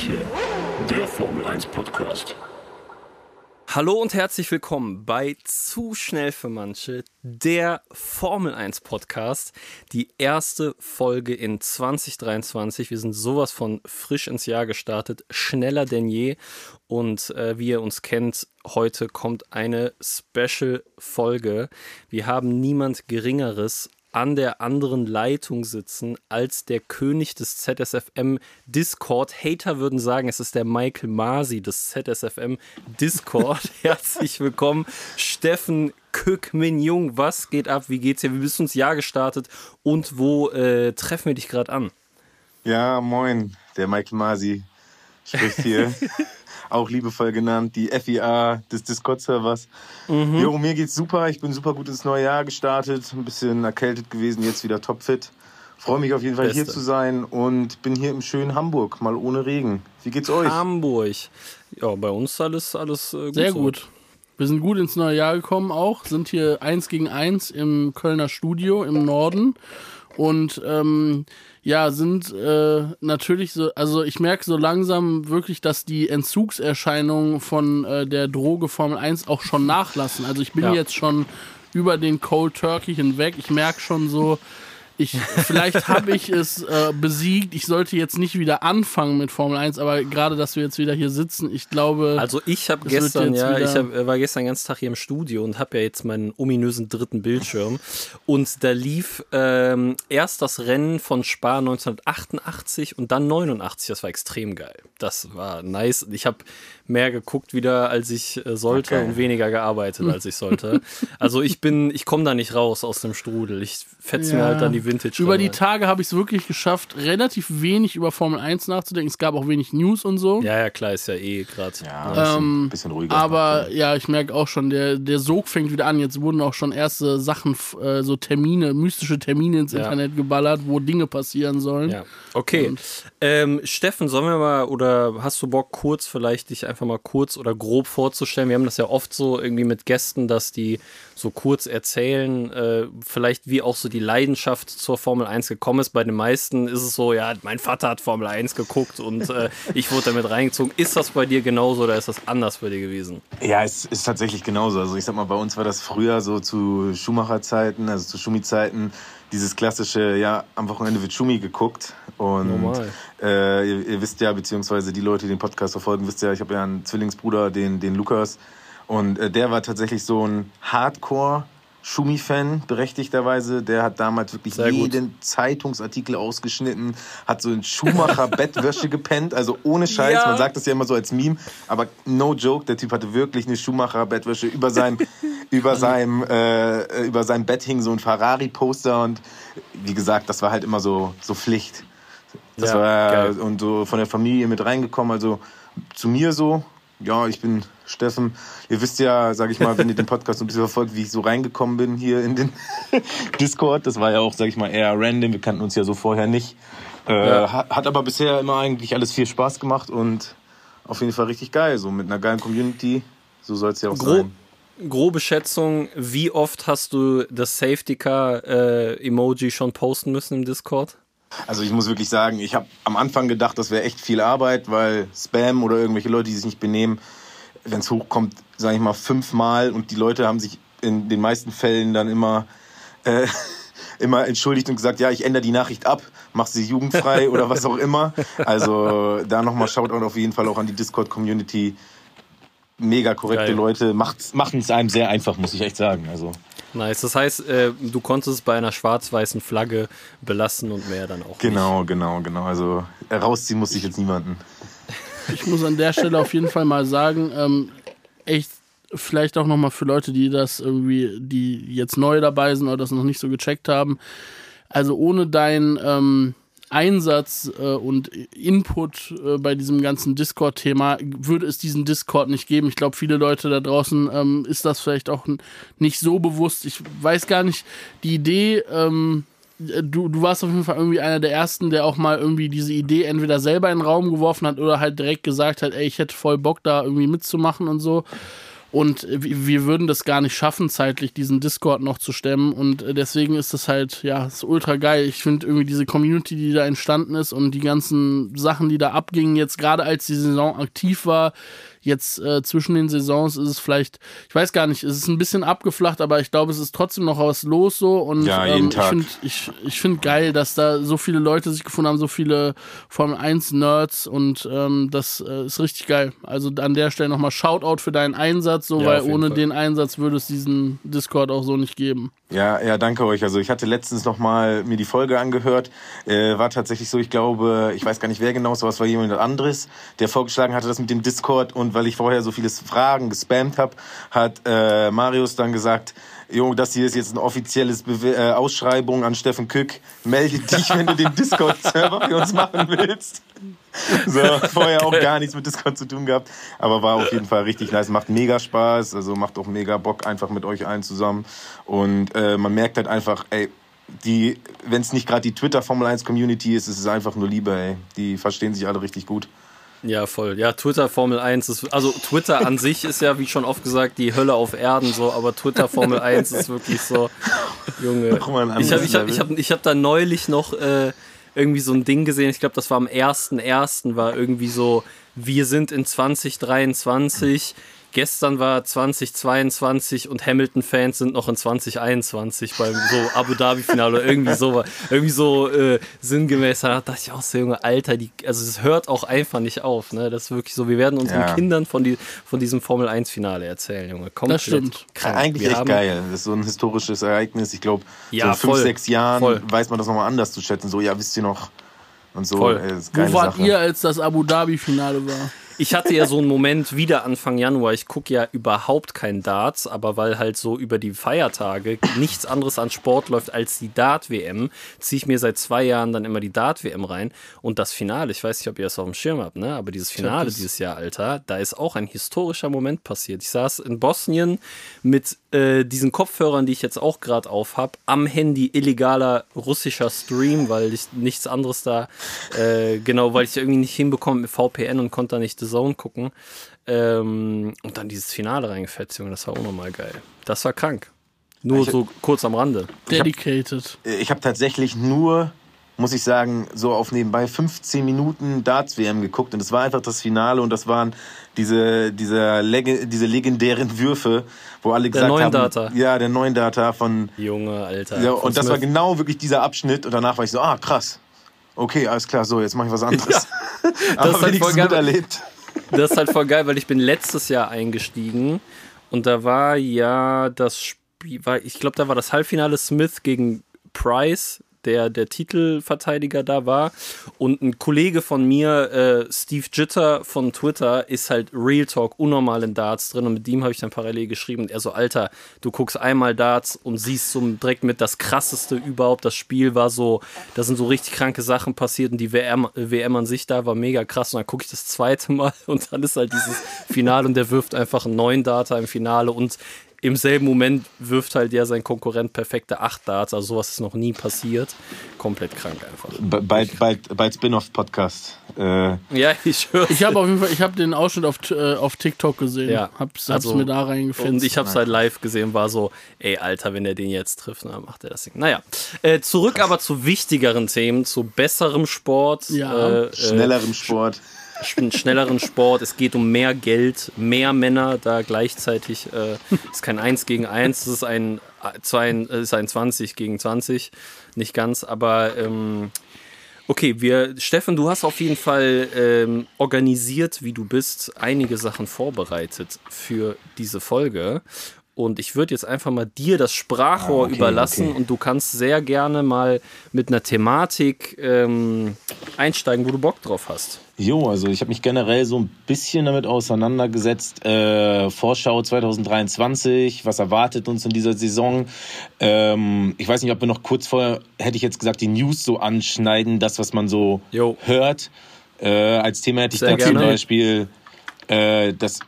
manche, der Formel 1 Podcast. Hallo und herzlich willkommen bei Zu schnell für manche, der Formel 1 Podcast. Die erste Folge in 2023. Wir sind sowas von frisch ins Jahr gestartet, schneller denn je. Und äh, wie ihr uns kennt, heute kommt eine Special-Folge. Wir haben niemand Geringeres an der anderen Leitung sitzen als der König des ZSFM Discord. Hater würden sagen, es ist der Michael Masi des ZSFM Discord. Herzlich willkommen, Steffen Köckmin Jung. Was geht ab? Wie geht's dir? Wie bist du ins Jahr gestartet? Und wo äh, treffen wir dich gerade an? Ja, moin, der Michael Masi spricht hier. auch liebevoll genannt, die FIA des Discord-Servers. Mhm. Jo, mir geht's super. Ich bin super gut ins neue Jahr gestartet. Ein bisschen erkältet gewesen, jetzt wieder topfit. Freue mich auf jeden Fall Beste. hier zu sein und bin hier im schönen Hamburg, mal ohne Regen. Wie geht's euch? Hamburg. Ja, bei uns alles, alles äh, gut. Sehr gut. Wir sind gut ins neue Jahr gekommen auch, sind hier eins gegen eins im Kölner Studio im Norden und ähm, ja, sind äh, natürlich so, also ich merke so langsam wirklich, dass die Entzugserscheinungen von äh, der Droge Formel 1 auch schon nachlassen. Also ich bin ja. jetzt schon über den Cold Turkey hinweg. Ich merke schon so, ich, vielleicht habe ich es äh, besiegt. Ich sollte jetzt nicht wieder anfangen mit Formel 1, aber gerade, dass wir jetzt wieder hier sitzen, ich glaube. Also ich habe gestern, ja, ich hab, war gestern den ganzen Tag hier im Studio und habe ja jetzt meinen ominösen dritten Bildschirm. Und da lief ähm, erst das Rennen von Spa 1988 und dann 89. Das war extrem geil. Das war nice. Ich habe mehr geguckt wieder, als ich äh, sollte okay. und weniger gearbeitet, als ich sollte. also ich bin, ich komme da nicht raus aus dem Strudel. Ich fetze ja. mir halt dann die Vintage. Über die Tage habe ich es wirklich geschafft, relativ wenig über Formel 1 nachzudenken. Es gab auch wenig News und so. Ja, ja, klar, ist ja eh gerade. Ja, ähm, ein bisschen ruhiger. Aber ja, ich merke auch schon, der, der Sog fängt wieder an. Jetzt wurden auch schon erste Sachen, äh, so Termine, mystische Termine ins ja. Internet geballert, wo Dinge passieren sollen. Ja. Okay. Ähm, Steffen, sollen wir mal, oder hast du Bock, kurz vielleicht dich einfach mal kurz oder grob vorzustellen? Wir haben das ja oft so irgendwie mit Gästen, dass die so kurz erzählen, äh, vielleicht wie auch so die Leidenschaft zur Formel 1 gekommen ist. Bei den meisten ist es so, ja, mein Vater hat Formel 1 geguckt und äh, ich wurde damit reingezogen. Ist das bei dir genauso oder ist das anders bei dir gewesen? Ja, es ist tatsächlich genauso. Also ich sag mal, bei uns war das früher so zu Schumacher-Zeiten, also zu Schumi-Zeiten, dieses klassische, ja, am Wochenende wird Schumi geguckt. Und äh, ihr, ihr, wisst ja, beziehungsweise die Leute, die den Podcast verfolgen, wisst ja, ich habe ja einen Zwillingsbruder, den, den Lukas. Und äh, der war tatsächlich so ein Hardcore- Schumi-Fan, berechtigterweise. Der hat damals wirklich Sehr jeden gut. Zeitungsartikel ausgeschnitten, hat so in Schumacher-Bettwäsche gepennt, also ohne Scheiß. Ja. Man sagt das ja immer so als Meme, aber no joke, der Typ hatte wirklich eine Schumacher-Bettwäsche über seinem, über seinem, äh, über seinem Bett hing so ein Ferrari-Poster und wie gesagt, das war halt immer so, so Pflicht. Das ja, war geil. und so von der Familie mit reingekommen, also zu mir so, ja, ich bin Steffen. Ihr wisst ja, sage ich mal, wenn ihr den Podcast ein bisschen verfolgt, wie ich so reingekommen bin hier in den Discord. Das war ja auch, sage ich mal, eher random. Wir kannten uns ja so vorher nicht. Äh, ja. hat, hat aber bisher immer eigentlich alles viel Spaß gemacht und auf jeden Fall richtig geil. So mit einer geilen Community. So soll es ja auch Gro sein. Grobe Schätzung, wie oft hast du das Safety Car äh, Emoji schon posten müssen im Discord? Also ich muss wirklich sagen, ich habe am Anfang gedacht, das wäre echt viel Arbeit, weil Spam oder irgendwelche Leute, die sich nicht benehmen, wenn es hochkommt, sage ich mal, fünfmal und die Leute haben sich in den meisten Fällen dann immer, äh, immer entschuldigt und gesagt, ja, ich ändere die Nachricht ab, mach sie jugendfrei oder was auch immer. Also da nochmal Shoutout auf jeden Fall auch an die Discord-Community. Mega korrekte Geil. Leute, machen es einem sehr einfach, muss ich echt sagen. Also. Nice. Das heißt, äh, du konntest es bei einer schwarz-weißen Flagge belassen und mehr dann auch. Genau, nicht. genau, genau. Also rausziehen muss ich jetzt niemanden. Ich muss an der Stelle auf jeden Fall mal sagen, ähm, echt vielleicht auch nochmal für Leute, die das irgendwie, die jetzt neu dabei sind oder das noch nicht so gecheckt haben. Also ohne dein ähm, Einsatz äh, und Input äh, bei diesem ganzen Discord-Thema würde es diesen Discord nicht geben. Ich glaube, viele Leute da draußen ähm, ist das vielleicht auch nicht so bewusst. Ich weiß gar nicht, die Idee, ähm, du, du warst auf jeden Fall irgendwie einer der ersten, der auch mal irgendwie diese Idee entweder selber in den Raum geworfen hat oder halt direkt gesagt hat, ey, ich hätte voll Bock da irgendwie mitzumachen und so. Und wir würden das gar nicht schaffen, zeitlich diesen Discord noch zu stemmen. Und äh, deswegen ist das halt, ja, ist ultra geil. Ich finde irgendwie diese Community, die da entstanden ist und die ganzen Sachen, die da abgingen, jetzt gerade als die Saison aktiv war, Jetzt äh, zwischen den Saisons ist es vielleicht, ich weiß gar nicht, es ist ein bisschen abgeflacht, aber ich glaube, es ist trotzdem noch was los so. Und ja, jeden ähm, Tag. ich finde ich, ich find geil, dass da so viele Leute sich gefunden haben, so viele Formel 1 Nerds und ähm, das äh, ist richtig geil. Also an der Stelle nochmal Shoutout für deinen Einsatz, so Ja, weil ohne Fall. den Einsatz würde es diesen Discord auch so nicht geben. Ja, ja, danke euch. Also ich hatte letztens noch mal mir die Folge angehört. Äh, war tatsächlich so, ich glaube, ich weiß gar nicht, wer genau war, es war jemand anderes, der vorgeschlagen hatte, das mit dem Discord. Und weil ich vorher so viele Fragen gespammt habe, hat äh, Marius dann gesagt, Jo, das hier ist jetzt ein offizielles Bewe äh, Ausschreibung an Steffen Kück. Melde dich, wenn du den Discord-Server für uns machen willst. So, vorher auch gar nichts mit Discord zu tun gehabt. Aber war auf jeden Fall richtig nice. Macht mega Spaß. Also macht auch mega Bock einfach mit euch allen zusammen. Und äh, man merkt halt einfach, ey, die, wenn es nicht gerade die Twitter Formel 1 Community ist, ist es einfach nur Liebe, ey. Die verstehen sich alle richtig gut. Ja, voll. Ja, Twitter Formel 1 ist, also Twitter an sich ist ja, wie schon oft gesagt, die Hölle auf Erden so, aber Twitter Formel 1 ist wirklich so, Junge. Nochmal Ich habe ich hab, ich hab, ich hab da neulich noch äh, irgendwie so ein Ding gesehen, ich glaube, das war am 1.1. war irgendwie so, wir sind in 2023. Gestern war 2022 und Hamilton-Fans sind noch in 2021 beim so Abu Dhabi-Finale oder irgendwie so, irgendwie so äh, sinngemäß. Da dachte ich auch so, Junge, Alter, die, also es hört auch einfach nicht auf. Ne? Das ist wirklich so, wir werden unseren Ja. Kindern von, die, von diesem Formel-1-Finale erzählen, Junge. Komplett stimmt. Krank. Eigentlich wir echt geil. Das ist so ein historisches Ereignis. Ich glaube, Ja, so in fünf, voll. sechs Jahren Voll. weiß man das nochmal anders zu schätzen. So, ja, wisst ihr noch? Und so, Voll. ey, das ist Wo wart Sache. ihr, als das Abu Dhabi-Finale war? Ich hatte ja so einen Moment wieder Anfang Januar. Ich gucke ja überhaupt kein Darts, aber weil halt so über die Feiertage nichts anderes an Sport läuft als die Dart-WM, ziehe ich mir seit zwei Jahren dann immer die Dart-WM rein. Und das Finale, ich weiß nicht, ob ihr das auf dem Schirm habt, ne? aber dieses Finale dieses Jahr, Alter, da ist auch ein historischer Moment passiert. Ich saß in Bosnien mit äh, diesen Kopfhörern, die ich jetzt auch gerade auf habe, am Handy illegaler russischer Stream, weil ich nichts anderes da, äh, genau, weil ich irgendwie nicht hinbekomme mit VPN und konnte da nicht The Zone gucken. Ähm, und dann dieses Finale reingefetzt, Junge, das war auch nochmal geil. Das war krank. Nur Ich- so kurz am Rande. Dedicated. Ich habe tatsächlich nur, muss ich sagen, so auf nebenbei 15 Minuten Darts-WM geguckt und es war einfach das Finale und das waren diese, diese, Leg diese legendären Würfe, wo alle gesagt neuen haben, Data. ja, der neuen Data von, Junge, Alter. ja, und das war Smith. genau wirklich dieser Abschnitt und danach war ich so, ah, krass. Okay, alles klar, so, jetzt mache ich was anderes. Aber ist halt voll wenigstens geil. miterlebt. Das ist halt voll geil, weil ich bin letztes Jahr eingestiegen und da war ja das Spiel, war, ich glaube, da war das Halbfinale Smith gegen Price, der der Titelverteidiger da war. Und ein Kollege von mir, äh, Steve Jitter von Twitter, ist halt Real Talk unnormal in Darts drin und mit dem habe ich dann parallel geschrieben und er so, Alter, du guckst einmal Darts und siehst so direkt mit das krasseste überhaupt. Das Spiel war so, da sind so richtig kranke Sachen passiert und die WM, WM an sich da war mega krass und dann gucke ich das zweite Mal und dann ist halt dieses Finale und der wirft einfach einen neuen Data im Finale und im selben Moment wirft halt ja sein Konkurrent perfekte 8 Darts, also sowas ist noch nie passiert. Komplett krank einfach. Bald, bald, bald Spin-off-Podcast. Äh, Ja, ich höre. Ich habe auf jeden Fall, ich habe den Ausschnitt auf, äh, auf TikTok gesehen. Ja, hab's, hab's also- mir da reingefilmt. Und ich habe es halt live gesehen, war so, ey, Alter, wenn er den jetzt trifft, dann macht er das Ding. Naja, äh, zurück aber zu wichtigeren Themen, zu besserem Sport. Ja. äh, äh, schnellerem Sport. Sch- schnelleren Sport. Es geht um mehr Geld, mehr Männer da gleichzeitig. Äh, ist kein 1 gegen 1, es ist ein, zwei, ist ein 20 gegen 20. Nicht ganz, aber ähm, okay, wir, Steffen, du hast auf jeden Fall ähm, organisiert, wie du bist, einige Sachen vorbereitet für diese Folge. Und ich würde jetzt einfach mal dir das Sprachrohr Ah, okay, überlassen okay. und du kannst sehr gerne mal mit einer Thematik ähm, einsteigen, wo du Bock drauf hast. Jo, also ich habe mich generell so ein bisschen damit auseinandergesetzt. Äh, Vorschau 2023, was erwartet uns in dieser Saison? Ähm, ich weiß nicht, ob wir noch kurz vorher, hätte ich jetzt gesagt, die News so anschneiden, das, was man so Jo. hört. Äh, als Thema hätte ich Sehr da zum gerne. Beispiel äh, das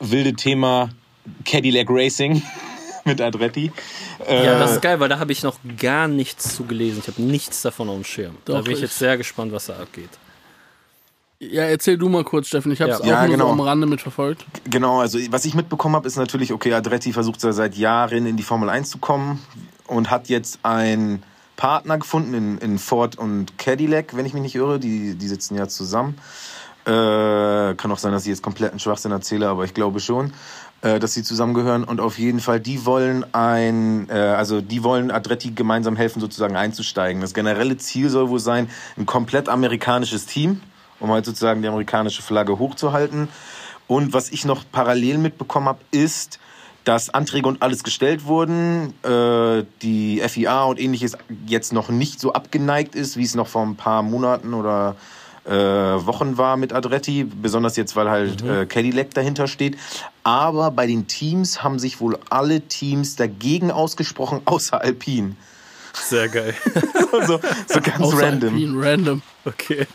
wilde Thema Cadillac Racing mit Andretti. Äh, Ja, das ist geil, weil da habe ich noch gar nichts zu gelesen. Ich habe nichts davon auf dem Schirm. da Doch, bin ich ich- jetzt sehr gespannt, was da abgeht. Ja, erzähl du mal kurz, Steffen. Ich habe es Ja. auch Ja, nur genau. so am Rande mitverfolgt. Genau, also was ich mitbekommen habe, ist natürlich, okay, Andretti versucht ja seit Jahren in die Formel 1 zu kommen und hat jetzt einen Partner gefunden in, in Ford und Cadillac, wenn ich mich nicht irre. Die, die sitzen ja zusammen. Äh, kann auch sein, dass ich jetzt kompletten Schwachsinn erzähle, aber ich glaube schon, äh, dass sie zusammengehören. Und auf jeden Fall, die wollen ein, äh, also die wollen Andretti gemeinsam helfen, sozusagen einzusteigen. Das generelle Ziel soll wohl sein, ein komplett amerikanisches Team, um halt sozusagen die amerikanische Flagge hochzuhalten. Und was ich noch parallel mitbekommen habe, ist, dass Anträge und alles gestellt wurden, äh, die FIA und ähnliches jetzt noch nicht so abgeneigt ist, wie es noch vor ein paar Monaten oder äh, Wochen war mit Adretti, besonders jetzt, weil halt äh, Cadillac dahinter steht. Aber bei den Teams haben sich wohl alle Teams dagegen ausgesprochen, außer Alpine. Sehr geil. so, so ganz Außer random. Alpine, random. Okay.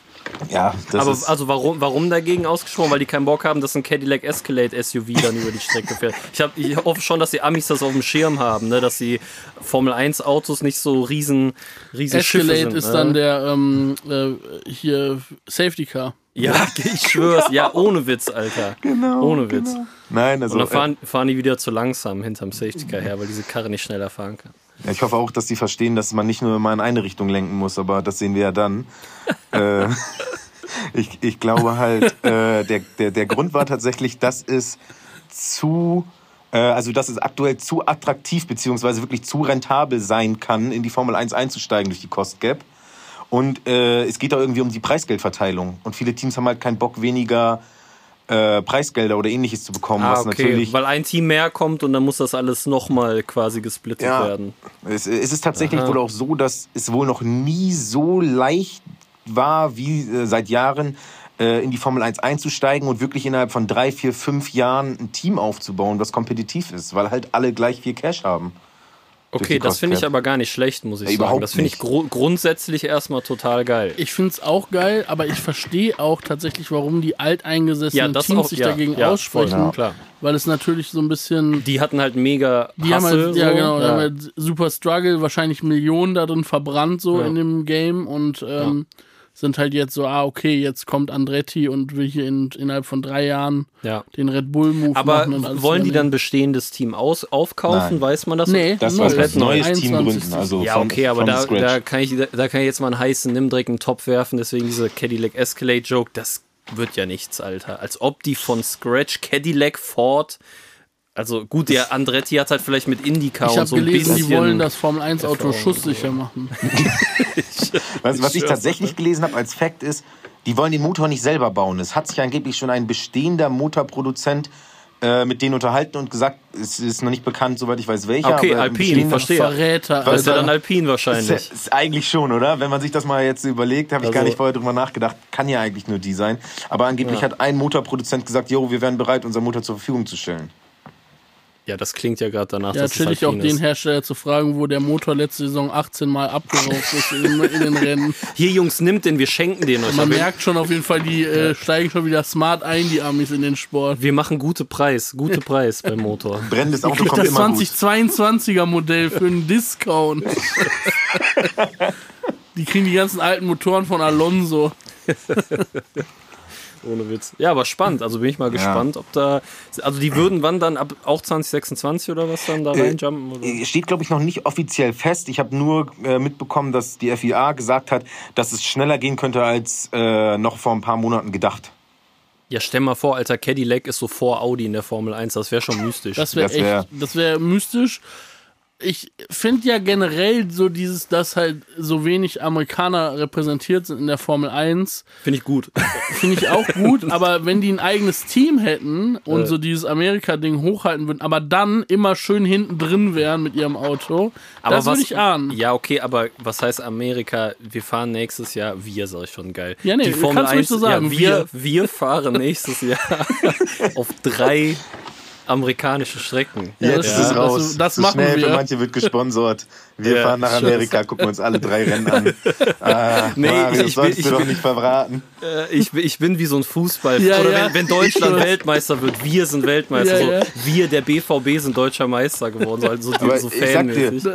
Ja, das Aber ist, also warum, warum dagegen ausgesprochen? Weil die keinen Bock haben, dass ein Cadillac Escalade SUV dann über die Strecke fährt. Ich, hab, ich hoffe schon, dass die Amis das auf dem Schirm haben, ne? dass die Formel 1 Autos nicht so riesen, riesen Schiffe Escalade sind. ist ne? dann der ähm, äh, hier Safety Car. Ja, ich schwör's. Ja, ohne Witz, Alter. genau, Ohne Witz. Genau. Nein, also Und dann äh, fahren, fahren die wieder zu langsam hinterm Safety Car her, weil diese Karre nicht schneller fahren kann. Ja, ich hoffe auch, dass die verstehen, dass man nicht nur immer in eine Richtung lenken muss, aber das sehen wir ja dann. äh, ich, ich glaube halt, äh, der, der, der Grund war tatsächlich, dass es zu, äh, also dass es aktuell zu attraktiv beziehungsweise wirklich zu rentabel sein kann, in die Formel 1 einzusteigen durch die Cost Gap. Und äh, es geht da irgendwie um die Preisgeldverteilung. Und viele Teams haben halt keinen Bock, weniger äh, Preisgelder oder ähnliches zu bekommen, Ah, was okay. natürlich Weil ein Team mehr kommt und dann muss das alles nochmal quasi gesplittet Ja. werden. Es, es ist tatsächlich Aha. wohl auch so, dass es wohl noch nie so leicht war, wie äh, seit Jahren äh, in die Formel 1 einzusteigen und wirklich innerhalb von drei, vier, fünf Jahren ein Team aufzubauen, was kompetitiv ist, weil halt alle gleich viel Cash haben. Okay, das finde ich aber gar nicht schlecht, muss ich Ja, sagen. Das finde ich gru grundsätzlich erstmal total geil. Ich finde es auch geil, aber ich verstehe auch tatsächlich, warum die alteingesessenen das Teams auch, sich ja, dagegen ja, aussprechen. voll, klar. Weil es natürlich so ein bisschen. Die hatten halt mega Die haben halt, ja, so. genau, die Ja. haben halt super Struggle, wahrscheinlich Millionen da drin verbrannt, so Ja. in dem Game und ähm, sind halt jetzt so, ah, okay, jetzt kommt Andretti und will hier in, innerhalb von drei Jahren ja. den Red Bull-Move Aber machen. Und alles wollen die dann bestehendes Team aus aufkaufen? Nein. Weiß man das? Nee, Das war ein neues 21. Team gründen. Also Ja, von, okay, aber da, scratch. da, kann ich, da, da kann ich jetzt mal einen heißen Nimm direkt einen Topf werfen, deswegen dieser Cadillac Escalade Joke, das wird ja nichts, Alter. Als ob die von Scratch Cadillac Ford, also gut, der Andretti hat halt vielleicht mit Indica Ich und habe so ein gelesen, bisschen. die wollen das Formel-1-Auto Erfahrung. schusssicher machen. Was, was ich tatsächlich gelesen habe als Fakt ist, die wollen den Motor nicht selber bauen. Es hat sich angeblich schon ein bestehender Motorproduzent äh, mit denen unterhalten und gesagt, es ist noch nicht bekannt, soweit ich weiß, welcher. Okay, aber ein Alpine, verstehe. Verräter, Das ist ja Alter. dann Alpine Ist, wahrscheinlich. ist eigentlich schon, oder? Wenn man sich das mal jetzt überlegt, habe ich gar Also- nicht vorher drüber nachgedacht, kann ja eigentlich nur die sein. Aber angeblich Ja. hat ein Motorproduzent gesagt, jo, wir wären bereit, unser Motor zur Verfügung zu stellen. Ja, das klingt ja gerade danach, Ja, chillig auch Alpine den. Hersteller zu fragen, wo der Motor letzte Saison 18 Mal abgeraucht ist in, in den Rennen. Hier, Jungs, nimmt den, wir schenken den euch. Man merkt schon auf jeden Fall, die äh, steigen schon wieder smart ein, die Amis in den Sport. wir machen gute Preis, gute Preis beim Motor. Brennendes Auto kommt das immer gut. 2022er Modell für einen Discount. die kriegen die ganzen alten Motoren von Alonso. Ohne Witz. Ja, aber spannend. Also bin ich mal gespannt, ob da. Also die würden wann dann ab auch 2026 oder was dann da Äh, reinjumpen? Oder? Äh, Steht, glaube ich, noch nicht offiziell fest. Ich habe nur äh, mitbekommen, dass die FIA gesagt hat, dass es schneller gehen könnte als äh, noch vor ein paar Monaten gedacht. Ja, stell mal vor, alter Cadillac ist so vor Audi in der Formel 1. Das wäre schon mystisch. Das wäre wär- echt, das wäre mystisch. Ich finde ja generell so dieses, dass halt so wenig Amerikaner repräsentiert sind in der Formel 1, Finde ich gut. finde ich auch gut, aber wenn die ein eigenes Team hätten und Äh. so dieses Amerika-Ding hochhalten würden, aber dann immer schön hinten drin wären mit ihrem Auto, das würde ich ahnen. Ja, okay, aber was heißt Amerika? Wir fahren nächstes Jahr, wir, sag ich schon geil. Ja, nee, Die Formel kannst ruhig so sagen, ja, wir, wir fahren nächstes Jahr auf drei amerikanische Strecken. Ja, Jetzt das- ist es das- raus. das Zu machen schnell wir. für manche wird gesponsert. Wir Ja, fahren nach scheiße. Amerika, gucken uns alle drei Rennen an. Ah, Nee, Marius, ich- ich- sollst ich- du doch nicht verraten. Äh, ich, bin- ich bin wie so ein Fußball. Ja, Oder ja. wenn, wenn Deutschland Ich. Weltmeister wird, wir sind Weltmeister. Ja, so, ja. Wir, der BVB, sind deutscher Meister geworden. So, also so ich sag dir, fanmäßig.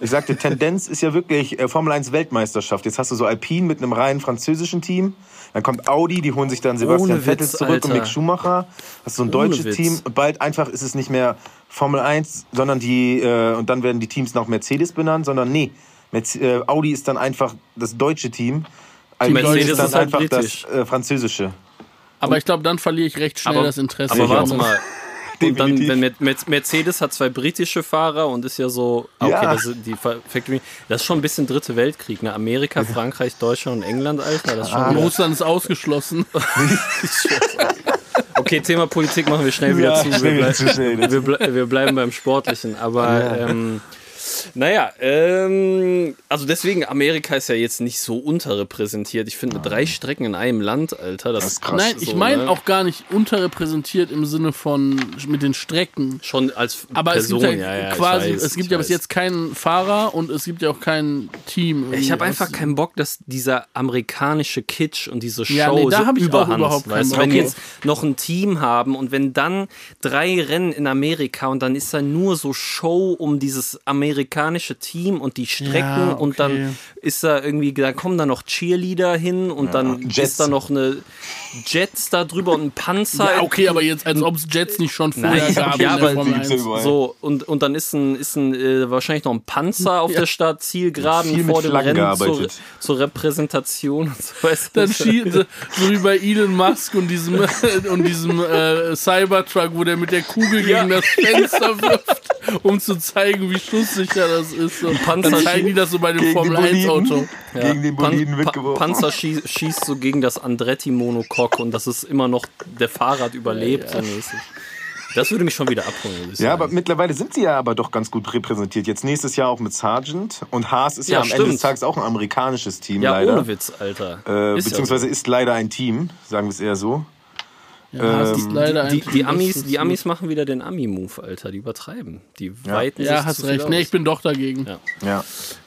Ich sagte, Tendenz ist ja wirklich äh, Formel 1 Weltmeisterschaft. Jetzt hast du so Alpine mit einem reinen französischen Team. Dann kommt Audi, die holen sich dann Sebastian Ohne Vettel Witz, zurück Alter. und Mick Schumacher. Hast so ein Ohne deutsches Witz. Team. Bald einfach ist es nicht mehr Formel 1, sondern die, äh, und dann werden die Teams nach Mercedes benannt, sondern nee, Merz äh, Audi ist dann einfach das deutsche Team. Alpine Mercedes ist dann ist halt einfach britisch. das äh, französische. Aber ich glaube, dann verliere ich recht schnell Aber- das Interesse. Aber warte mal. Und dann, wenn Mer- Mer- Mercedes hat zwei britische Fahrer und ist ja so, ah, okay, Ja. das, ist die Factory, das ist schon ein bisschen dritte Weltkrieg, ne? Amerika, Frankreich, Deutschland und England, Alter, das ist schon Ah. Russland ist ausgeschlossen. Okay, Thema Politik machen wir schnell wieder Ja, zu. Wir, wieder blei- zu schnell. wir, ble wir bleiben beim Sportlichen. Aber ähm, naja, ähm, also deswegen, Amerika ist ja jetzt nicht so unterrepräsentiert. Ich finde, drei Strecken in einem Land, Alter, das, Das ist krass. Nein, ich So, meine ne? auch gar nicht unterrepräsentiert im Sinne von mit den Strecken. schon als Aber Person, es gibt ja, ja, quasi, weiß, es gibt ja bis jetzt keinen Fahrer und es gibt ja auch kein Team. Ich habe einfach keinen Bock, dass dieser amerikanische Kitsch und diese Show Ja, nee, da so ich auch überhand, überhaupt weißt wenn drauf. jetzt noch ein Team haben und wenn dann drei Rennen in Amerika und dann ist da nur so Show um dieses amerikanische Team und die Strecken Ja, und okay. dann ist da irgendwie, da kommen da noch Cheerleader hin und dann Jets. ist da noch eine Jets da drüber und ein Panzer. Ja, okay, aber jetzt, als ob es Jets nicht schon vorher Nein, gab. ja, aber Formel die gibt's 1. ja überall. So, und, und dann ist ein, ist ein äh, wahrscheinlich noch ein Panzer auf der Stadt, Zielgeraden vor dem Flaggen Rennen zur, zur Repräsentation und so. Weißt du? Dann schießen sie, so wie bei Elon Musk und diesem, und diesem äh, Cybertruck, wo der mit der Kugel Ja. gegen das Fenster wirft, um zu zeigen, wie schusssicher das ist. So. Panzer Dann zeigen die das so bei dem Gegen Formel den 1 Boliden. Auto. Gegen den Boliden Pan- mitgeworfen. Panzer schie schießt so gegen das Andretti-Monocoque und das ist immer noch der Fahrrad überlebt, so mäßig. Das würde mich schon wieder abholen, Ja, sagen. aber mittlerweile sind sie ja aber doch ganz gut repräsentiert. Jetzt nächstes Jahr auch mit Sargent. Und Haas ist ja, Ja, am Ende des stimmt. Tages auch ein amerikanisches Team, ja, leider. ohne Witz, Alter. Äh, Ist ja beziehungsweise so. ist leider ein Team, sagen wir es eher so. Ja, das ist leider ein die, die, das Amis, ist die Amis machen wieder den Ami-Move, Alter. Die übertreiben. Die weiten sich Ja, hast zu viel recht. aus. Nee, ich bin doch dagegen. Ja. Ja.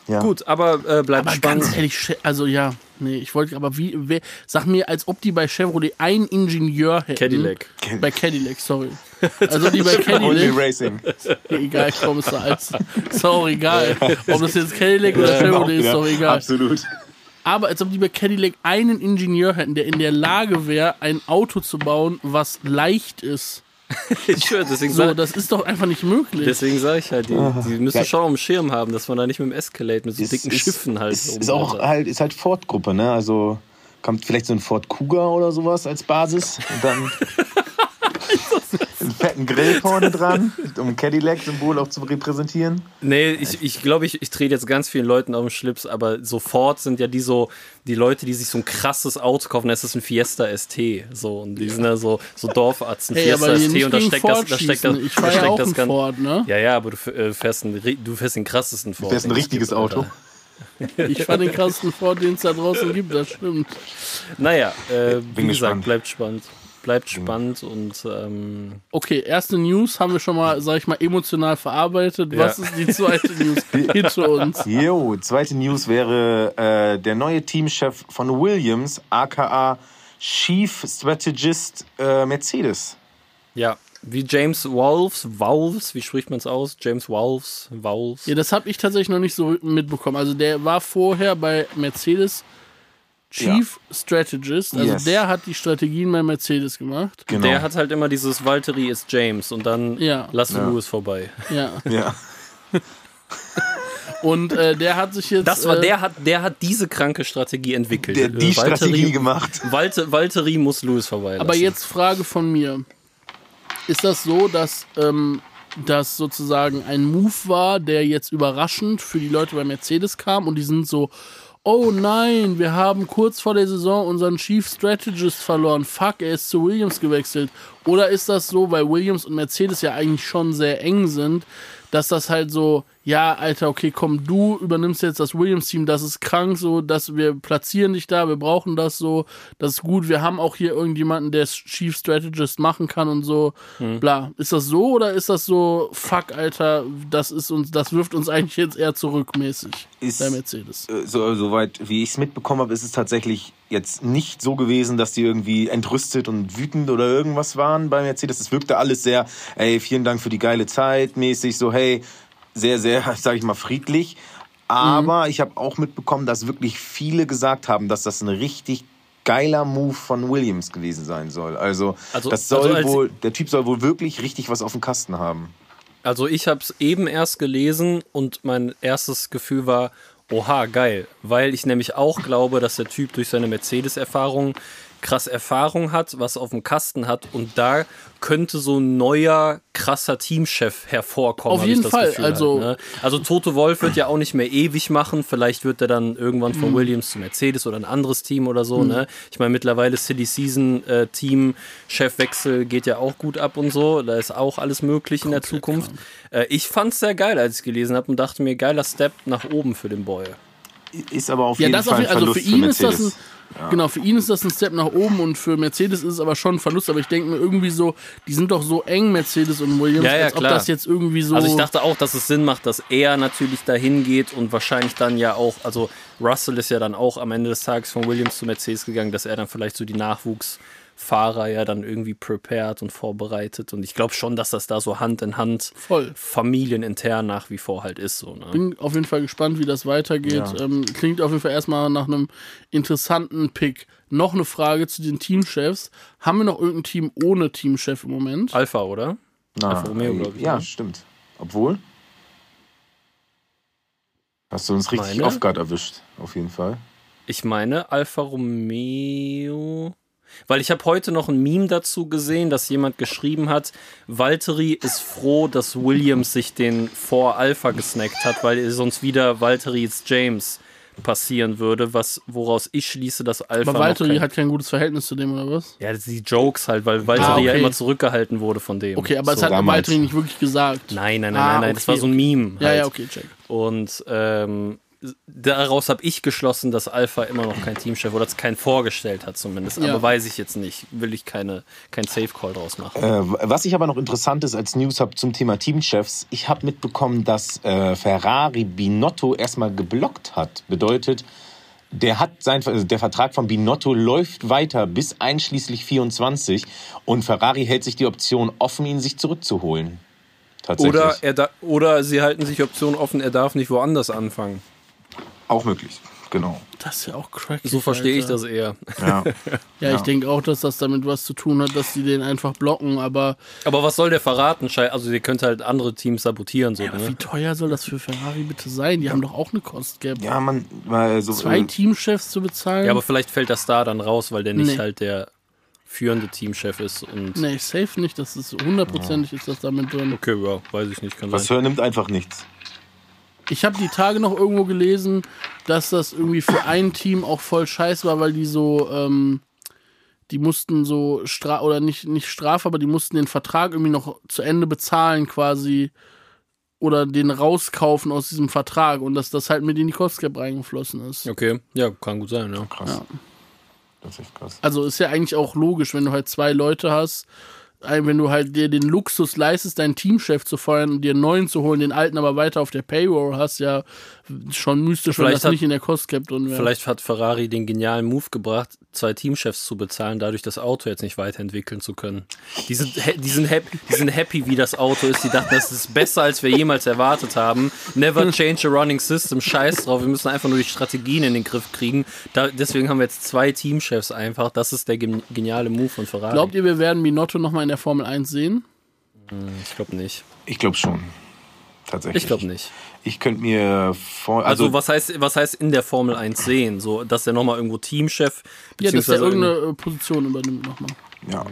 ja. Gut, aber äh, bleibt Aber spannend. ganz ehrlich, also ja, nee, ich wollte, aber wie, wer, sag mir, als ob die bei Chevrolet einen Ingenieur hätten. Cadillac. Bei Cadillac, sorry. Also die bei Only Cadillac, Racing. egal, komm, ist doch als, ist auch egal. Ob das jetzt Cadillac oder Chevrolet ist, Ja, doch egal. Absolut. Aber als ob die bei Cadillac einen Ingenieur hätten, der in der Lage wäre, ein Auto zu bauen, was leicht ist. Ich schwöre, deswegen So, das ist doch einfach nicht möglich. deswegen sag ich halt, die, die müssen Ja. schon dem Schirm haben, dass man da nicht mit dem Escalade, mit so Ist- dicken ist- Schiffen halt Ist, ist auch halt, ist halt Ford-Gruppe, ne? Also kommt vielleicht so ein Ford Kuga oder sowas als Basis und dann fetten Grill vorne dran, um ein Cadillac-Symbol auch zu repräsentieren. Nee, ich, ich glaube, ich, ich trete jetzt ganz vielen Leuten auf den Schlips, aber sofort sind ja die so, die Leute, die sich so ein krasses Auto kaufen, das ist ein Fiesta ST. So, und die sind ja so, so Dorfarzt, ein Hey, Fiesta ST und da steckt das, da steckt das. Ich da ja steckt auch das ganz. Ford, ne? Ja, ja, aber du, äh, fährst, einen, du fährst den krassesten Ford. Fährst ein richtiges gibt, Auto. Alter. Ich fand den krassesten Ford, den es da draußen gibt, das stimmt. Naja, äh, wie gesagt, gespannt. bleibt spannend. Bleibt spannend und ähm, Okay, erste News haben wir schon mal, sag ich mal, emotional verarbeitet. Was Ja. ist die zweite News hinter uns? Jo, zweite News wäre äh, der neue Teamchef von Williams, aka Chief Strategist äh, Mercedes. ja, wie James Wolves, Wolves, wie spricht man es aus? James Wolves, Wolves. Ja, das habe ich tatsächlich noch nicht so mitbekommen. Also der war vorher bei Mercedes Chief Strategist. Also Yes. der hat die Strategien bei Mercedes gemacht. Genau. Der hat halt immer dieses Valtteri ist James und dann Ja. lass Ja. Lewis vorbei. Ja. ja. Und äh, der hat sich jetzt. Das war äh, der hat der hat diese kranke Strategie entwickelt. Der die Äh, Strategie gemacht. Valtteri muss Lewis vorbei. Aber jetzt Frage von mir. Ist das so, dass ähm, das sozusagen ein Move war, der jetzt überraschend für die Leute bei Mercedes kam und die sind so, oh nein, wir haben kurz vor der Saison unseren Chief Strategist verloren. Fuck, er ist zu Williams gewechselt. Oder ist das so, weil Williams und Mercedes ja eigentlich schon sehr eng sind, dass das halt so, ja, Alter, okay, komm, du übernimmst jetzt das Williams-Team, das ist krank, so, dass wir platzieren dich da, wir brauchen das so, das ist gut, wir haben auch hier irgendjemanden, der Chief Strategist machen kann und so, bla. Ist das so oder ist das so, fuck, Alter, das ist uns, das wirft uns eigentlich jetzt eher zurückmäßig Ist- bei Mercedes? Äh, So, soweit wie ich es mitbekommen habe, ist es tatsächlich jetzt nicht so gewesen, dass die irgendwie entrüstet und wütend oder irgendwas waren bei Mercedes. Es wirkte alles sehr, ey, vielen Dank für die geile Zeit, mäßig so, hey, sehr, sehr, sag ich mal, friedlich. Aber mhm. ich habe auch mitbekommen, dass wirklich viele gesagt haben, dass das ein richtig geiler Move von Williams gewesen sein soll. Also, also das soll also wohl, der Typ soll wohl wirklich richtig was auf dem Kasten haben. Also ich habe es eben erst gelesen und mein erstes Gefühl war, oha, geil. Weil ich nämlich auch glaube, dass der Typ durch seine Mercedes-Erfahrung krass Erfahrung hat, was auf dem Kasten hat und da könnte so ein neuer krasser Teamchef hervorkommen. Auf jeden Fall. Gefühl also, halt, ne? also Toto Wolf wird ja auch nicht mehr ewig machen. Vielleicht wird er dann irgendwann von mhm. Williams zu Mercedes oder ein anderes Team oder so. Mhm. Ne? Ich meine, mittlerweile City Season äh, Team Chefwechsel geht ja auch gut ab und so. Da ist auch alles möglich Komplett in der Zukunft. Äh, ich fand es sehr geil, als ich gelesen habe und dachte mir, geiler Step nach oben für den Boy. Ist aber auf jeden ja, Fall ein also für ihn für ist das ein ja. Genau, für ihn ist das ein Step nach oben und für Mercedes ist es aber schon ein Verlust. Aber ich denke mir irgendwie so, die sind doch so eng, Mercedes und Williams, ja, ja, als ob das jetzt irgendwie so. Also ich dachte auch, dass es Sinn macht, dass er natürlich dahin geht und wahrscheinlich dann ja auch, also Russell ist ja dann auch am Ende des Tages von Williams zu Mercedes gegangen, dass er dann vielleicht so die Nachwuchs- Fahrer ja dann irgendwie prepared und vorbereitet. Und ich glaube schon, dass das da so Hand in Hand Voll. familienintern nach wie vor halt ist. So, ne? Bin auf jeden Fall gespannt, wie das weitergeht. Ja. Ähm, klingt auf jeden Fall erstmal nach einem interessanten Pick. Noch eine Frage zu den Teamchefs. Haben wir noch irgendein Team ohne Teamchef im Moment? Alpha, oder? Na, Alpha Romeo, glaube ich. Ja, ne? stimmt. Obwohl. Hast du uns richtig off guard erwischt, auf jeden Fall. Ich meine, Alfa Romeo. Weil ich habe heute noch ein Meme dazu gesehen, dass jemand geschrieben hat, Valtteri ist froh, dass Williams sich den vor Alpha gesnackt hat, weil sonst wieder Valtteri ist James passieren würde, was woraus ich schließe, dass Alpha. Aber Valtteri hat kein gutes Verhältnis zu dem, oder was? Ja, die Jokes halt, weil Valtteri ah, okay. ja immer zurückgehalten wurde von dem. Okay, aber so, es hat Valtteri nicht wirklich gesagt. Nein, nein, nein, ah, nein, nein. Okay, das war so ein Meme. Halt. Ja, ja, okay, check. Und ähm, daraus habe ich geschlossen, dass Alpha immer noch kein Teamchef oder keinen vorgestellt hat zumindest. Ja. Aber weiß ich jetzt nicht. Will ich keine, kein Safe Call draus machen. Äh, was ich aber noch interessant ist als News habe zum Thema Teamchefs, ich habe mitbekommen, dass äh, Ferrari Binotto erstmal geblockt hat. Bedeutet, der hat sein, also der Vertrag von Binotto läuft weiter bis einschließlich 24 und Ferrari hält sich die Option offen, ihn sich zurückzuholen. Oder, er da, oder sie halten sich Option offen, er darf nicht woanders anfangen. Auch möglich, genau. Das ist ja auch cracky. So verstehe ich das eher. Ja, ja, ich denke auch, dass das damit was zu tun hat, dass die den einfach blocken, aber. Aber was soll der verraten? Also, ihr könnt halt andere Teams sabotieren. So, ja, ne? Wie teuer soll das für Ferrari bitte sein? Die haben doch auch eine Cost Gap. Ja, man. Weil so, Zwei äh, Teamchefs zu bezahlen. Ja, aber vielleicht fällt das da dann raus, weil der nicht nee. halt der führende Teamchef ist. Und nee, safe nicht. Das ist hundertprozentig ja. ist das damit drin. Okay, ja, weiß ich nicht. Kann was sein. nimmt einfach nichts. Ich habe die Tage noch irgendwo gelesen, dass das irgendwie für ein Team auch voll scheiß war, weil die so, ähm, die mussten so Stra oder nicht, nicht Strafe, aber die mussten den Vertrag irgendwie noch zu Ende bezahlen quasi oder den rauskaufen aus diesem Vertrag und dass das halt mit in die Cost reingeflossen ist. Okay, ja, kann gut sein, ja. Krass. Ja. Das ist echt krass. Also ist ja eigentlich auch logisch, wenn du halt zwei Leute hast wenn du halt dir den Luxus leistest, deinen Teamchef zu feuern und dir einen neuen zu holen, den alten aber weiter auf der Payroll hast, ja schon mystisch, wenn das hat, nicht in der Cost Cap drin wäre. Vielleicht hat Ferrari den genialen Move gebracht, zwei Teamchefs zu bezahlen, dadurch das Auto jetzt nicht weiterentwickeln zu können. Die sind, die sind, happy, die sind happy, wie das Auto ist. Die dachten, das ist besser, als wir jemals erwartet haben. Never change a running system. Scheiß drauf. Wir müssen einfach nur die Strategien in den Griff kriegen. Da, deswegen haben wir jetzt zwei Teamchefs einfach. Das ist der geniale Move von Ferrari. Glaubt ihr, wir werden Minotto nochmal in der Formel 1 sehen? Hm, ich glaube nicht. Ich glaube schon. Tatsächlich. Ich glaube nicht. Ich könnte mir vor. Also, also, was heißt, was heißt in der Formel 1 sehen? So, dass er nochmal irgendwo Teamchef Ja, dass er irgendeine Position übernimmt nochmal. Ja,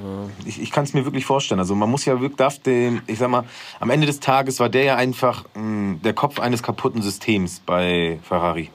ich, ich kann es mir wirklich vorstellen. Also man muss ja wirklich, darf den, ich sag mal, am Ende des Tages war der ja einfach mh, hm, der Kopf eines kaputten Systems bei Ferrari.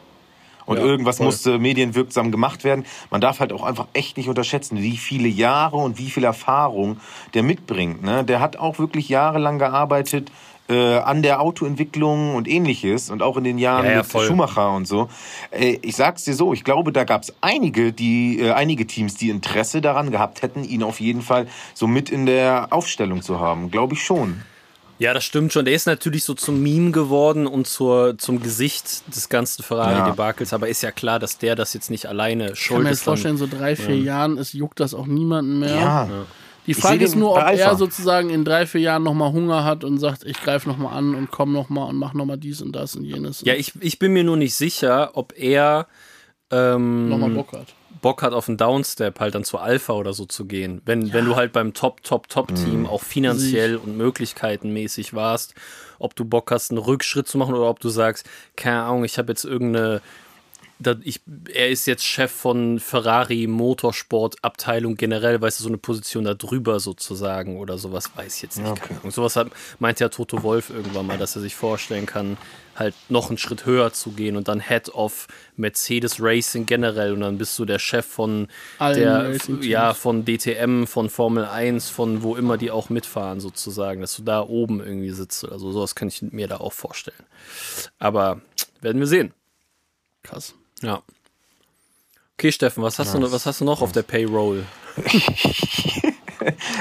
Und ja, irgendwas voll. musste medienwirksam gemacht werden. Man darf halt auch einfach echt nicht unterschätzen, wie viele Jahre und wie viel Erfahrung der mitbringt. Ne? Der hat auch wirklich jahrelang gearbeitet äh, an der Autoentwicklung und ähnliches und auch in den Jahren ja, ja, mit voll. Schumacher und so. Äh, ich sag's dir so, ich glaube, da gab's einige, die, äh, einige Teams, die Interesse daran gehabt hätten, ihn auf jeden Fall so mit in der Aufstellung zu haben. Glaube ich schon. Ja, das stimmt schon. Der ist natürlich so zum Meme geworden und zur, zum Gesicht des ganzen Ferrari-Debakels. Ja. Aber ist ja klar, dass der das jetzt nicht alleine schuld ist. Ich kann mir jetzt vorstellen, so drei, vier ja. Jahren, es juckt das auch niemanden mehr. Ja. Die Frage ist nur, ob er sozusagen in drei, vier Jahren nochmal Hunger hat und sagt, ich greife nochmal an und komme nochmal und mache nochmal dies und das und jenes. Ja, ich, ich bin mir nur nicht sicher, ob er ähm, nochmal Bock hat. Bock hat, auf einen Downstep halt dann zu Alpha oder so zu gehen. Wenn, ja. wenn du halt beim Top, Top, Top-Team mhm. auch finanziell und möglichkeitenmäßig warst, ob du Bock hast, einen Rückschritt zu machen oder ob du sagst, keine Ahnung, ich habe jetzt irgendeine ich, er ist jetzt Chef von Ferrari Motorsport Abteilung generell, weißt du, so eine Position da drüber sozusagen oder sowas, weiß ich jetzt nicht. Okay. Und sowas hat, meint ja Toto Wolf irgendwann mal, dass er sich vorstellen kann, halt noch einen Schritt höher zu gehen und dann Head of Mercedes Racing generell und dann bist du der Chef von Allen der, ja, von DTM, von Formel 1, von wo immer die auch mitfahren sozusagen, dass du da oben irgendwie sitzt. Also sowas kann ich mir da auch vorstellen. Aber werden wir sehen. Krass. Ja. Okay, Steffen, was hast, nice. du, was hast du noch auf der Payroll?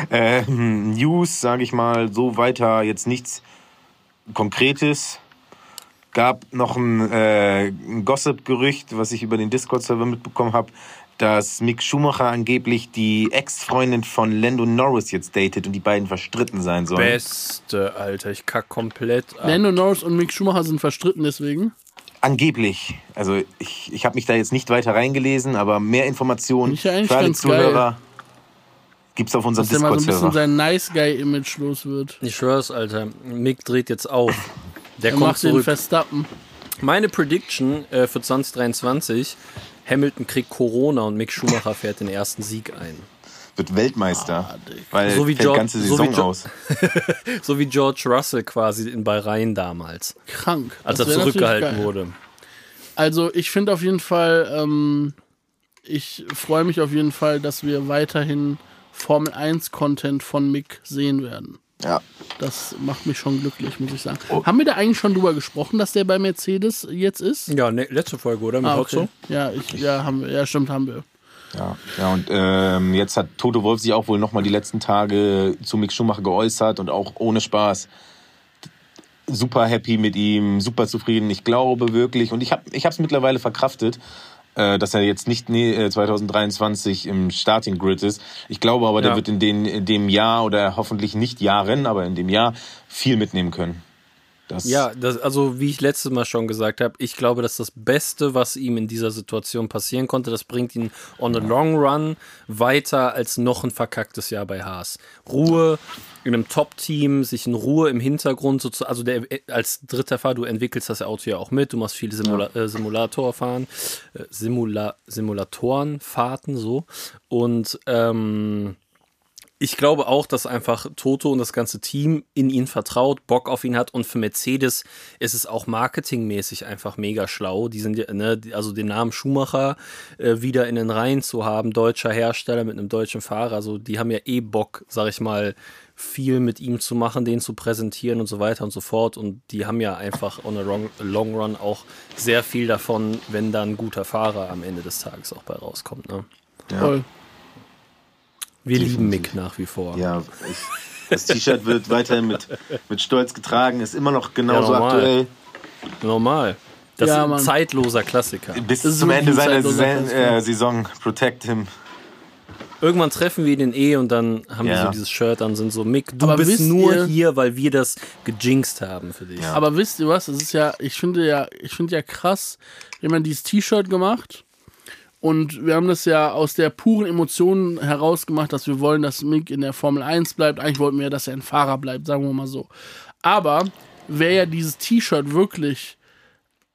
ähm, News, sage ich mal, so weiter, jetzt nichts Konkretes. Gab noch ein, äh, ein Gossip-Gerücht, was ich über den Discord-Server mitbekommen habe, dass Mick Schumacher angeblich die Ex-Freundin von Lando Norris jetzt datet und die beiden verstritten sein sollen. Beste, Alter, ich kack komplett ab. Lando Norris und Mick Schumacher sind verstritten deswegen? Angeblich. Also ich, ich habe mich da jetzt nicht weiter reingelesen, aber mehr Informationen für alle Zuhörer gibt es auf unserem Discord-Server. Dass der mal so ein bisschen sein Nice-Guy-Image los wird. Ich schwör's, Alter. Mick dreht jetzt auf. Der er kommt macht zurück. Den Verstappen. Meine Prediction äh, für 2023, Hamilton kriegt Corona und Mick Schumacher fährt den ersten Sieg ein wird Weltmeister. Ah, weil so wie George, ganze Saison so aus. so wie George Russell quasi in Bahrain damals. Krank. Als er zurückgehalten wurde. Also ich finde auf jeden Fall, ähm, ich freue mich auf jeden Fall, dass wir weiterhin Formel 1 Content von Mick sehen werden. Ja. Das macht mich schon glücklich, muss ich sagen. Oh. Haben wir da eigentlich schon drüber gesprochen, dass der bei Mercedes jetzt ist? Ja, ne, letzte Folge, oder? Mit ah, okay. Ja, ich, ja, haben wir, ja, stimmt, haben wir. Ja, ja und ähm, jetzt hat Toto Wolf sich auch wohl nochmal die letzten Tage zu Mick Schumacher geäußert und auch ohne Spaß super happy mit ihm, super zufrieden. Ich glaube wirklich, und ich habe ich es mittlerweile verkraftet, dass er jetzt nicht nee, 2023 im Starting Grid ist. Ich glaube aber, ja. der wird in, den, in dem Jahr oder hoffentlich nicht Jahren, aber in dem Jahr viel mitnehmen können. Das ja, das, also wie ich letztes Mal schon gesagt habe, ich glaube, dass das Beste, was ihm in dieser Situation passieren konnte, das bringt ihn on the long run weiter als noch ein verkacktes Jahr bei Haas. Ruhe in einem Top-Team, sich in Ruhe im Hintergrund, sozusagen, also der, als dritter Fahrer, du entwickelst das Auto ja auch mit, du machst viele Simula ja. äh, Simulatorfahren, äh, Simula Simulatorenfahrten so und ähm, ich glaube auch, dass einfach Toto und das ganze Team in ihn vertraut, Bock auf ihn hat und für Mercedes ist es auch marketingmäßig einfach mega schlau. Die sind ja, ne, also den Namen Schumacher äh, wieder in den Reihen zu haben, deutscher Hersteller mit einem deutschen Fahrer, also die haben ja eh Bock, sag ich mal, viel mit ihm zu machen, den zu präsentieren und so weiter und so fort. Und die haben ja einfach on a long, long run auch sehr viel davon, wenn dann ein guter Fahrer am Ende des Tages auch bei rauskommt. Ne? Ja. Voll. Wir Definitiv. lieben Mick nach wie vor. Ja, ich, das T-Shirt wird weiterhin mit, mit Stolz getragen, ist immer noch genauso ja, aktuell. Normal. Das ja, ist ein Mann. zeitloser Klassiker. Bis zum Ende seiner Saison, äh, Saison Protect Him. Irgendwann treffen wir den eh und dann haben ja. wir so dieses Shirt an, sind so, Mick, du Aber bist nur ihr, hier, weil wir das gejinxt haben für dich. Ja. Aber wisst ihr was? Es ist ja, ich finde ja, ich finde ja krass, wenn man dieses T-Shirt gemacht und wir haben das ja aus der puren Emotion herausgemacht, dass wir wollen, dass Mick in der Formel 1 bleibt. Eigentlich wollten wir ja, dass er ein Fahrer bleibt, sagen wir mal so. Aber wäre ja dieses T-Shirt wirklich.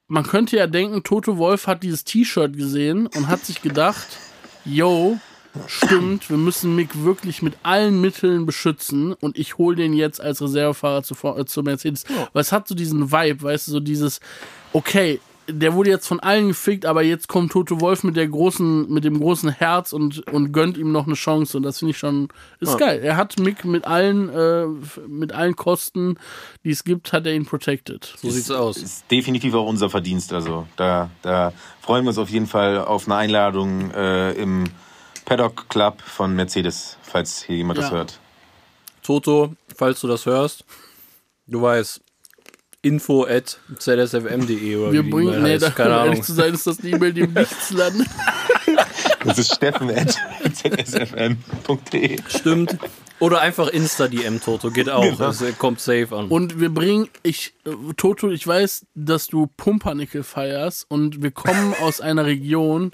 Man könnte ja denken, Toto Wolf hat dieses T-Shirt gesehen und hat sich gedacht, yo, stimmt, wir müssen Mick wirklich mit allen Mitteln beschützen und ich hole den jetzt als Reservefahrer zu, äh, zu Mercedes. Ja. Weil es hat so diesen Vibe, weißt du, so dieses, okay, der wurde jetzt von allen gefickt, aber jetzt kommt Tote Wolf mit der großen, mit dem großen Herz und, und gönnt ihm noch eine Chance. Und das finde ich schon, ist ja. geil. Er hat Mick mit allen, äh, mit allen Kosten, die es gibt, hat er ihn protected. So ist, sieht's aus. Ist definitiv auch unser Verdienst. Also da, da freuen wir uns auf jeden Fall auf eine Einladung äh, im Paddock Club von Mercedes, falls hier jemand ja. das hört. Toto, falls du das hörst, du weißt, info at zsfm.de oder Wir wie die bringen, nee, da, Keine um Ahnung. ehrlich zu sein, ist das die E-Mail, die im Nichts landet. Das ist steffen.zsfm.de. Stimmt. Oder einfach Insta-DM Toto, geht auch. Genau. Das äh, kommt safe an. Und wir bringen, ich, äh, Toto, ich weiß, dass du Pumpernickel feierst und wir kommen aus einer Region,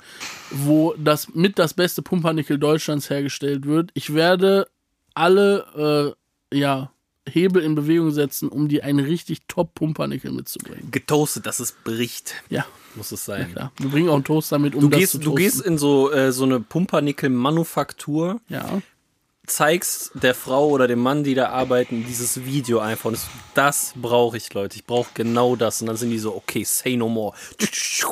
wo das mit das beste Pumpernickel Deutschlands hergestellt wird. Ich werde alle, äh, ja, Hebel in Bewegung setzen, um dir einen richtig top Pumpernickel mitzubringen. Getoastet, dass es bricht, Ja, muss es sein. klar. Wir bringen auch einen Toaster mit, um Du das gehst, zu du toasten. gehst in so, äh, so eine Pumpernickel-Manufaktur, ja. zeigst der Frau oder dem Mann, die da arbeiten, dieses Video einfach. Und das, das brauche ich, Leute. Ich brauche genau das. Und dann sind die so, okay, say no more.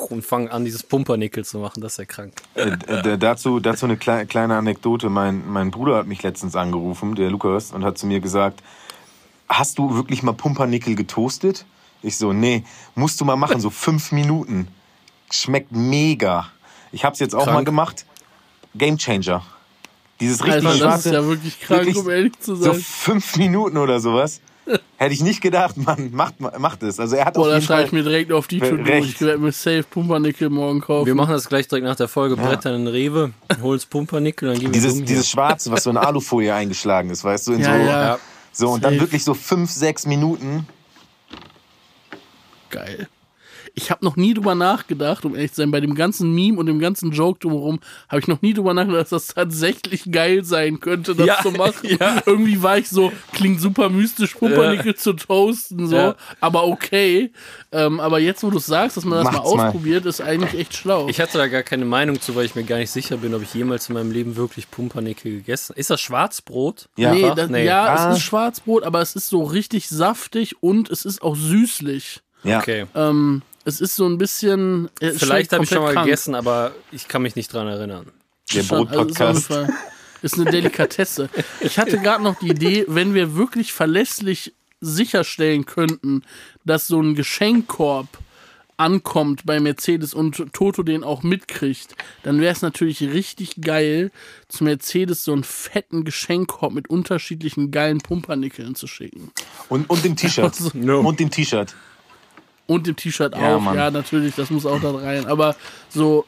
Und fangen an, dieses Pumpernickel zu machen. Das ist ja krank. Äh, äh, dazu, dazu eine klei- kleine Anekdote. Mein, mein Bruder hat mich letztens angerufen, der Lukas, und hat zu mir gesagt, hast du wirklich mal Pumpernickel getoastet? Ich so, nee, musst du mal machen, so fünf Minuten. Schmeckt mega. Ich hab's jetzt auch Krank. mal gemacht. Game Changer. Dieses richtig Alter, das schwarze, ist ja wirklich krank, wirklich um ehrlich zu so sein. fünf Minuten oder sowas. Hätte ich nicht gedacht, man, macht, macht es. Also er hat Boah, da schreibe ich mir direkt auf die To-Do. recht. Ich werde mir safe Pumpernickel morgen kaufen. Wir machen das gleich direkt nach der Folge. Brettern in Rewe, uns Pumpernickel, dann gehen wir dieses, dieses Schwarze, was so in Alufolie eingeschlagen ist, weißt du, in Ja, so, ja. So und dann wirklich so fünf, sechs Minuten. Geil. Ich habe noch nie drüber nachgedacht, um ehrlich zu sein, bei dem ganzen Meme und dem ganzen Joke drumherum, habe ich noch nie drüber nachgedacht, dass das tatsächlich geil sein könnte, das Ja, zu machen. ja. Irgendwie war ich so, klingt super mystisch, Pumpernickel zu toasten, so, Ja. aber okay. Ähm, aber jetzt, wo du sagst, dass man das mal Macht's mal. ausprobiert, ist eigentlich echt schlau. Ich hatte da gar keine Meinung zu, weil ich mir gar nicht sicher bin, ob ich jemals in meinem Leben wirklich Pumpernickel gegessen habe. Ist das Schwarzbrot? Ja. nee, das, Nee. ja, Ah. es ist Schwarzbrot, aber es ist so richtig saftig und es ist auch süßlich. Ja. Okay. Ähm, es ist so ein bisschen. äh, es Vielleicht habe ich schon mal krank. gegessen, aber ich kann mich nicht dran erinnern. Der also ist, Brotpodcast. Fall, ist eine Delikatesse. Ich hatte gerade noch die Idee, wenn wir wirklich verlässlich sicherstellen könnten, dass so ein Geschenkkorb ankommt bei Mercedes und Toto den auch mitkriegt, dann wäre es natürlich richtig geil, zu Mercedes so einen fetten Geschenkkorb mit unterschiedlichen geilen Pumpernickeln zu schicken. Und, und dem T-Shirt. No. Und dem T-Shirt. Und dem T-Shirt Ja, auch. Mann. Ja, natürlich, das muss auch da rein. Aber so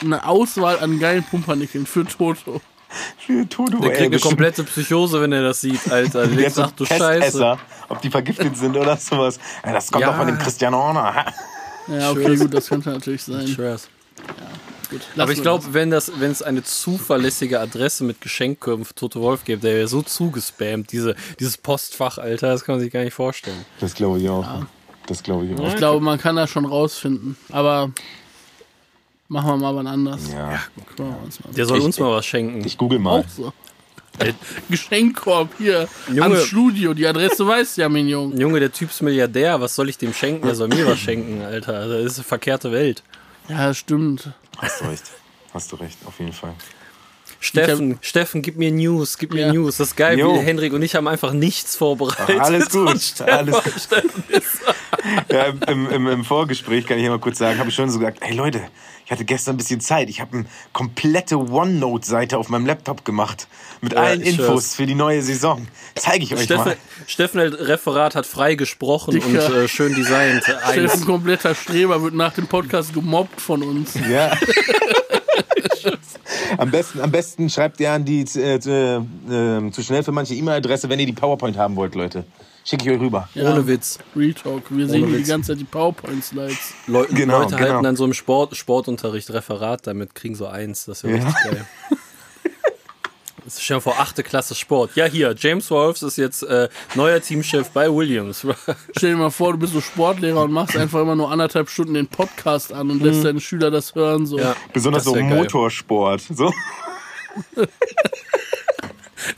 eine Auswahl an geilen Pumpernickeln für Toto. Für Toto, Der ey, kriegt eine komplette Psychose, wenn er das sieht, Alter. Der denkt, ach du Scheiße. Ob die vergiftet sind oder sowas. Ja, das kommt Ja. doch von dem Cristiano Horner. Ja, okay, gut, das könnte natürlich sein. Ich schwör's. Gut, Aber ich glaube, wenn das, wenn es eine zuverlässige Adresse mit Geschenkkörben für Toto Wolf gibt, der wäre so zugespammt, diese, dieses Postfach, Alter, das kann man sich gar nicht vorstellen. Das glaube ich auch. Das glaube ich auch. Ich glaube, man kann das schon rausfinden. Aber machen wir mal wann anders. Ja. Gucken wir uns mal. Der soll Ich- uns mal was schenken. Ich google mal. Auch so. Geschenkkorb hier Junge. am Studio. Die Adresse weißt du ja, mein Junge. Junge, der Typ ist Milliardär, was soll ich dem schenken? Der soll mir was schenken, Alter. Das ist eine verkehrte Welt. Ja, stimmt. Hast du recht. Hast du recht, auf jeden Fall. Steffen, Steffen, gib mir News, gib mir Ja. News. Das ist geil, Jo. wie Henrik und ich haben einfach nichts vorbereitet. Alles gut. Steffen, Alles ist Ja, im, im, Im Vorgespräch kann ich ja mal kurz sagen, habe ich schon so gesagt, hey Leute, ich hatte gestern ein bisschen Zeit. Ich habe eine komplette OneNote-Seite auf meinem Laptop gemacht. Mit Ja, allen Infos schwör's. für die neue Saison. Zeige ich euch Steffen, mal. Steffen Referat hat frei gesprochen Dicker. und äh, schön designt. Steffen, kompletter Streber, wird nach dem Podcast gemobbt von uns. Ja. Am, besten, am besten schreibt ihr an die äh, äh, äh, zu schnell für manche E-Mail-Adresse, wenn ihr die PowerPoint haben wollt, Leute. Schicke ich euch rüber. Ja. Ohne Witz. Real Talk. Wir sehen hier die Witz. ganze Zeit die PowerPoint-Slides. Leu Genau, Leute genau. halten dann so im Sport, Sportunterricht Referat damit, kriegen so eins. Das wäre Ja. richtig geil. Das ist schon vor achte Klasse Sport. Ja, hier, James Wolfs ist jetzt äh, neuer Teamchef bei Williams. Stell dir mal vor, du bist so Sportlehrer und machst einfach immer nur anderthalb Stunden den Podcast an und lässt deine Schüler das hören. So. ja, Besonders das so geil. Motorsport. So.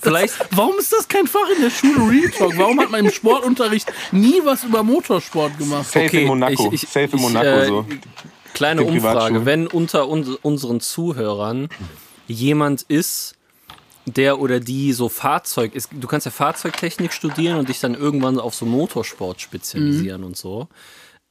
Vielleicht, Warum ist das kein Fach in der Schule Real Talk? Warum hat man im Sportunterricht nie was über Motorsport gemacht? Safe Okay, in Monaco. ich- ich- Safe in ich, Monaco. äh, so. kleine Umfrage. Wenn unter uns, unseren Zuhörern jemand ist, der oder die so Fahrzeug ist, du kannst ja Fahrzeugtechnik studieren und dich dann irgendwann auf so Motorsport spezialisieren und so.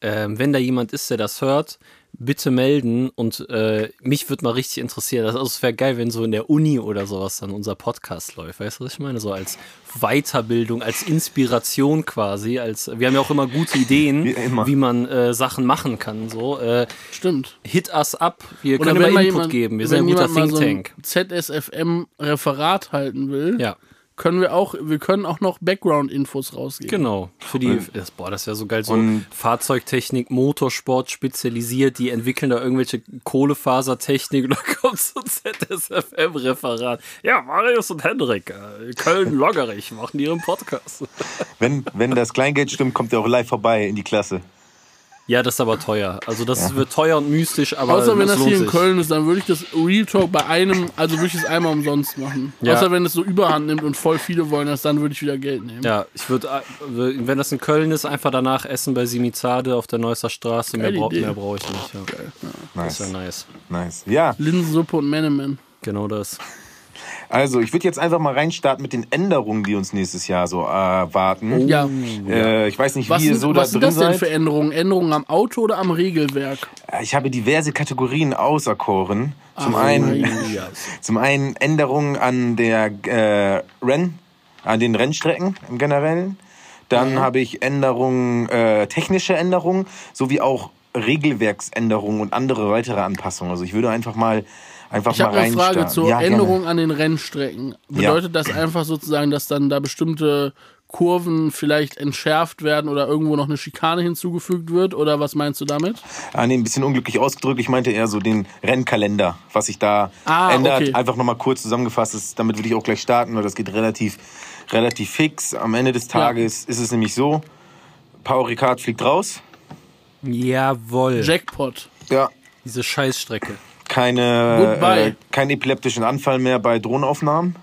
Ähm, wenn da jemand ist, der das hört, bitte melden und äh, mich würde mal richtig interessieren. Also es wäre geil, wenn so in der Uni oder sowas dann unser Podcast läuft. Weißt du, was ich meine? So als Weiterbildung, als Inspiration quasi. Als wir haben ja auch immer gute Ideen, Wie immer. wie man äh, Sachen machen kann. So äh, Stimmt. hit us up. Wir Oder können immer Input jemand, geben. Wir sind ein guter Think so Tank. ZSFM-Referat halten will, Ja. Können wir auch, wir können auch noch Background-Infos rausgeben. Genau, für die, das, boah, das wäre so geil, so Und- Fahrzeugtechnik, Motorsport spezialisiert, die entwickeln da irgendwelche Kohlefasertechnik und dann kommt so ein ZSFM-Referat. Ja, Marius und Hendrik, äh, Köln-Loggerich machen ihren Podcast. Wenn, wenn das Kleingeld stimmt, kommt er auch live vorbei in die Klasse. Ja, das ist aber teuer. Also das wird teuer und mystisch, aber Außer wenn das das lohnt hier in. Köln ist, dann würde ich das Real Talk bei einem, also würde ich es einmal umsonst machen. Ja. Außer wenn es so überhand nimmt und voll viele wollen das, dann würde ich wieder Geld nehmen. Ja, ich würde, wenn das in Köln ist, einfach danach essen bei Simizade auf der Neusser Straße. Mehr, Geile brauch, Idee. mehr brauche ich nicht. Ja. Das Nice. ist ja nice. Nice. Ja, Linsensuppe und Menemen. Genau das. Also ich würde jetzt einfach mal reinstarten mit den Änderungen, die uns nächstes Jahr so erwarten. Ja. Äh, ich weiß nicht, wie Was, ihr sind, so da was sind drin das denn seid. für Änderungen? Änderungen am Auto oder am Regelwerk? Ich habe diverse Kategorien auserkoren. Zum einen, zum einen Änderungen an der äh, Renn, an den Rennstrecken im Generellen. Dann habe ich Änderungen, äh, technische Änderungen, sowie auch Regelwerksänderungen und andere weitere Anpassungen. Also ich würde einfach mal einfach Ich mal habe eine Frage zur Ja, gerne. Änderung an den Rennstrecken. Bedeutet das einfach sozusagen, dass dann da bestimmte Kurven vielleicht entschärft werden oder irgendwo noch eine Schikane hinzugefügt wird? Oder was meinst du damit? Ah, nee, ein bisschen unglücklich ausgedrückt. Ich meinte eher so den Rennkalender, was sich da Ah, ändert. okay. Einfach nochmal kurz zusammengefasst. Ist, damit würde ich auch gleich starten, weil das geht relativ, relativ fix. Am Ende des Tages ist es nämlich so, Paul Ricard fliegt raus. Jawohl. Jackpot. Ja, Diese Scheißstrecke. Keine, äh, keinen epileptischen Anfall mehr bei Drohnenaufnahmen.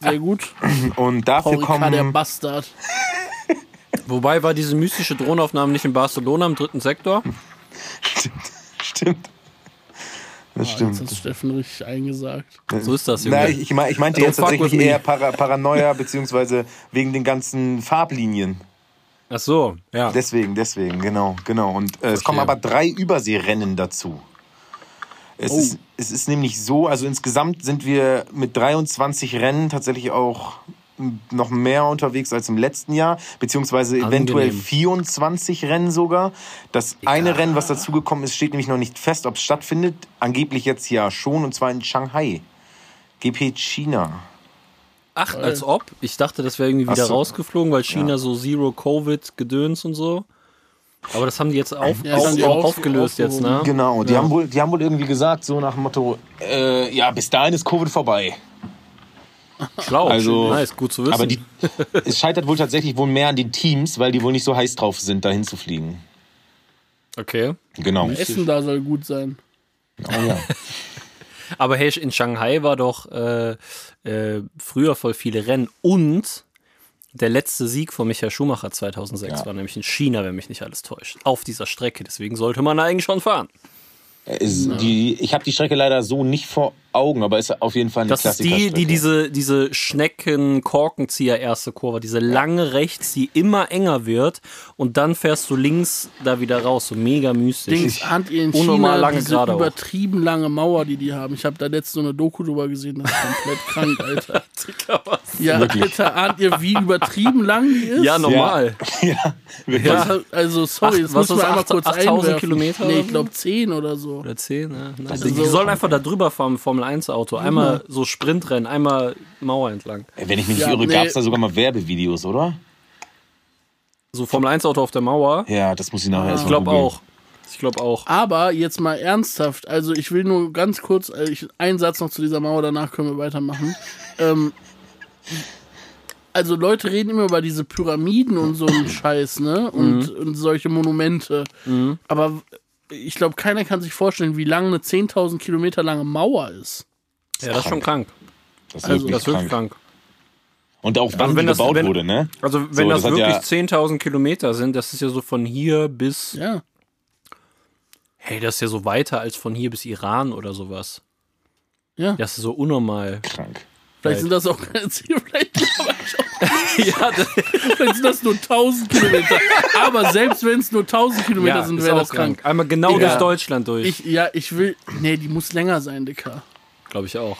Sehr gut. Und dafür Paul Ricard, der kommen... Bastard. Wobei war diese mystische Drohnenaufnahme nicht in Barcelona im dritten Sektor? Stimmt. Das Jetzt stimmt. hat Steffen richtig eingesagt. So ist das, Junge. Na, ich, ich mein- ich meinte Don't jetzt fuck tatsächlich eher Para Paranoia, beziehungsweise wegen den ganzen Farblinien. Ach so, ja. Deswegen, deswegen, genau, genau. Und äh, es kommen aber drei Überseerennen dazu. Es, Oh. ist, es ist nämlich so, also insgesamt sind wir mit 23 Rennen tatsächlich auch noch mehr unterwegs als im letzten Jahr, beziehungsweise eventuell Angenehm. 24 Rennen sogar. Das eine Rennen, was dazugekommen ist, steht nämlich noch nicht fest, ob es stattfindet. Angeblich jetzt ja schon, und zwar in Shanghai. GP China. Ach, als ob. Ich dachte, das wäre irgendwie wieder so. rausgeflogen, weil China so Zero-Covid-Gedöns und so. Aber das haben die jetzt auf, Ja, auf, haben die auf, auf- aufgelöst jetzt, ne? Genau, die, Ja. haben wohl, die haben wohl irgendwie gesagt, so nach dem Motto, äh, ja, bis dahin ist Covid vorbei. Schlau. Also- nice, gut zu wissen. Aber die, es scheitert wohl tatsächlich wohl mehr an den Teams, weil die wohl nicht so heiß drauf sind, dahin zu fliegen. okay. Genau. Essen da soll gut sein. Oh, ja. Aber hey, in Shanghai war doch äh, äh, früher voll viele Rennen und der letzte Sieg von Michael Schumacher 2006 Ja. war nämlich in China, wenn mich nicht alles täuscht. Auf dieser Strecke. Deswegen sollte man da eigentlich schon fahren. Es- die, ich habe die Strecke leider so nicht vor Augen, aber ist auf jeden Fall eine Das ist die, die diese, diese Schnecken-Korkenzieher erste Kurve, diese lange rechts, die immer enger wird und dann fährst du links da wieder raus, so mega mystisch. Dings, ahnt ihr in China lange diese Gerade auch. übertrieben lange Mauer, die die haben? Ich habe da letztens so eine Doku drüber gesehen, das ist komplett krank, Alter. Ja, Alter, ahnt ihr, wie übertrieben lang die ist? Ja, normal. ja, Ja. Also, sorry, das was muss man ist einmal kurz 8000 einwerfen. Kilometer Nee, ich glaube 10 oder so. Oder 10, ne? Nice. Also die so- sollen einfach da drüber fahren, Formel 1 Auto. Einmal so Sprintrennen, einmal Mauer entlang. Wenn ich mich nicht Ja, irre, nee. gab es da sogar mal Werbevideos, oder? So Formel 1 Auto auf der Mauer. Ja, das muss ich nachher Ich glaube auch. Ich glaube auch. Aber jetzt mal ernsthaft, also ich will nur ganz kurz, äh, ich, einen Satz noch zu dieser Mauer, danach können wir weitermachen. ähm, also Leute reden immer über diese Pyramiden und so einen Scheiß, ne? Und, und solche Monumente. Aber ich glaube, keiner kann sich vorstellen, wie lang eine 10.000 Kilometer lange Mauer ist. Ja, das ist schon krank. Das ist Also, wirklich Das ist wirklich krank. krank. Und auch wann Also wenn die das- gebaut wenn- wurde, ne? Also wenn So, das, das wirklich ja- 10.000 Kilometer sind, das ist ja so von hier bis, Ja. hey, das ist ja so weiter als von hier bis Iran oder sowas. Ja. Das ist so unnormal. Krank. Vielleicht sind das auch keine Ziele, vielleicht auch ja, Dann sind das nur 1000 Kilometer. Aber selbst wenn es nur 1000 Kilometer ja, sind, wäre auch das krank. Einmal genau Ja. durch Deutschland durch. Ich, ja, ich will. Nee, die muss länger sein, Dicker. Glaube ich auch.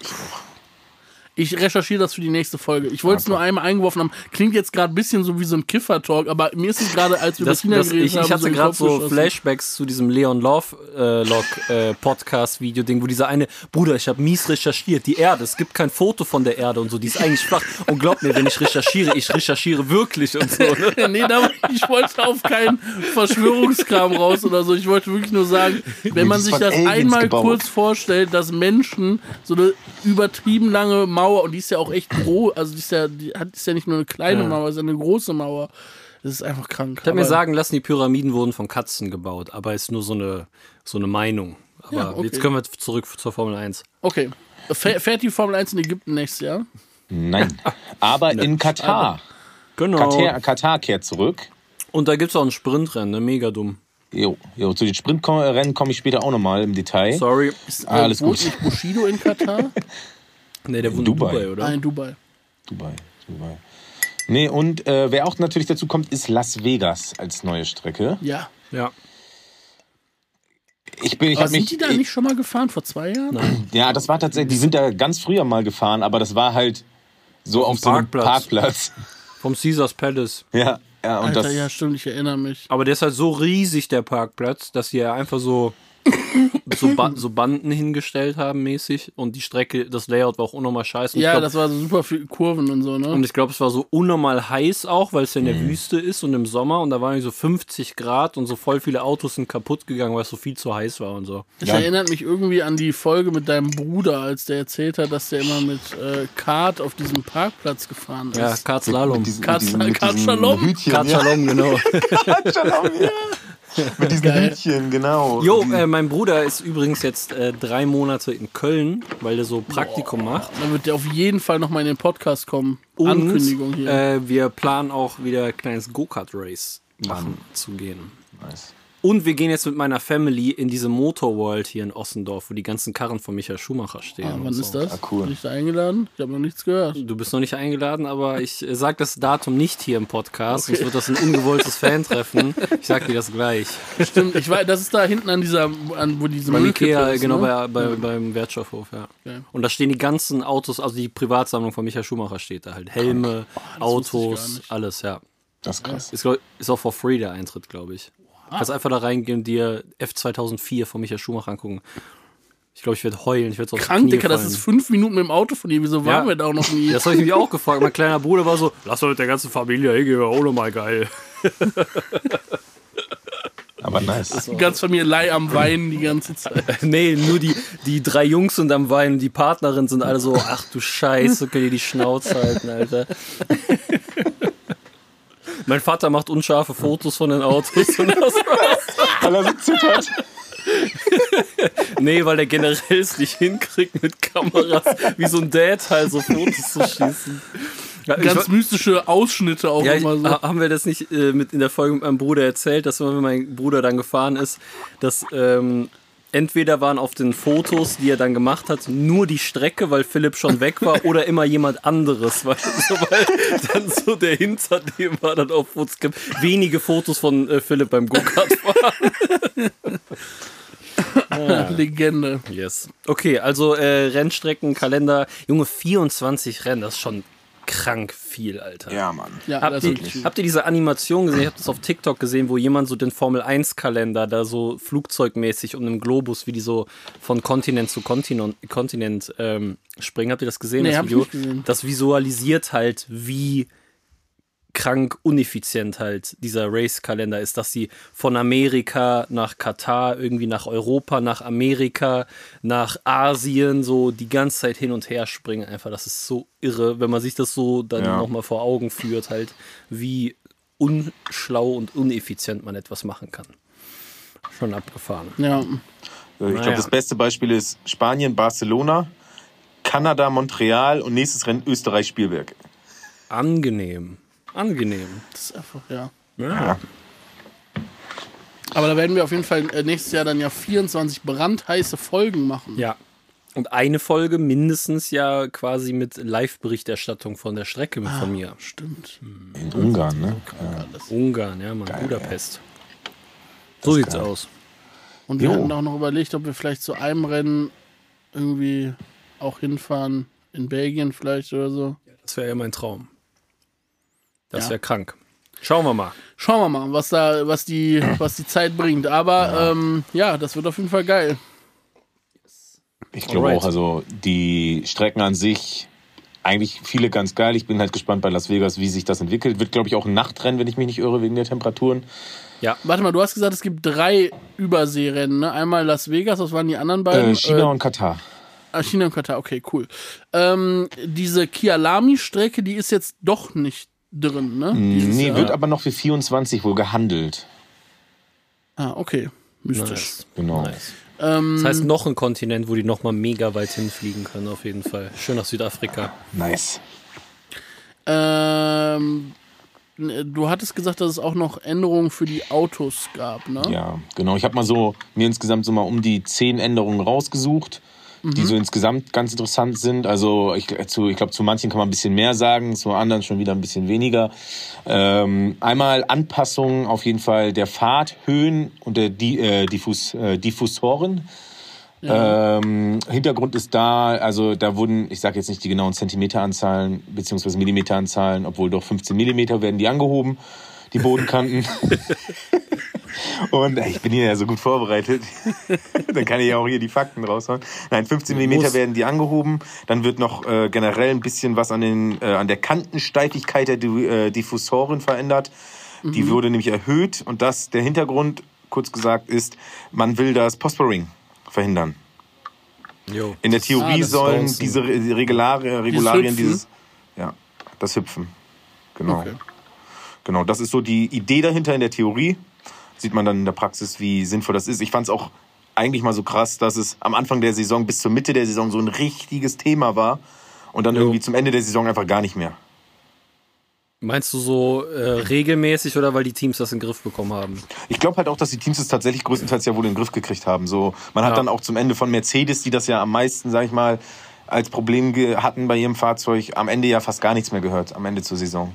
Ich recherchiere das für die nächste Folge. Ich wollte es nur einmal eingeworfen haben. Klingt jetzt gerade ein bisschen so wie so ein Kiffer-Talk, aber mir ist es gerade, als wir Das, über China geredet ich, haben, ich hatte den gerade so. Flashbacks zu diesem Leon Love äh, Log äh, Podcast Video Ding, wo dieser eine Bruder, ich habe mies recherchiert, die Erde, es gibt kein Foto von der Erde und so, die ist eigentlich flach und glaubt mir, wenn ich recherchiere, ich recherchiere wirklich und so. Ne? nee, da, ich wollte auf keinen Verschwörungskram raus oder so. Ich wollte wirklich nur sagen, wenn man sich das einmal gebaut. kurz vorstellt, dass Menschen so eine übertrieben lange Mauer, und die ist ja auch echt groß, also die ist ja, die hat, ist ja nicht nur eine kleine Ja. Mauer, ist ja eine große Mauer. Das ist einfach krank. Ich habe mir sagen lassen, die Pyramiden wurden von Katzen gebaut, aber ist nur so eine, so eine Meinung. Aber Ja, okay. jetzt können wir zurück zur Formel 1. Okay. Fäh- Fährt die Formel 1 in Ägypten nächstes Jahr? Nein. Aber in Katar. Genau. Katar, Katar kehrt zurück. Und da gibt es auch ein Sprintrennen, ne? mega dumm. Jo, jo, zu den Sprintrennen komme ich später auch nochmal im Detail. Sorry. Ist, Ah, alles gut. nicht Bushido in Katar? Ne, der wohnt in Dubai. Dubai, oder? Nein, Dubai. Dubai, Dubai. Nee, und äh, wer auch natürlich dazu kommt, ist Las Vegas als neue Strecke. Ja. Ja. Ich bin, ich Aber habe mich. sind die da nicht schon mal gefahren vor zwei Jahren? Ja, das war tatsächlich, die sind da ganz früher mal gefahren, aber das war halt so auf, dem so einem Parkplatz. Parkplatz. Vom Caesars Palace. Ja, ja, und Alter, das. ja, stimmt, ich erinnere mich. Aber der ist halt so riesig, der Parkplatz, dass sie ja einfach so, so, ba so Banden hingestellt haben, mäßig. Und die Strecke, das Layout war auch unnormal scheiße. Und Ja, ich glaub, das war so super viel Kurven und so, ne? und ich glaube, es war so unnormal heiß auch, weil es ja in der Wüste ist und im Sommer. Und da waren so 50 Grad und so voll viele Autos sind kaputt gegangen, weil es so viel zu heiß war und so. Das Ja. erinnert mich irgendwie an die Folge mit deinem Bruder, als der erzählt hat, dass der immer mit äh, Kart auf diesem Parkplatz gefahren ist. Ja, Kart Slalom. Diesen Shalom. Kart ja. Slalom, genau. Shalom, ja. Mit diesen Geil. Hütchen, genau. Jo, äh, mein Bruder ist übrigens jetzt äh, drei Monate in Köln, weil der so Praktikum macht. Dann wird der auf jeden Fall nochmal in den Podcast kommen. Und Ankündigung hier. Äh, wir planen auch wieder ein kleines Go-Kart-Race machen zu gehen. Nice. Und wir gehen jetzt mit meiner Family in diese Motorworld hier in Ossendorf, wo die ganzen Karren von Michael Schumacher stehen. ah, und wann so. ist das? Ah, cool. Bin ich da eingeladen? Ich habe noch nichts gehört. Du bist noch nicht eingeladen, aber ich äh, sag das Datum nicht hier im Podcast, sonst wird das ein ungewolltes Fan-Treffen. Ich sag dir das gleich. Stimmt, ich weiß, das ist da hinten an dieser, an, wo diese Beim Ikea, ist, genau, ne? bei, bei, beim Wertstoffhof, ja. Okay. Und da stehen die ganzen Autos, also die Privatsammlung von Michael Schumacher steht da halt. Helme, gar Autos, alles, ja. Das ist krass. Ist, glaub, ist auch for free der Eintritt, glaube ich. Kannst einfach da reingehen und dir F2004 von Michael Schumacher angucken. Ich glaube, ich werde heulen. Ich werde die Krank, Dicker, das ist fünf Minuten mit dem Auto von dir. Wieso waren Ja. wir da auch noch nie? Das habe ich mich auch gefragt. Mein kleiner Bruder war so, lass doch mit der ganzen Familie hingehen, auch nochmal geil. Aber nice. Die ganze Familie Leih am Weinen die ganze Zeit. nee, nur die, die drei Jungs sind am Weinen, die Partnerin sind alle so, ach du Scheiße, könnt ihr die Schnauze halten, Alter. Mein Vater macht unscharfe Fotos von den Autos und das Weil er so zittert. Nee, weil der generell es nicht hinkriegt, mit Kameras wie so ein Dad halt so Fotos zu schießen. Ja, Ganz mystische Ausschnitte auch ja, immer so. ha- haben wir das nicht äh, mit in der Folge mit meinem Bruder erzählt, dass wenn mein Bruder dann gefahren ist, dass ähm, entweder waren auf den Fotos, die er dann gemacht hat, nur die Strecke, weil Philipp schon weg war, oder immer jemand anderes, weil, so, weil dann so der hinter dem war dann auf Fotos gibt. Wenige Fotos von äh, Philipp beim Go-Kart fahren. Legende. Yes. Okay, also äh, Rennstrecken, Kalender. Junge, 24 Rennen, das ist schon krank viel, Alter. Ja, Mann. Ja, Habt das ihr, habt ihr diese Animation gesehen? Ich habe das auf TikTok gesehen, wo jemand so den Formel-1-Kalender da so flugzeugmäßig um den Globus, wie die so von Kontinent zu Kontinent, Kontinent ähm, springen. Habt ihr das gesehen, Nee, das hab ich Video? nicht gesehen. Das visualisiert halt, wie krank uneffizient halt dieser Race-Kalender ist, dass sie von Amerika nach Katar, irgendwie nach Europa, nach Amerika, nach Asien so die ganze Zeit hin und her springen. Einfach, das ist so irre, wenn man sich das so dann Ja. nochmal vor Augen führt, halt, wie unschlau und uneffizient man etwas machen kann. Schon abgefahren. Ja. Ich Naja. glaube, das beste Beispiel ist Spanien, Barcelona, Kanada, Montreal und nächstes Rennen Österreich, Spielberg. Angenehm. Angenehm. Das ist einfach, ja. Ja. Aber da werden wir auf jeden Fall äh, nächstes Jahr dann ja 24 brandheiße Folgen machen. ja. Und eine Folge mindestens ja quasi mit Live-Berichterstattung von der Strecke mit von mir. Stimmt. In Ungarn, ne? Ungarn, ja, man, Budapest. So sieht's geil. aus. Und wir Jo. hatten auch noch überlegt, ob wir vielleicht zu einem Rennen irgendwie auch hinfahren. In Belgien vielleicht oder so. Das wäre ja mein Traum. Das Ja. wäre krank. Schauen wir mal. Schauen wir mal, was da, was die, was die Zeit bringt. Aber ja. Ähm, ja, das wird auf jeden Fall geil. Ich glaube Alright. auch, also die Strecken an sich, eigentlich viele ganz geil. Ich bin halt gespannt bei Las Vegas, wie sich das entwickelt. Wird, glaube ich, auch ein Nachtrennen, wenn ich mich nicht irre, wegen der Temperaturen. Warte mal, du hast gesagt, es gibt drei Überseerennen. Ne? Einmal Las Vegas, was waren die anderen beiden? Äh, China und Katar. Ah, China und Katar, okay, cool. Ähm, diese Kialami-Strecke, die ist jetzt doch nicht drin, ne? Dieses Nee, Jahr. wird aber noch für 24 wohl gehandelt. Ah, okay. Mystisch. Nice. Genau. nice. Ähm, Das heißt, noch ein Kontinent, wo die noch mal mega weit hinfliegen können, auf jeden Fall. Schön nach Südafrika. Nice. ähm, du hattest gesagt, dass es auch noch Änderungen für die Autos gab, ne? Ja, genau. Ich habe mal so mir insgesamt so mal um die zehn Änderungen rausgesucht, die so insgesamt ganz interessant sind. Also ich, zu, ich glaube, zu manchen kann man ein bisschen mehr sagen, zu anderen schon wieder ein bisschen weniger. Ähm, einmal Anpassungen auf jeden Fall der Fahrthöhen und der Di äh, Diffus, äh, Diffusoren. Ähm, Hintergrund ist da, also da wurden, ich sage jetzt nicht die genauen Zentimeteranzahlen beziehungsweise Millimeteranzahlen, obwohl doch 15 Millimeter werden die angehoben, die Bodenkanten. Und ich bin hier ja so gut vorbereitet. Dann kann ich ja auch hier die Fakten raushauen. Nein, 15 Millimeter Muss. werden die angehoben. Dann wird noch äh, generell ein bisschen was an, den, äh, an der Kantensteifigkeit der äh, Diffusoren verändert. Die wurde nämlich erhöht. Und das, der Hintergrund, kurz gesagt, ist, man will das Pospering verhindern. Jo. In der Theorie Ah, sollen diese Re- Regulare, Regularien Hüpfen? dieses, ja, das Hüpfen. Genau. Okay. Genau, das ist so die Idee dahinter in der Theorie. Sieht man dann in der Praxis, wie sinnvoll das ist. Ich fand es auch eigentlich mal so krass, dass es am Anfang der Saison bis zur Mitte der Saison so ein richtiges Thema war und dann Jo. irgendwie zum Ende der Saison einfach gar nicht mehr. Meinst du so äh, regelmäßig oder weil die Teams das in den Griff bekommen haben? Ich glaube halt auch, dass die Teams es tatsächlich größtenteils ja wohl in den Griff gekriegt haben. So, man hat Ja. dann auch zum Ende von Mercedes, die das ja am meisten, sag ich mal, als Problem hatten bei ihrem Fahrzeug, am Ende ja fast gar nichts mehr gehört, am Ende zur Saison.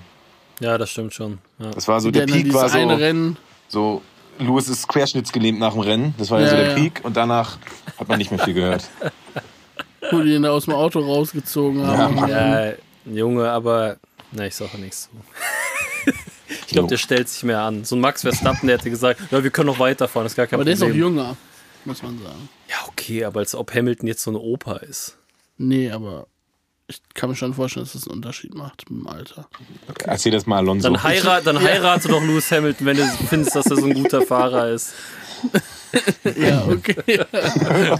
Ja, das stimmt schon. Ja. Das war so, der Peak war so, Rennen. so, Lewis ist querschnittsgelähmt nach dem Rennen. Das war ja, so Ja, der ja. Peak und danach hat man nicht mehr viel gehört. wo die ihn da aus dem Auto rausgezogen haben. Mann. Ja, Junge, aber na, ich sage nichts zu. ich glaube, der stellt sich mehr an. So ein Max Verstappen, der hätte gesagt, ja, wir können noch weiterfahren, das ist gar kein Aber der ist auch Problem. jünger, muss man sagen. Ja, okay, aber als ob Hamilton jetzt so eine Opa ist. Nee, aber ich kann mir schon vorstellen, dass das einen Unterschied macht mit dem Alter. Erzähl das mal Alonso. Dann, heirat, dann heirate doch Lewis Hamilton, wenn du findest, dass er so ein guter Fahrer ist. Ja, okay.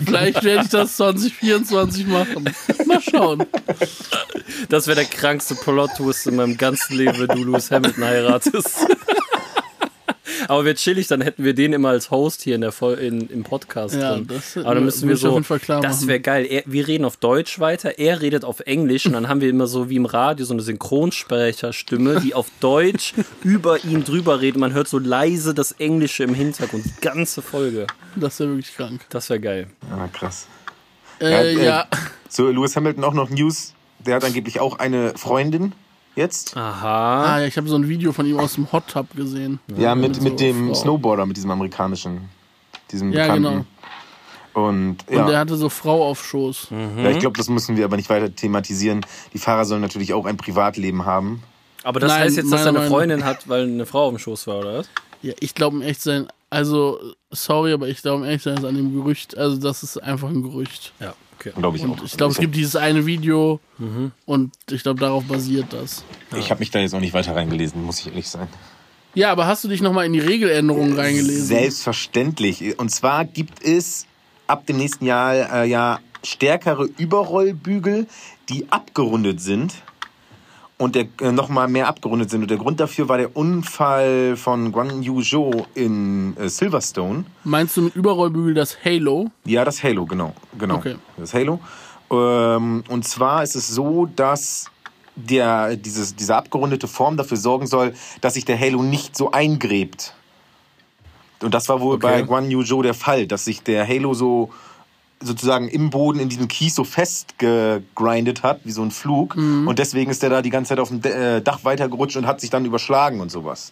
Vielleicht werde ich das 2024 machen. Mal schauen. Das wäre der krankste Plot-Twist in meinem ganzen Leben, wenn du Lewis Hamilton heiratest. Aber wäre chillig, dann hätten wir den immer als Host hier in der Vol in, im Podcast Ja, drin. das Aber dann müssen wir so, das wäre geil. Er, wir reden auf Deutsch weiter, er redet auf Englisch und dann haben wir immer so wie im Radio so eine Synchronsprecherstimme, die auf Deutsch über ihn drüber redet. Man hört so leise das Englische im Hintergrund, die ganze Folge. Das wäre wirklich krank. Das wäre geil. Ah, krass. Äh, Ja, äh, ja, Zu Lewis Hamilton auch noch News. Der hat angeblich auch eine Freundin jetzt. Aha. ah, ja, ich habe so ein Video von ihm aus dem Hot Tub gesehen. Ja, mit, so mit dem Frau. Snowboarder, mit diesem amerikanischen. Diesem Ja, Bekannten. Und ja, Und der hatte so Frau auf Schoß. ja ich glaube, das müssen wir aber nicht weiter thematisieren. Die Fahrer sollen natürlich auch ein Privatleben haben. Aber das Nein, heißt jetzt, dass er eine Freundin hat, weil eine Frau im Schoß war, oder was? Ja, ich glaube, um echt sein. Also, sorry, aber ich glaube, um echt sein ist an dem Gerücht. Also, das ist einfach ein Gerücht. Ja, okay. Glaube ich Und auch. ich glaube, es gibt dieses eine Video Mhm. und ich glaube, darauf basiert das. Ich habe mich da jetzt auch nicht weiter reingelesen, muss ich ehrlich sein. Ja, aber hast du dich nochmal in die Regeländerungen reingelesen? Selbstverständlich. Und zwar gibt es ab dem nächsten Jahr äh, ja stärkere Überrollbügel, die abgerundet sind. Und der äh, nochmal mehr abgerundet sind. Und der Grund dafür war der Unfall von Guan Yu Zhou in äh, Silverstone. Meinst du mit Überrollbügel das Halo? Ja, das Halo, genau. genau. Okay. Das Halo. Ähm, und zwar ist es so, dass der, dieses, diese abgerundete Form dafür sorgen soll, dass sich der Halo nicht so eingräbt. Und das war wohl Okay. bei Guan Yu Zhou der Fall, dass sich der Halo so sozusagen im Boden in diesem Kies so festgegrindet hat, wie so ein Flug. Mhm. Und deswegen ist der da die ganze Zeit auf dem De- äh, Dach weitergerutscht und hat sich dann überschlagen und sowas.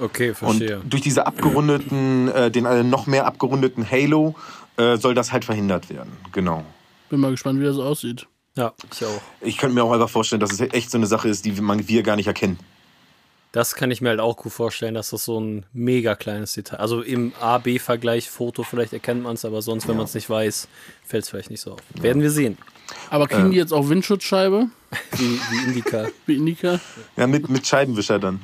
Okay, Und verstehe. durch diese abgerundeten, äh, den äh, noch mehr abgerundeten Halo äh, soll das halt verhindert werden. Genau. Bin mal gespannt, wie das aussieht. Ja, ich auch. Ich könnte mir auch einfach vorstellen, dass es echt so eine Sache ist, die man, wir gar nicht erkennen. Das kann ich mir halt auch gut vorstellen, dass das so ein mega kleines Detail. Also im A-B-Vergleich Foto vielleicht erkennt man es, aber sonst, wenn man es nicht weiß, fällt es vielleicht nicht so auf. Werden wir sehen. Aber kriegen die jetzt auch Windschutzscheibe, Wie, wie Indica. wie Indica? Ja, mit, mit Scheibenwischer dann.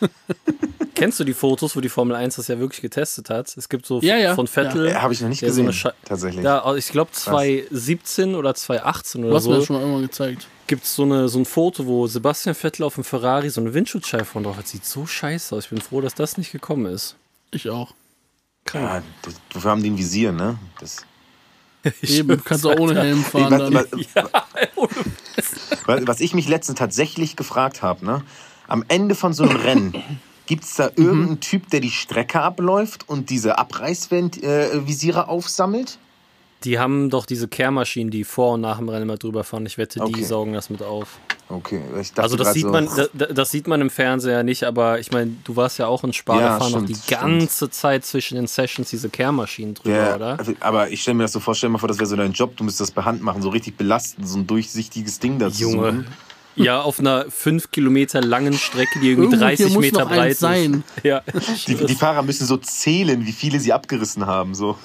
Kennst du die Fotos, wo die Formel 1 das ja wirklich getestet hat? Es gibt so Ja, ja. von Vettel. Äh, Habe ich noch nicht so gesehen, eine Schei- tatsächlich. Ja, ich glaube 2017 oder 2018 Du oder hast mir das so schon mal irgendwann gezeigt. gibt es so, eine, so ein Foto, wo Sebastian Vettel auf dem Ferrari so eine Windschutzscheibe von drauf hat. Sieht so scheiße aus. Ich bin froh, dass das nicht gekommen ist. Ich auch. Ja, das, dafür haben die ein Visier, ne? Das, Eben, kannst du auch ohne Helm fahren. was, Dann. was, was, was ich mich letztens tatsächlich gefragt habe, ne? Am Ende von so einem Rennen, gibt es da irgendeinen Typ, der die Strecke abläuft und diese Abreißvisiere äh, aufsammelt? Die haben doch diese Kehrmaschinen, die vor und nach dem Rennen mal drüber fahren. Ich wette, die Okay. saugen das mit auf. Okay, ich dachte Also das sieht so, man, das, das sieht man im Fernseher nicht, aber ich meine, du warst ja auch in Spa, Ja, da fahren noch die stimmt. ganze Zeit zwischen den Sessions diese Kehrmaschinen drüber, Ja, oder? aber ich stelle mir das so vor, stell dir mal vor, das wäre so dein Job, du müsstest das per Hand machen, so richtig belasten, so ein durchsichtiges Ding dazu. Junge. suchen. Ja, auf einer fünf Kilometer langen Strecke, die irgendwie Irgendwo hier 30 muss Meter breit ist. sein. Ja. Die, die Fahrer müssen so zählen, wie viele sie abgerissen haben. So.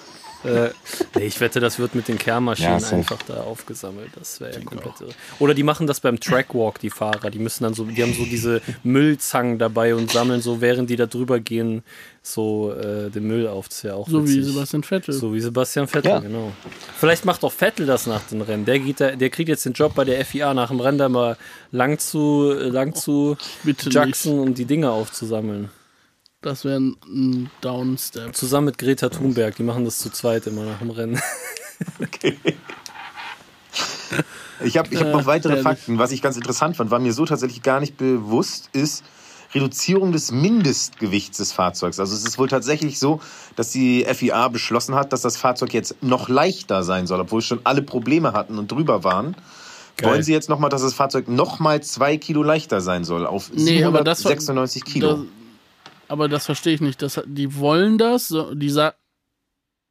Äh, nee, ich wette, das wird mit den Kehrmaschinen Ja, einfach da aufgesammelt. Das wäre ja komplett irre. Oder die machen das beim Trackwalk, die Fahrer. Die müssen dann so, die haben so diese Müllzangen dabei und sammeln so, während die da drüber gehen, so äh, den Müll auf. Das wäre auch So wie witzig. Sebastian Vettel. So wie Sebastian Vettel, Ja. genau. Vielleicht macht auch Vettel das nach dem Rennen. Der, geht da, der kriegt jetzt den Job bei der FIA nach dem Rennen da mal lang zu, lang zu Bitte Jackson und die Dinge aufzusammeln. Das wäre ein, ein Downstep. Zusammen mit Greta Thunberg, die machen das zu zweit immer nach dem Rennen. Ich habe ich hab noch Äh, weitere. Fakten. Was ich ganz interessant fand, war mir so tatsächlich gar nicht bewusst, ist Reduzierung des Mindestgewichts des Fahrzeugs. Also es ist wohl tatsächlich so, dass die FIA beschlossen hat, dass das Fahrzeug jetzt noch leichter sein soll, obwohl schon alle Probleme hatten und drüber waren. Geil. Wollen Sie jetzt nochmal, dass das Fahrzeug nochmal zwei Kilo leichter sein soll, auf Nee, aber das war- 796 Kilo? Das, aber das verstehe ich nicht. Das, die wollen das, die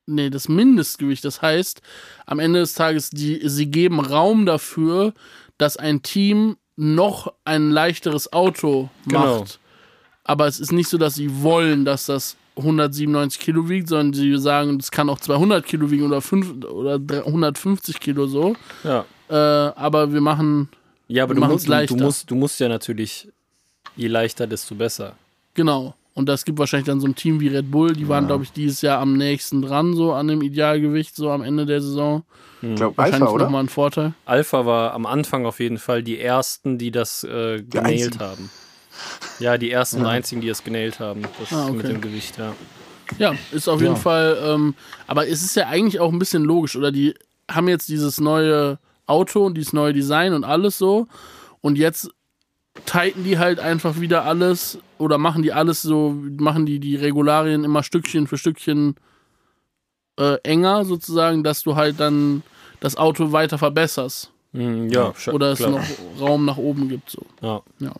Nee, das Mindestgewicht. Das heißt, am Ende des Tages, die, sie geben Raum dafür, dass ein Team noch ein leichteres Auto Genau. macht. Aber es ist nicht so, dass sie wollen, dass das 197 Kilo wiegt, sondern sie sagen, es kann auch 200 Kilo wiegen oder, 5, oder 150 Kilo so. Ja. Äh, aber wir machen, Ja, aber du, musst, du, du, leichter. musst, du musst ja natürlich, je leichter, desto besser. Genau. Und das gibt wahrscheinlich dann so ein Team wie Red Bull, die waren, glaube ich, dieses Jahr am nächsten dran, so an dem Idealgewicht, so am Ende der Saison. ich glaube, Wahrscheinlich Alpha, oder? nochmal ein Vorteil. Alpha war am Anfang auf jeden Fall die ersten, die das äh, genailt einzigen. haben. Ja, die ersten und einzigen, die das genailt haben. Das Ah, okay. mit dem Gewicht, ja. Ja, ist auf jeden Fall, ähm, aber es ist ja eigentlich auch ein bisschen logisch, oder? Die haben jetzt dieses neue Auto und dieses neue Design und alles so. Und jetzt tighten die halt einfach wieder alles oder machen die alles so, machen die die Regularien immer Stückchen für Stückchen äh, enger sozusagen, dass du halt dann das Auto weiter verbesserst. Mhm, ja, Oder es klar. noch Raum nach oben gibt. So. Ja. Ja.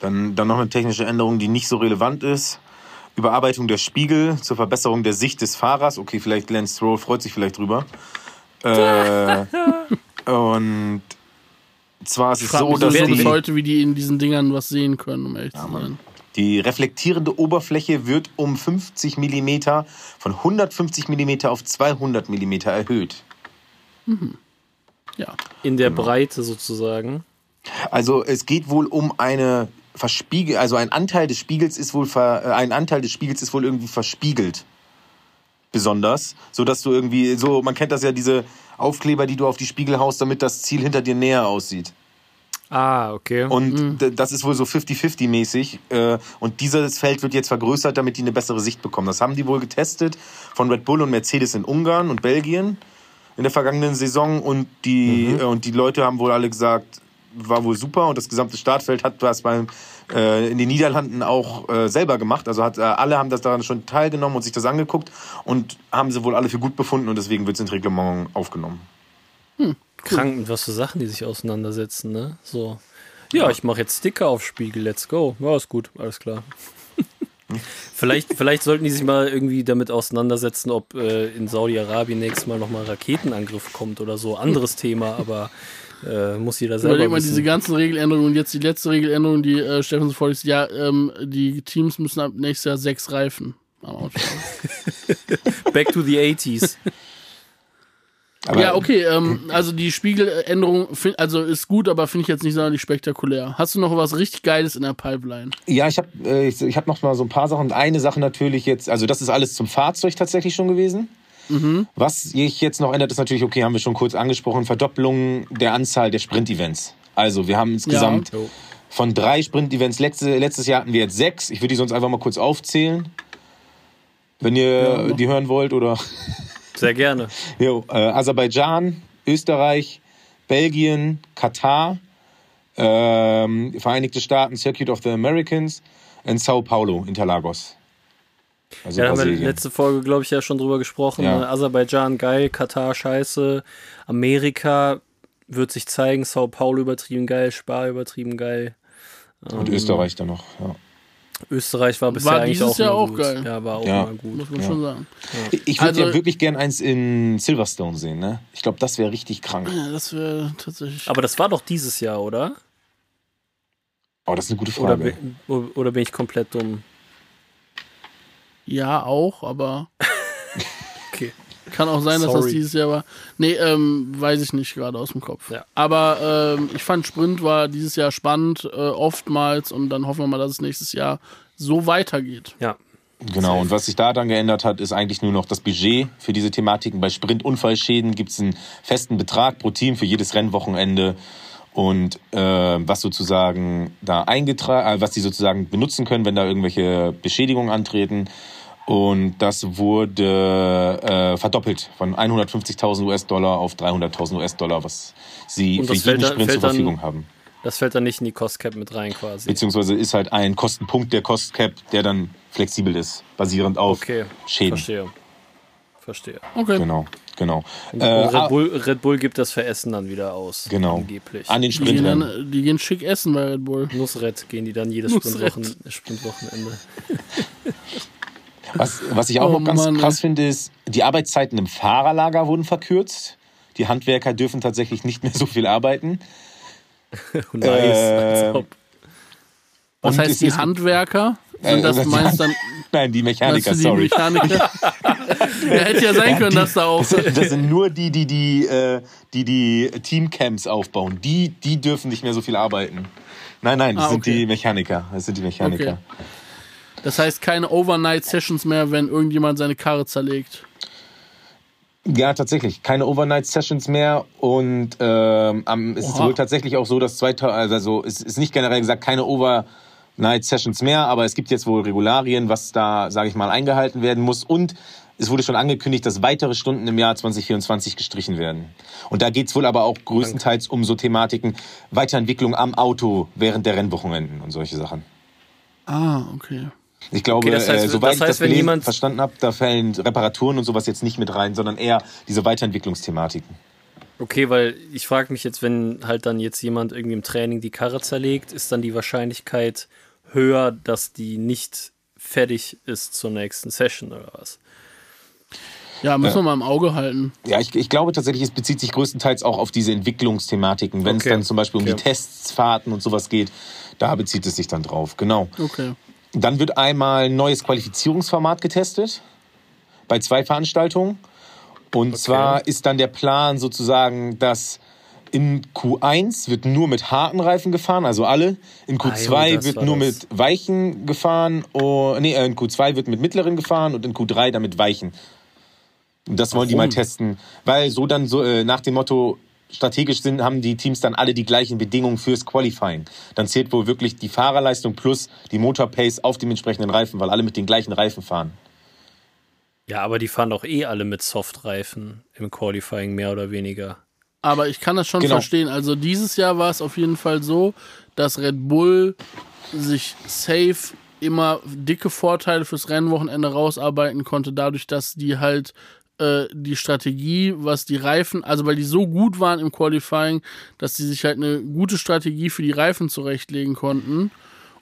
Dann, dann noch eine technische Änderung, die nicht so relevant ist. Überarbeitung der Spiegel zur Verbesserung der Sicht des Fahrers. Okay, vielleicht Lance Stroll freut sich vielleicht drüber. Äh, und zwar ist Ich es so, dass sowieso bis die, heute, wie die in diesen Dingern was sehen können, um ehrlich zu sein. Die reflektierende Oberfläche wird um 50 mm von 150 mm auf 200 mm erhöht. Ja. In Genau. der Breite sozusagen. Also es geht wohl um eine Verspiegel, also ein Anteil des Spiegels ist wohl ver, äh, ein Anteil des Spiegels ist wohl irgendwie verspiegelt. Besonders, so dass du irgendwie so, man kennt das ja diese Aufkleber, die du auf die Spiegel haust, damit das Ziel hinter dir näher aussieht. Ah, okay. Und d- das ist wohl so 50-50 mäßig. Äh, und dieses Feld wird jetzt vergrößert, damit die eine bessere Sicht bekommen. Das haben die wohl getestet von Red Bull und Mercedes in Ungarn und Belgien in der vergangenen Saison. Und die, äh, und die Leute haben wohl alle gesagt, war wohl super und das gesamte Startfeld hat das beim, äh, in den Niederlanden auch äh, selber gemacht. Also hat, äh, alle haben das daran schon teilgenommen und sich das angeguckt und haben sie wohl alle für gut befunden und deswegen wird es ins Reglement aufgenommen. Hm, Kranken, was für Sachen, die sich auseinandersetzen, ne? So. Ja, ich mache jetzt Sticker auf Spiegel, let's go. Ja, ist gut, alles klar. vielleicht, vielleicht sollten die sich mal irgendwie damit auseinandersetzen, ob äh, in Saudi-Arabien nächstes Mal nochmal Raketenangriff kommt oder so. Anderes Thema, aber äh, muss jeder selber Überleg mal diese ganzen Regeländerungen und jetzt die letzte Regeländerung, die äh, Steffen so vorliest. Ja, ähm, die Teams müssen ab nächstes Jahr sechs Reifen am Auto Back to the 80s. Aber ja, okay, ähm, also die Spiegeländerung find, also ist gut, aber finde ich jetzt nicht sonderlich spektakulär. Hast du noch was richtig Geiles in der Pipeline? Ja, ich habe äh, ich, ich hab noch mal so ein paar Sachen. Eine Sache natürlich jetzt, also das ist alles zum Fahrzeug tatsächlich schon gewesen. Mhm. Was sich jetzt noch ändert, ist natürlich, okay, haben wir schon kurz angesprochen, Verdopplung der Anzahl der Sprint-Events. Also wir haben insgesamt ja. von drei Sprint-Events, letzte, letztes Jahr hatten wir jetzt sechs. Ich würde die sonst einfach mal kurz aufzählen, wenn ihr ja, die hören wollt oder... Sehr gerne. Jo, äh, Aserbaidschan, Österreich, Belgien, Katar, ähm, Vereinigte Staaten, Circuit of the Americans und Sao Paulo, Interlagos. Also ja, da haben wir letzte Folge, glaube ich, ja schon drüber gesprochen. Ja. Aserbaidschan geil, Katar scheiße, Amerika wird sich zeigen, Sao Paulo übertrieben geil, Spa übertrieben geil. Und ähm, Österreich dann noch, ja. Österreich war bisher war eigentlich auch, Jahr auch gut. geil. Ja, war auch ja. mal gut. Muss man ja. schon sagen. Ja. Ich würde also, ja wirklich gern eins in Silverstone sehen, ne? Ich glaube, das wäre richtig krank. Ja, das wäre tatsächlich. Aber das war doch dieses Jahr, oder? Oh, das ist eine gute Frage. Oder, oder bin ich komplett dumm? Ja, auch, aber. Kann auch sein, dass Sorry. das dieses Jahr war. Nee, ähm, weiß ich nicht gerade aus dem Kopf. Ja. Aber ähm, ich fand Sprint war dieses Jahr spannend, äh, oftmals und dann hoffen wir mal, dass es nächstes Jahr so weitergeht. Ja. Genau, und was sich da dann geändert hat, ist eigentlich nur noch das Budget für diese Thematiken. Bei Sprint-Unfallschäden gibt es einen festen Betrag pro Team für jedes Rennwochenende und äh, was sozusagen da eingetragen, äh, was sie sozusagen benutzen können, wenn da irgendwelche Beschädigungen antreten. Und das wurde äh, verdoppelt von 150.000 US-Dollar auf 300.000 US-Dollar, was sie für jeden Sprint zur Verfügung dann, haben. Das fällt dann nicht in die Cost Cap mit rein quasi. Beziehungsweise ist halt ein Kostenpunkt der Cost Cap, der dann flexibel ist, basierend auf okay, Schäden. Verstehe. Verstehe. Okay. Genau, genau. Und, äh, Red, ah, Bull, Red, Bull, gibt das für Essen dann wieder aus. Genau. Angeblich. An den Sprintrennen. Die, gehen die gehen schick essen bei Red Bull. Nussred gehen die dann jedes Sprintwochen, Sprintwochenende. Was, was ich auch oh, noch ganz Mann, krass finde, ist, die Arbeitszeiten im Fahrerlager wurden verkürzt. Die Handwerker dürfen tatsächlich nicht mehr so viel arbeiten. nice, äh, Was heißt die Handwerker? Sind das, äh, meinst dann, Nein, die Mechaniker, die sorry. Mechaniker? ja, hätte ja sein können, die, dass da auch. Das, das, sind nur die, die die, äh, die, die Teamcamps aufbauen. Die, die dürfen nicht mehr so viel arbeiten. Nein, nein, das ah, okay. sind die Mechaniker. Das sind die Mechaniker. Okay. Das heißt keine Overnight-Sessions mehr, wenn irgendjemand seine Karre zerlegt. Ja, tatsächlich. Keine Overnight-Sessions mehr. Und ähm, es ist wohl tatsächlich auch so, dass 2000, also es ist nicht generell gesagt, keine Overnight-Sessions mehr, aber es gibt jetzt wohl Regularien, was da, sage ich mal, eingehalten werden muss. Und es wurde schon angekündigt, dass weitere Stunden im Jahr 2024 gestrichen werden. Und da geht es wohl aber auch größtenteils um so Thematiken Weiterentwicklung am Auto während der Rennwochenenden und solche Sachen. Ah, okay. Ich glaube, okay, das heißt, äh, soweit das heißt, ich das gelesen, verstanden habe, da fallen Reparaturen und sowas jetzt nicht mit rein, sondern eher diese Weiterentwicklungsthematiken. Okay, weil ich frage mich jetzt, wenn halt dann jetzt jemand irgendwie im Training die Karre zerlegt, ist dann die Wahrscheinlichkeit höher, dass die nicht fertig ist zur nächsten Session oder was? Ja, müssen wir mal im Auge halten. Ja, ich, ich glaube tatsächlich, es bezieht sich größtenteils auch auf diese Entwicklungsthematiken. Wenn okay. es dann zum Beispiel okay. um die Testsfahrten und sowas geht, da bezieht es sich dann drauf. Genau. Okay. Dann wird einmal ein neues Qualifizierungsformat getestet bei zwei Veranstaltungen. Und okay. zwar ist dann der Plan sozusagen, dass in Q1 wird nur mit harten Reifen gefahren, also alle. In Q2 ah, jo, wird nur das. mit weichen gefahren. Oh, nee, in Q2 wird mit mittleren gefahren und in Q3 dann mit weichen. Und das wollen Warum? die mal testen. Weil so dann so äh, nach dem Motto, strategisch sind, haben die Teams dann alle die gleichen Bedingungen fürs Qualifying. Dann zählt wohl wirklich die Fahrerleistung plus die Motorpace auf dem entsprechenden Reifen, weil alle mit den gleichen Reifen fahren. Ja, aber die fahren doch eh alle mit Softreifen im Qualifying, mehr oder weniger. Aber ich kann das schon genau. verstehen. Also dieses Jahr war es auf jeden Fall so, dass Red Bull sich safe immer dicke Vorteile fürs Rennwochenende rausarbeiten konnte, dadurch, dass die halt äh, die Strategie, was die Reifen, also weil die so gut waren im Qualifying, dass die sich halt eine gute Strategie für die Reifen zurechtlegen konnten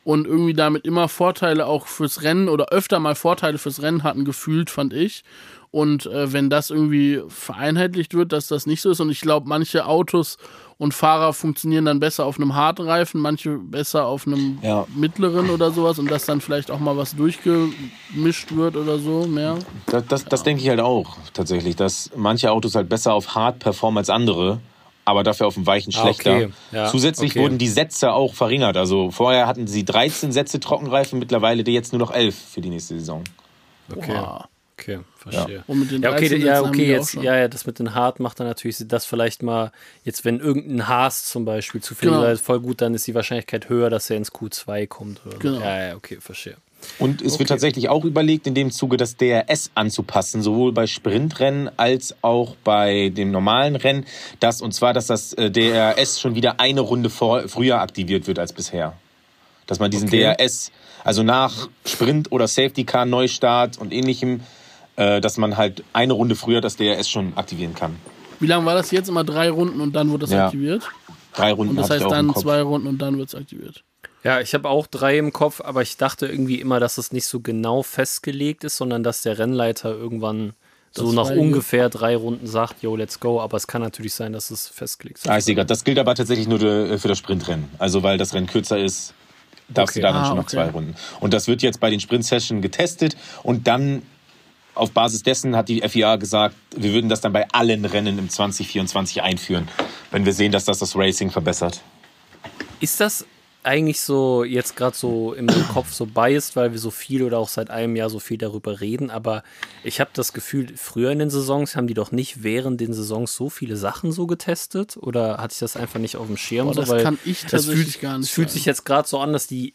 und irgendwie damit immer Vorteile auch fürs Rennen oder öfter mal Vorteile fürs Rennen hatten, gefühlt, fand ich. Und äh, wenn das irgendwie vereinheitlicht wird, dass das nicht so ist, und ich glaube, manche Autos und Fahrer funktionieren dann besser auf einem harten Reifen, manche besser auf einem ja. mittleren oder sowas und dass dann vielleicht auch mal was durchgemischt wird oder so mehr. Das, das, das denke ich halt auch tatsächlich, dass manche Autos halt besser auf hart performen als andere aber dafür auf dem Weichen ah, schlechter. okay. ja, Zusätzlich okay. wurden die Sätze auch verringert. Also vorher hatten sie 13 Sätze Trockenreifen, mittlerweile jetzt nur noch 11 für die nächste Saison. Okay. Wow. Okay, verstehe. Ja. Und mit den ja, okay, ja, okay jetzt, ja, ja, das mit den Hart macht dann natürlich das vielleicht mal, jetzt wenn irgendein Haas zum Beispiel zu viel genau. voll gut, dann ist die Wahrscheinlichkeit höher, dass er ins Q2 kommt. Oder? Genau. Ja, ja, okay, verstehe. Und es okay. wird tatsächlich auch überlegt, in dem Zuge das DRS anzupassen, sowohl bei Sprintrennen als auch bei dem normalen Rennen. Das, und zwar, dass das äh, DRS schon wieder eine Runde vor, früher aktiviert wird als bisher. Dass man diesen okay. DRS, also nach Sprint oder Safety Car Neustart und ähnlichem, äh, dass man halt eine Runde früher das DRS schon aktivieren kann. Wie lange war das jetzt? Immer drei Runden und dann wird das ja. aktiviert? Drei Runden. Und das heißt dann zwei Runden und dann wird es aktiviert. Ja, ich habe auch drei im Kopf, aber ich dachte irgendwie immer, dass es nicht so genau festgelegt ist, sondern dass der Rennleiter irgendwann das so nach ungefähr drei Runden sagt, yo, let's go. Aber es kann natürlich sein, dass es festgelegt ist. Ah, ich sehe gerade. Das gilt aber tatsächlich nur für das Sprintrennen. Also weil das Rennen kürzer ist, darfst okay. du da dann ah, schon noch okay. zwei Runden. Und das wird jetzt bei den Sprint-Sessions getestet und dann auf Basis dessen hat die FIA gesagt, wir würden das dann bei allen Rennen im 2024 einführen, wenn wir sehen, dass das das Racing verbessert. Ist das eigentlich so jetzt gerade so in meinem Kopf so biased, weil wir so viel oder auch seit einem Jahr so viel darüber reden, aber ich habe das Gefühl, früher in den Saisons haben die doch nicht während den Saisons so viele Sachen so getestet oder hatte ich das einfach nicht auf dem Schirm? Boah, so, das kann ich tatsächlich fühlt, gar nicht. Es fühlt sich jetzt gerade so an, dass die,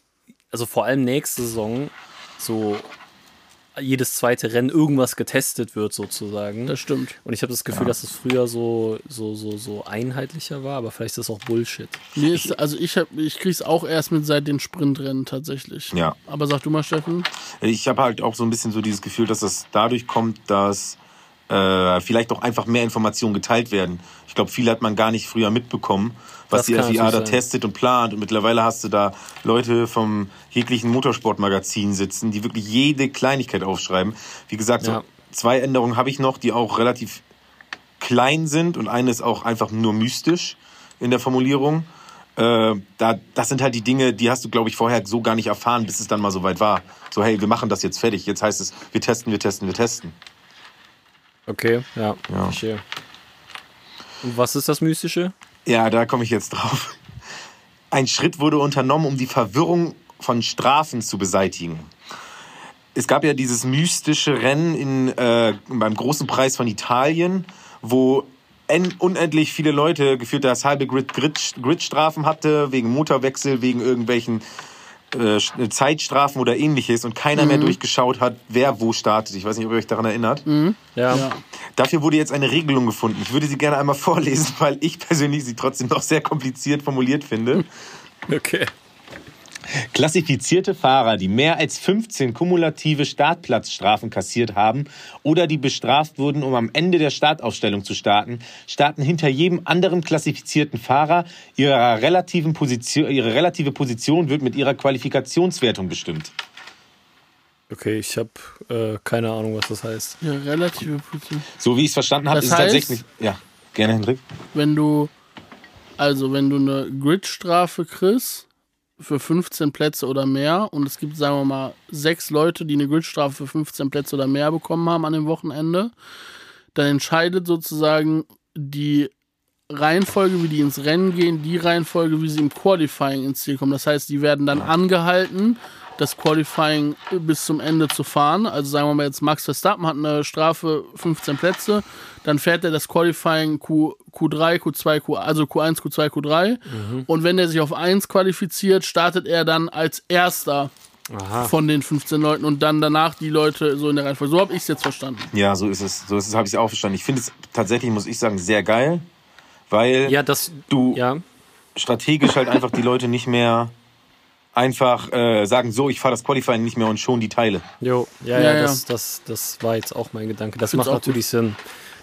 also vor allem nächste Saison, so jedes zweite Rennen irgendwas getestet wird, sozusagen. Das stimmt. Und ich habe das Gefühl, ja. dass es früher so, so, so, so einheitlicher war, aber vielleicht ist das auch Bullshit. Nee, ist, also ich, hab, ich krieg's auch erst mit seit den Sprintrennen tatsächlich. Ja. Aber sag du mal, Steffen. Ich habe halt auch so ein bisschen so dieses Gefühl, dass das dadurch kommt, dass äh, vielleicht auch einfach mehr Informationen geteilt werden. Ich glaube, viel hat man gar nicht früher mitbekommen, was das die FIA da testet und plant. Und mittlerweile hast du da Leute vom jeglichen Motorsportmagazin sitzen, die wirklich jede Kleinigkeit aufschreiben. Wie gesagt, ja. so zwei Änderungen habe ich noch, die auch relativ klein sind und eine ist auch einfach nur mystisch in der Formulierung. Äh, da, das sind halt die Dinge, die hast du, glaube ich, vorher so gar nicht erfahren, bis es dann mal so weit war. So, hey, wir machen das jetzt fertig. Jetzt heißt es, wir testen, wir testen, wir testen. Okay, ja, ja. verstehe. Und was ist das Mystische? Ja, da komme ich jetzt drauf. Ein Schritt wurde unternommen, um die Verwirrung von Strafen zu beseitigen. Es gab ja dieses mystische Rennen in, äh, beim großen Preis von Italien, wo unendlich viele Leute gefühlt das halbe Grid, Grid, Gridstrafen hatte, wegen Motorwechsel, wegen irgendwelchen Zeitstrafen oder ähnliches und keiner mhm. mehr durchgeschaut hat, wer wo startet. Ich weiß nicht, ob ihr euch daran erinnert. Mhm. Ja. ja. Dafür wurde jetzt eine Regelung gefunden. Ich würde sie gerne einmal vorlesen, weil ich persönlich sie trotzdem noch sehr kompliziert formuliert finde. Okay. Klassifizierte Fahrer, die mehr als 15 kumulative Startplatzstrafen kassiert haben oder die bestraft wurden, um am Ende der Startaufstellung zu starten, starten hinter jedem anderen klassifizierten Fahrer. Ihre, relativen Position, ihre relative Position wird mit ihrer Qualifikationswertung bestimmt. Okay, ich habe äh, keine Ahnung, was das heißt. Ja, relative Position. So wie ich es verstanden habe, ist es tatsächlich. Ja, gerne, Hendrik. Wenn du, also wenn du eine Gridstrafe kriegst, für 15 Plätze oder mehr und es gibt, sagen wir mal, sechs Leute, die eine Gridstrafe für 15 Plätze oder mehr bekommen haben an dem Wochenende, dann entscheidet sozusagen die Reihenfolge, wie die ins Rennen gehen, die Reihenfolge, wie sie im Qualifying ins Ziel kommen. Das heißt, die werden dann angehalten das Qualifying bis zum Ende zu fahren. Also sagen wir mal jetzt, Max Verstappen hat eine Strafe 15 Plätze, dann fährt er das Qualifying Q, Q3, Q2, Q, also Q1, Q2, Q3. Mhm. Und wenn er sich auf 1 qualifiziert, startet er dann als erster Aha. von den 15 Leuten und dann danach die Leute so in der Reihenfolge. So habe ich es jetzt verstanden. Ja, so ist es. So ist es, habe ich es auch verstanden. Ich finde es tatsächlich, muss ich sagen, sehr geil, weil Ja, das. du Ja. strategisch halt einfach die Leute nicht mehr einfach äh, sagen, so, ich fahre das Qualifying nicht mehr und schon die Teile. Jo, ja, Ja, ja, ja. Das, das, das war jetzt auch mein Gedanke. Das Find's macht natürlich Sinn.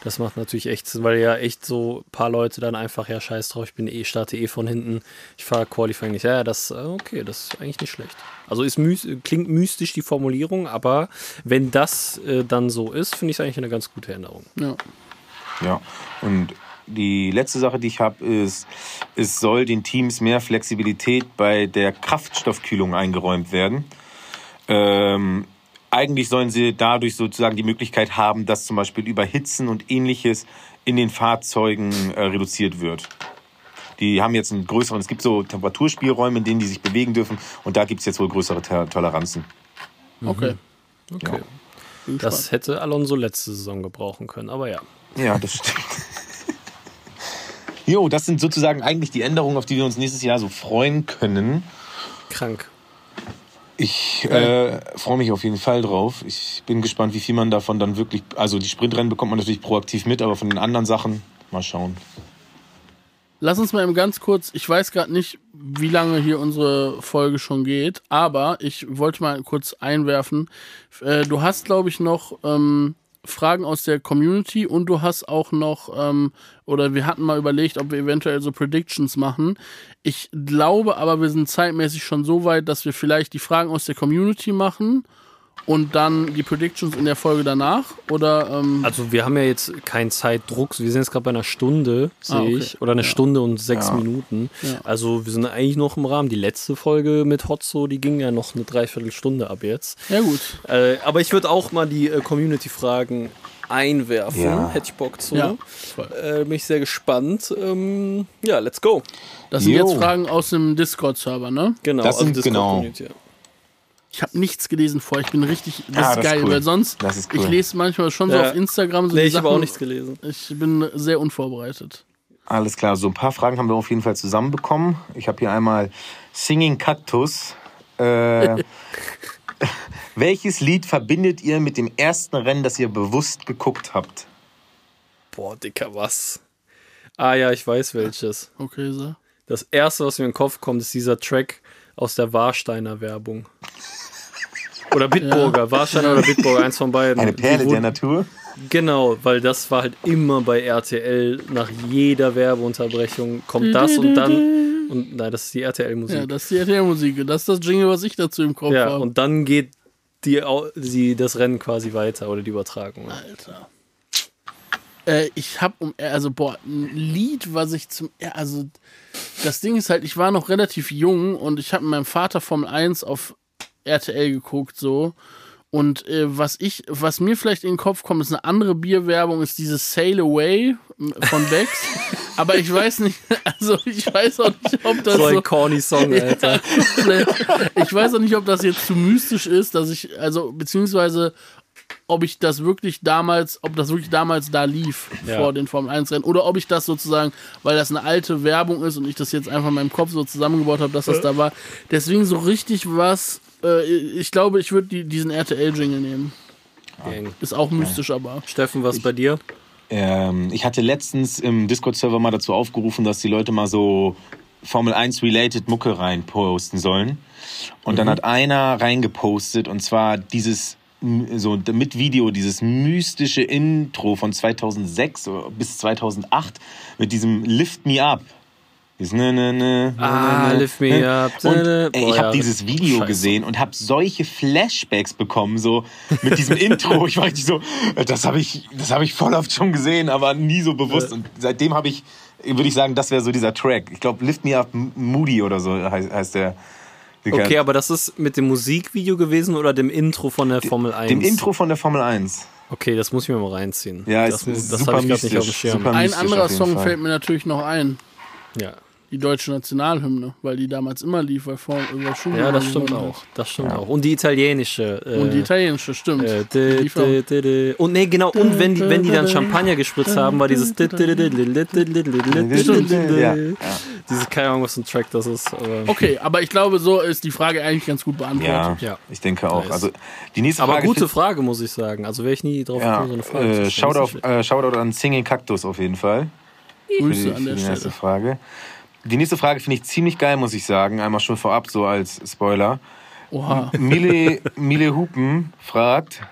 Das macht natürlich echt Sinn, weil ja echt so ein paar Leute dann einfach, ja, scheiß drauf, ich bin eh, starte eh von hinten, ich fahre Qualifying nicht. Ja, ja, das, äh, okay, das ist eigentlich nicht schlecht. Also ist klingt mystisch die Formulierung, aber wenn das äh, dann so ist, finde ich es eigentlich eine ganz gute Änderung. Ja. Ja. Und die letzte Sache, die ich habe, ist, es soll den Teams mehr Flexibilität bei der Kraftstoffkühlung eingeräumt werden. Ähm, eigentlich sollen sie dadurch sozusagen die Möglichkeit haben, dass zum Beispiel Überhitzen und ähnliches in den Fahrzeugen äh, reduziert wird. Die haben jetzt einen größeren, es gibt so Temperaturspielräume, in denen die sich bewegen dürfen und da gibt es jetzt wohl größere Ter- Toleranzen. Okay. Okay. Bin Das hätte Alonso letzte Saison gebrauchen können, aber ja. Ja, das stimmt. Jo, das sind sozusagen eigentlich die Änderungen, auf die wir uns nächstes Jahr so freuen können. Krank. Ich äh, freue mich auf jeden Fall drauf. Ich bin gespannt, wie viel man davon dann wirklich. Also die Sprintrennen bekommt man natürlich proaktiv mit, aber von den anderen Sachen mal schauen. Lass uns mal eben ganz kurz, ich weiß gerade nicht, wie lange hier unsere Folge schon geht, aber ich wollte mal kurz einwerfen. Äh, du hast, glaube ich, noch ähm, Fragen aus der Community und du hast auch noch, ähm, oder wir hatten mal überlegt, ob wir eventuell so Predictions machen. Ich glaube aber, wir sind zeitmäßig schon so weit, dass wir vielleicht die Fragen aus der Community machen und dann die Predictions in der Folge danach. Oder ähm, Also wir haben ja jetzt keinen Zeitdruck. Wir sind jetzt gerade bei einer Stunde, sehe Ah, okay. ich. Oder eine Ja. Stunde und sechs Ja. Minuten. Ja. Also wir sind eigentlich noch im Rahmen. Die letzte Folge mit Hotzo, die ging ja noch eine Dreiviertelstunde ab jetzt. ja gut. Äh, aber ich würde auch mal die äh, Community-Fragen einwerfen. Ja. Hätte ich Bock zu. Ja. Äh, bin ich sehr gespannt. Ähm, ja, let's go. Das sind Jo. jetzt Fragen aus dem Discord-Server, ne? Genau. Das sind genau. Community, ja. Ich habe nichts gelesen vorher. Ich bin richtig. Das Ja, ist das ist geil, cool. weil sonst. Das ist cool. Ich lese manchmal schon so Ja. auf Instagram so Nee, die ich habe auch nichts gelesen. Ich bin sehr unvorbereitet. Alles klar, so ein paar Fragen haben wir auf jeden Fall zusammenbekommen. Ich habe hier einmal Singing Cactus. Äh, welches Lied verbindet ihr mit dem ersten Rennen, das ihr bewusst geguckt habt? Boah, Dicker, was? Ah ja, ich weiß welches. Okay, so. Das erste, was mir in den Kopf kommt, ist dieser Track aus der Warsteiner Werbung. Oder Bitburger, Warsteiner oder Bitburger, eins von beiden. Eine Perle Die der wurden- Natur? Genau, weil das war halt immer bei RTL, nach jeder Werbeunterbrechung kommt das und dann. Und nein, das ist die Ja, RTL-Musik. das ist die RTL-Musik. Das ist das Jingle, was ich dazu im Kopf Ja, habe. und dann geht die, die, das Rennen quasi weiter oder die Übertragung. Alter. Äh, ich hab um, also boah, ein Lied, was ich zum, also das Ding ist halt, ich war noch relativ jung und ich habe mit meinem Vater Formel 1 auf RTL geguckt so und äh, was ich, was mir vielleicht in den Kopf kommt, ist eine andere Bierwerbung, ist dieses Sail Away von Bex, aber ich weiß nicht, also ich weiß auch nicht, ob das So ein so, corny Song, Alter. ich weiß auch nicht, ob das jetzt zu mystisch ist, dass ich, also, beziehungsweise, ob ich das wirklich damals, ob das wirklich damals da lief Ja. vor den Formel 1 Rennen oder ob ich das sozusagen, weil das eine alte Werbung ist und ich das jetzt einfach in meinem Kopf so zusammengebaut habe, dass das da war. Deswegen so richtig was, äh, ich glaube, ich würde die, diesen RTL-Jingle nehmen. Gang. Ist auch mystisch, aber. Steffen, was bei dir? Ähm, ich hatte letztens im Discord-Server mal dazu aufgerufen, dass die Leute mal so Formel 1-related Mucke reinposten sollen. Und dann hat einer reingepostet und zwar dieses so mit Video dieses mystische Intro von 2006 oder bis 2008 mit diesem Lift Me Up. Dieses ne, ne, ne, Ah, ne, ne, Lift Me ne. Up. Und Boah, ey, ich ja, habe dieses Video scheiße. gesehen und habe solche Flashbacks bekommen, so mit diesem Intro. Ich war richtig so, das habe ich, das habe ich voll oft schon gesehen, aber nie so bewusst. Und seitdem habe ich, würde ich sagen, das wäre so dieser Track. Ich glaube, Lift Me Up Moody oder so heißt, heißt der. Okay, aber das ist mit dem Musikvideo gewesen oder dem Intro von der Formel 1? Dem Intro von der Formel 1. Okay, das muss ich mir mal reinziehen. Ja, das, das habe ich gerade nicht auf dem Schirm. Ein anderer Song Fall. fällt mir natürlich noch ein. Ja. Die deutsche Nationalhymne, weil die damals immer lief, weil vor über Schumann ja, das stimmt auch. Das stimmt auch. Und die italienische. Äh. Und die italienische, stimmt. äh, Und nee, genau, und wenn die, wenn die dann Champagner gespritzt haben, war dieses ja. Diese, keine Ahnung, was für ein Track das ist. Aber, Okay, aber ich glaube, so ist die Frage eigentlich ganz gut beantwortet. Ja. ich denke auch. Also die nächste aber gute Frage, muss ich sagen. Also wäre ich nie drauf gekommen, so eine Frage zu äh, stellen. Shoutout, äh, an Singing Cactus auf jeden Fall. Grüße die, an der Stelle. Frage. Die nächste Frage finde ich ziemlich geil, muss ich sagen. Einmal schon vorab, so als Spoiler. Oha. Mile, Mile Hupen fragt,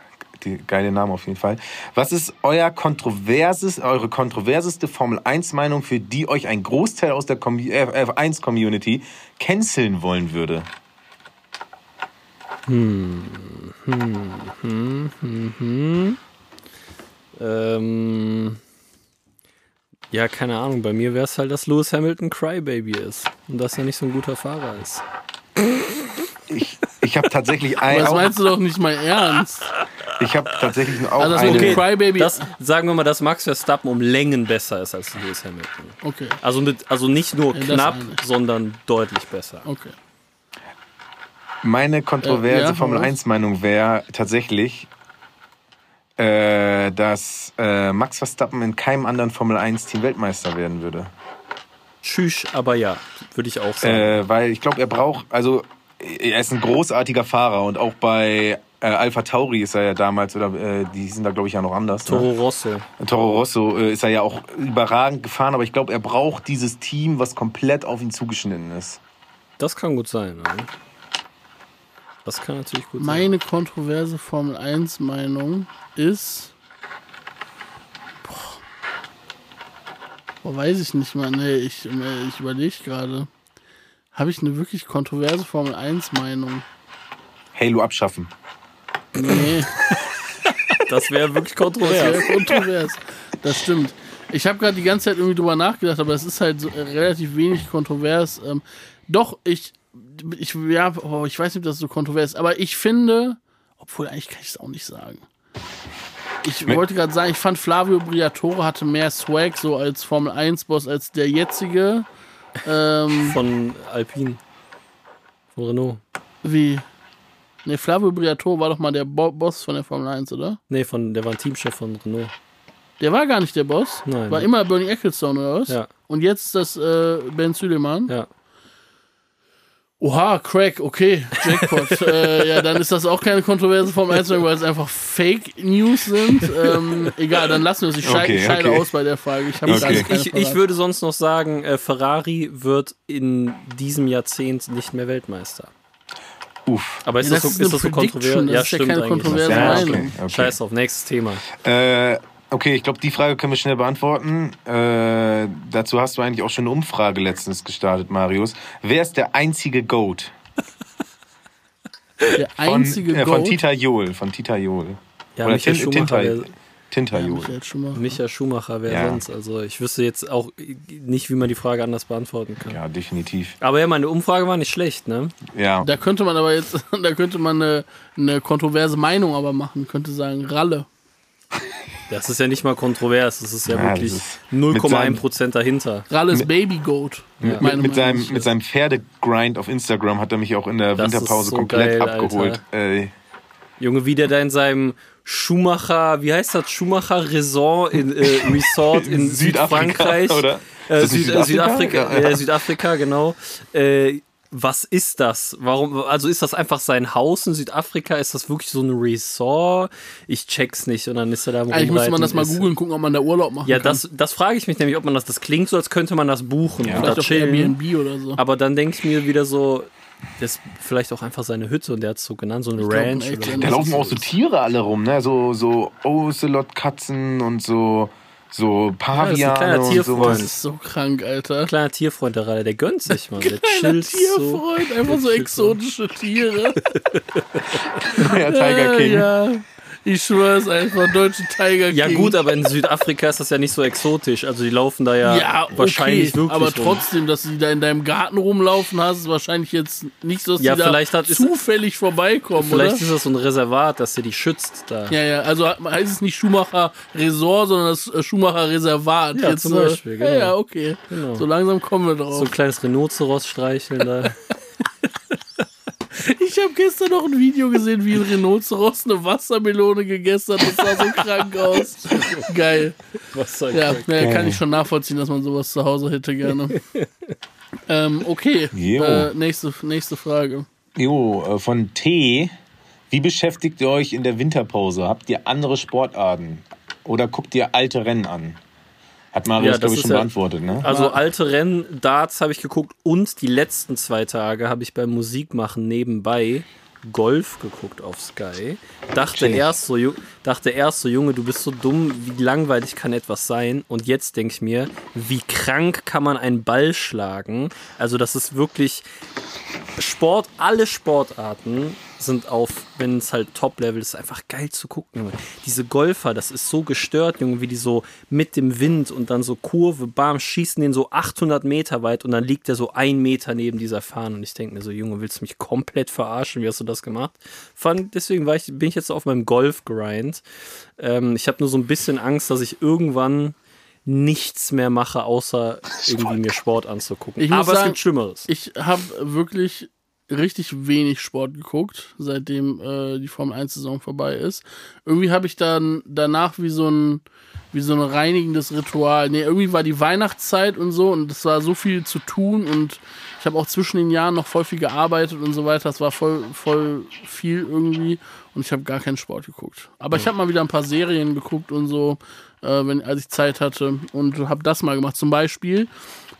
die geile Name auf jeden Fall, was ist euer kontroverses, eure kontroverseste Formel 1 Meinung, für die euch ein Großteil aus der Commu- äh, F1 Community canceln wollen würde? Ähm, ja, keine Ahnung. Bei mir wäre es halt, dass Lewis Hamilton Crybaby ist und dass er nicht so ein guter Fahrer ist. Ich, ich habe tatsächlich ein, Das meinst du doch nicht mal ernst. ich habe tatsächlich auch Also das eine, mit Okay, Crybaby. Das, sagen wir mal, dass Max Verstappen um Längen besser ist als Lewis Hamilton. Okay, Also, mit, also nicht nur Ja, knapp, sondern deutlich besser. okay. Meine kontroverse Äh, ja, Formel hau raus. 1 Meinung wäre tatsächlich, äh, dass äh, Max Verstappen in keinem anderen Formel 1 Team Weltmeister werden würde. Tschüss, aber ja, würde ich auch sagen. Äh, weil ich glaube, er braucht, also er ist ein großartiger Fahrer und auch bei äh, Alpha Tauri ist er ja damals, oder äh, die sind da glaube ich ja noch anders. Toro Ne? Rosso. Toro Rosso äh, ist er ja auch überragend gefahren, aber ich glaube, er braucht dieses Team, was komplett auf ihn zugeschnitten ist. Das kann gut sein. Ne? Das kann natürlich gut sein. Meine kontroverse Formel 1 Meinung ist. Boah. Boah, weiß ich nicht mal. Nee, ich, äh, ich überlege gerade. Habe ich eine wirklich kontroverse Formel 1 Meinung? Halo abschaffen. Nee, Das wäre wirklich das kontrovers. wäre kontrovers. Das stimmt. Ich habe gerade die ganze Zeit irgendwie drüber nachgedacht, aber es ist halt so, äh, relativ wenig kontrovers. Ähm, doch, ich, ich, ja, oh, ich weiß nicht, ob das so kontrovers ist, aber ich finde, obwohl eigentlich kann ich es auch nicht sagen. Ich wollte gerade sagen, ich fand Flavio Briatore hatte mehr Swag so als Formel 1 Boss als der jetzige. Ähm, Von Alpine. Von Renault. wie? Ne, Flavio Briatore war doch mal der Bo Boss von der Formel 1, oder? Nee, von, der war ein Teamchef von Renault. Der war gar nicht der Boss. Nein. War immer Bernie Ecclestone, oder was? Ja. Und jetzt ist das äh, Ben Süleman. Ja. Oha, Crack, okay, Jackpot. äh, ja, dann ist das auch keine kontroverse Form 1, weil es einfach Fake News sind. Ähm, egal, dann lassen wir es. Ich scheide, Okay, scheide okay. aus bei der Frage. Ich Okay. Ich, ich würde sonst noch sagen, äh, Ferrari wird in diesem Jahrzehnt nicht mehr Weltmeister. Uff. Aber ist Ja, das, das so, ist ist das so kontrovers? das ist ja keine eigentlich. kontroverse Ja, Meinung. okay, okay. Scheiß auf, nächstes Thema. Äh, okay, ich glaube, die Frage können wir schnell beantworten. Äh, dazu hast du eigentlich auch schon eine Umfrage letztens gestartet, Marius. Wer ist der einzige Goat? Der Von, einzige äh, von Goat. Tita Jol. Von Tita Jol. Ja, Oder Michael Tin- Schumacher, Tinta, Tinta Jol. Michael Schumacher. Michael Schumacher wäre Ja. sonst. Also ich wüsste jetzt auch nicht, wie man die Frage anders beantworten kann. Ja, definitiv. Aber ja, meine Umfrage war nicht schlecht, ne? Ja. Da könnte man aber jetzt, da könnte man eine, eine kontroverse Meinung aber machen. Könnte sagen, Ralle. Das ist ja nicht mal kontrovers. Das ist ja, Ja, wirklich das ist- mit 0,1 seinem- Prozent dahinter. Ralles Baby Goat. mit, Meine mit, Meinung seinem, mit seinem Pferdegrind auf Instagram hat er mich auch in der Das Winterpause so komplett geil, abgeholt. Ey. Junge, wie der da in seinem Schumacher, wie heißt das? Schumacher Resort in, äh, Resort in Südfrankreich. oder? Äh, Ist das nicht Süd, Südafrika, Ja, ja. Äh, Südafrika, genau. Was ist das? Warum, also ist das einfach sein Haus in Südafrika? Ist das wirklich so ein Resort? Ich check's nicht und dann ist er da Eigentlich müsste man das mal googeln, gucken, ob man da Urlaub machen Ja, kann. das, das frage ich mich nämlich, ob man das, das klingt so, als könnte man das buchen Ja. auf chillen. Airbnb oder so. Aber dann denke ich mir wieder so, das ist vielleicht auch einfach seine Hütte und der hat es so genannt, so eine glaub, Ranch. echt, Oder ja, so. Da laufen auch so- so Tiere alle rum, ne? So, so Ocelot-Katzen und so, so ein kleiner Paviane und Tierfreund. sowas. Das ist so krank, Alter. Kleiner Tierfreund der Ralle, der gönnt sich mal. Der Kleiner chillt so. Tierfreund, einfach so exotische Tiere. Ja, Tiger King. Ja, ich schwör's einfach, deutsche Tiger King. Ja gut, aber in Südafrika ist das ja nicht so exotisch. Also die laufen da ja, ja, okay, wahrscheinlich wirklich aber rum. trotzdem, dass sie da in deinem Garten rumlaufen hast, ist wahrscheinlich jetzt nicht so, dass Ja, die da vielleicht hat- ist- zufällig vorbeikommen, Vielleicht oder? ist das so ein Reservat, dass der die schützt da. Ja, ja, also heißt es nicht Schumacher Resort, sondern das äh, Schumacher Reservat. Ja, jetzt, zum äh, Beispiel, genau. Ja, ja, okay. Genau. So langsam kommen wir So drauf. ein kleines Rhinoceros streicheln da. Ich habe gestern noch ein Video gesehen, wie ein Rhinoceros eine Wassermelone gegessen hat. Das sah so krank aus. Geil. Was soll Ja, ich ja, kann ich schon nachvollziehen, dass man sowas zu Hause hätte gerne. ähm, okay, äh, nächste, nächste Frage. Jo, äh, von T. Wie beschäftigt ihr euch in der Winterpause? Habt ihr andere Sportarten? Oder guckt ihr alte Rennen an? Hat Marius, ja, glaube ich, schon ja, beantwortet, ne? Also alte Rennen, Darts habe ich geguckt und die letzten zwei Tage habe ich beim Musikmachen nebenbei Golf geguckt auf Sky. Dachte erst, so, dachte erst so, Junge, du bist so dumm, wie langweilig kann etwas sein? Und jetzt denke ich mir, wie krank kann man einen Ball schlagen? Also, das ist wirklich Sport, alle Sportarten sind auf, wenn es halt Top-Level ist, einfach geil zu gucken. Junge. Diese Golfer, das ist so gestört, Junge, wie die so mit dem Wind und dann so Kurve, bam, schießen den so 800 Meter weit und dann liegt der so ein Meter neben dieser Fahne und ich denke mir so, Junge, willst du mich komplett verarschen? Wie hast du das gemacht? Fand, deswegen war ich, bin ich jetzt auf meinem Golf-Grind. Ähm, ich habe nur so ein bisschen Angst, dass ich irgendwann nichts mehr mache, außer irgendwie mir Sport anzugucken. Ich Aber sagen, es gibt Schlimmeres. Ich habe wirklich richtig wenig Sport geguckt, seitdem äh, die Formel 1 Saison vorbei ist. Irgendwie habe ich dann danach wie so ein wie so ein reinigendes Ritual. Nee, irgendwie war die Weihnachtszeit und so und es war so viel zu tun und ich habe auch zwischen den Jahren noch voll viel gearbeitet und so weiter. Das war voll voll viel irgendwie und ich habe gar keinen Sport geguckt. Aber ich habe mal wieder ein paar Serien geguckt und so, äh, wenn als ich Zeit hatte und habe das mal gemacht. Zum Beispiel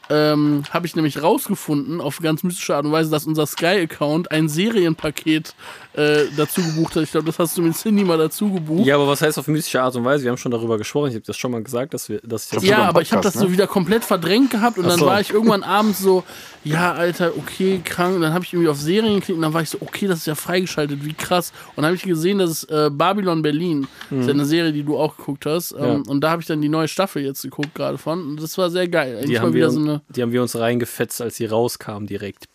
ähm, habe ich nämlich rausgefunden, auf ganz mystische Art und Weise, dass unser Sky-Account ein Serienpaket äh, dazu gebucht hat. Ich glaube, das hast du mit Cindy mal dazu gebucht. Ja, aber was heißt auf mystische Art und Weise? Wir haben schon darüber gesprochen. Ich habe das schon mal gesagt, dass wir, dass ich das Ja, aber ich habe das ne? so wieder komplett verdrängt gehabt und Ach dann so. war ich irgendwann abends so, ja, Alter, okay, krank. Und dann habe ich irgendwie auf Serien geklickt und dann war ich so, okay, das ist ja freigeschaltet, wie krass. Und dann habe ich gesehen, dass es äh, Babylon Berlin, mhm. das ist ja eine Serie, die du auch geguckt hast. Ähm, ja. Und da habe ich dann die neue Staffel jetzt geguckt gerade von. Und das war sehr geil. Die haben, wir, so eine die haben wir uns reingefetzt, als sie rauskam direkt.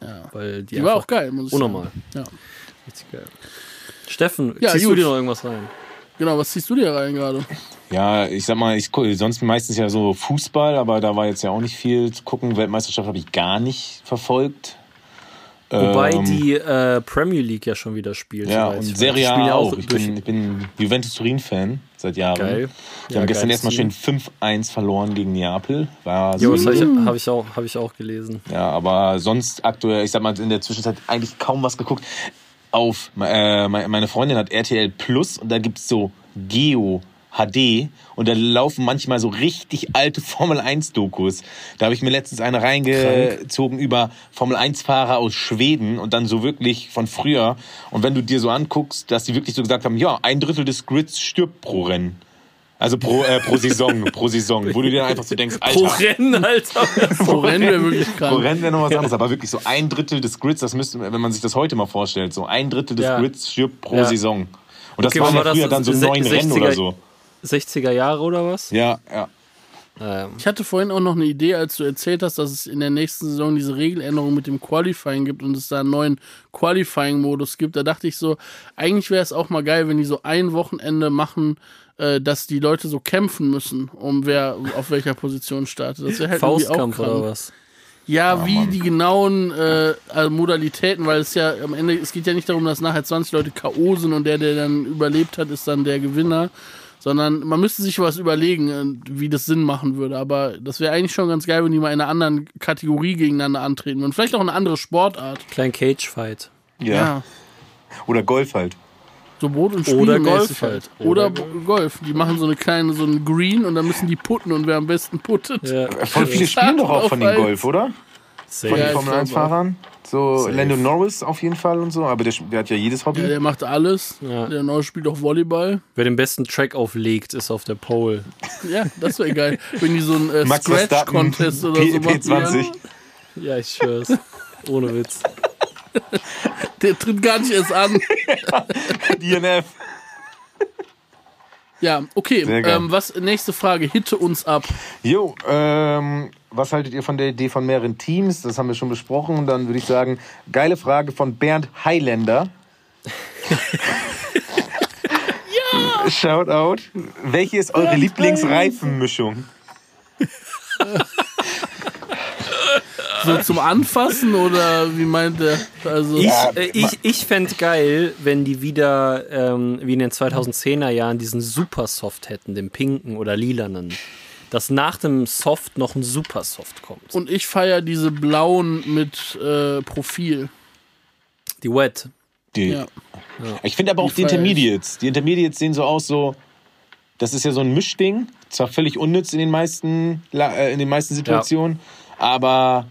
Ja. Weil die, die war auch geil, muss ich unnormal. sagen. Ja. Richtig geil. Steffen, ja, ziehst gut. du dir noch irgendwas rein? Genau, was ziehst du dir rein gerade? Ja, ich sag mal, ich gucke sonst meistens ja so Fußball, aber da war jetzt ja auch nicht viel zu gucken. Weltmeisterschaft habe ich gar nicht verfolgt. Wobei ähm, die äh, Premier League ja schon wieder spielt. Ja, und Serie A auch. Ich bin, ich bin Juventus Turin-Fan seit Jahren. Geil. Die ja, haben gestern erstmal schön 5-1 verloren gegen Neapel. War jo, das habe ich, hab ich, auch, hab ich auch gelesen. Ja, aber sonst aktuell, ich sag mal, in der Zwischenzeit eigentlich kaum was geguckt. Auf, äh, meine Freundin hat RTL Plus und da gibt es so Geo HD und da laufen manchmal so richtig alte Formel 1 Dokus. Da habe ich mir letztens eine reingezogen Krank. über Formel 1 Fahrer aus Schweden und dann so wirklich von früher. Und wenn du dir so anguckst, dass die wirklich so gesagt haben, ja, ein Drittel des Grids stirbt pro Rennen. Also pro, äh, pro Saison, pro Saison, wo du dir einfach so denkst, Alter. Pro Rennen, Alter. pro Rennen wäre wirklich krank. Pro Rennen wäre noch was anderes, aber wirklich so ein Drittel des Grids, das müsste, wenn man sich das heute mal vorstellt, so ein Drittel des ja. Grids stirbt pro ja. Saison. Und das okay, waren ja früher dann so neun Rennen oder so. 60er Jahre oder was? Ja, ja. Ähm. Ich hatte vorhin auch noch eine Idee, als du erzählt hast, dass es in der nächsten Saison diese Regeländerung mit dem Qualifying gibt und es da einen neuen Qualifying-Modus gibt. Da dachte ich so, eigentlich wäre es auch mal geil, wenn die so ein Wochenende machen, äh, dass die Leute so kämpfen müssen, um wer auf welcher Position startet. Das wäre halt Faustkampf oder was? Ja, oh, wie Mann. die genauen äh, also Modalitäten, weil es ja am Ende, es geht ja nicht darum, dass nachher 20 Leute K.O. sind und der, der dann überlebt hat, ist dann der Gewinner, sondern man müsste sich was überlegen, äh, wie das Sinn machen würde. Aber das wäre eigentlich schon ganz geil, wenn die mal in einer anderen Kategorie gegeneinander antreten und vielleicht auch eine andere Sportart. Klein Cage-Fight. Ja. ja. Oder Golf halt. So Boot und Spiel Oder Golf halt. Oder, Oder Golf. Die machen so eine kleine, so einen Green und dann müssen die putten und wer am besten puttet. Ja. Voll viele spielen doch auch von den Golf, oder? Sehr von den Formel 1 Fahrern. So Safe. Lando Norris auf jeden Fall und so, aber der, der hat ja jedes Hobby. Ja, der macht alles. Ja. Der Norris spielt auch Volleyball. Wer den besten Track auflegt, ist auf der Pole. Ja, das wäre geil. Wenn die so einen äh, Scratch-Contest oder P so machen. P20. Ja, ich schwör's. Ohne Witz. Der tritt gar nicht erst an. DNF. Ja, okay. Ähm, was nächste Frage? Hitte uns ab. Jo, ähm, was haltet ihr von der Idee von mehreren Teams? Das haben wir schon besprochen. Und dann würde ich sagen, geile Frage von Bernd Highlander. ja! Shoutout. Welche ist eure Lieblingsreifenmischung? So zum Anfassen oder wie meint er? Also ich äh, ich, ich fände geil, wenn die wieder ähm, wie in den 2010er Jahren diesen Supersoft hätten, den pinken oder lilanen dass nach dem Soft noch ein Super Soft kommt. Und ich feiere diese blauen mit äh, Profil. Die Wet. Die, ja. Ich finde aber auch die, die Intermediates. Die Intermediates sehen so aus, so. Das ist ja so ein Mischding. Zwar völlig unnütz in den meisten, äh, in den meisten Situationen, ja. aber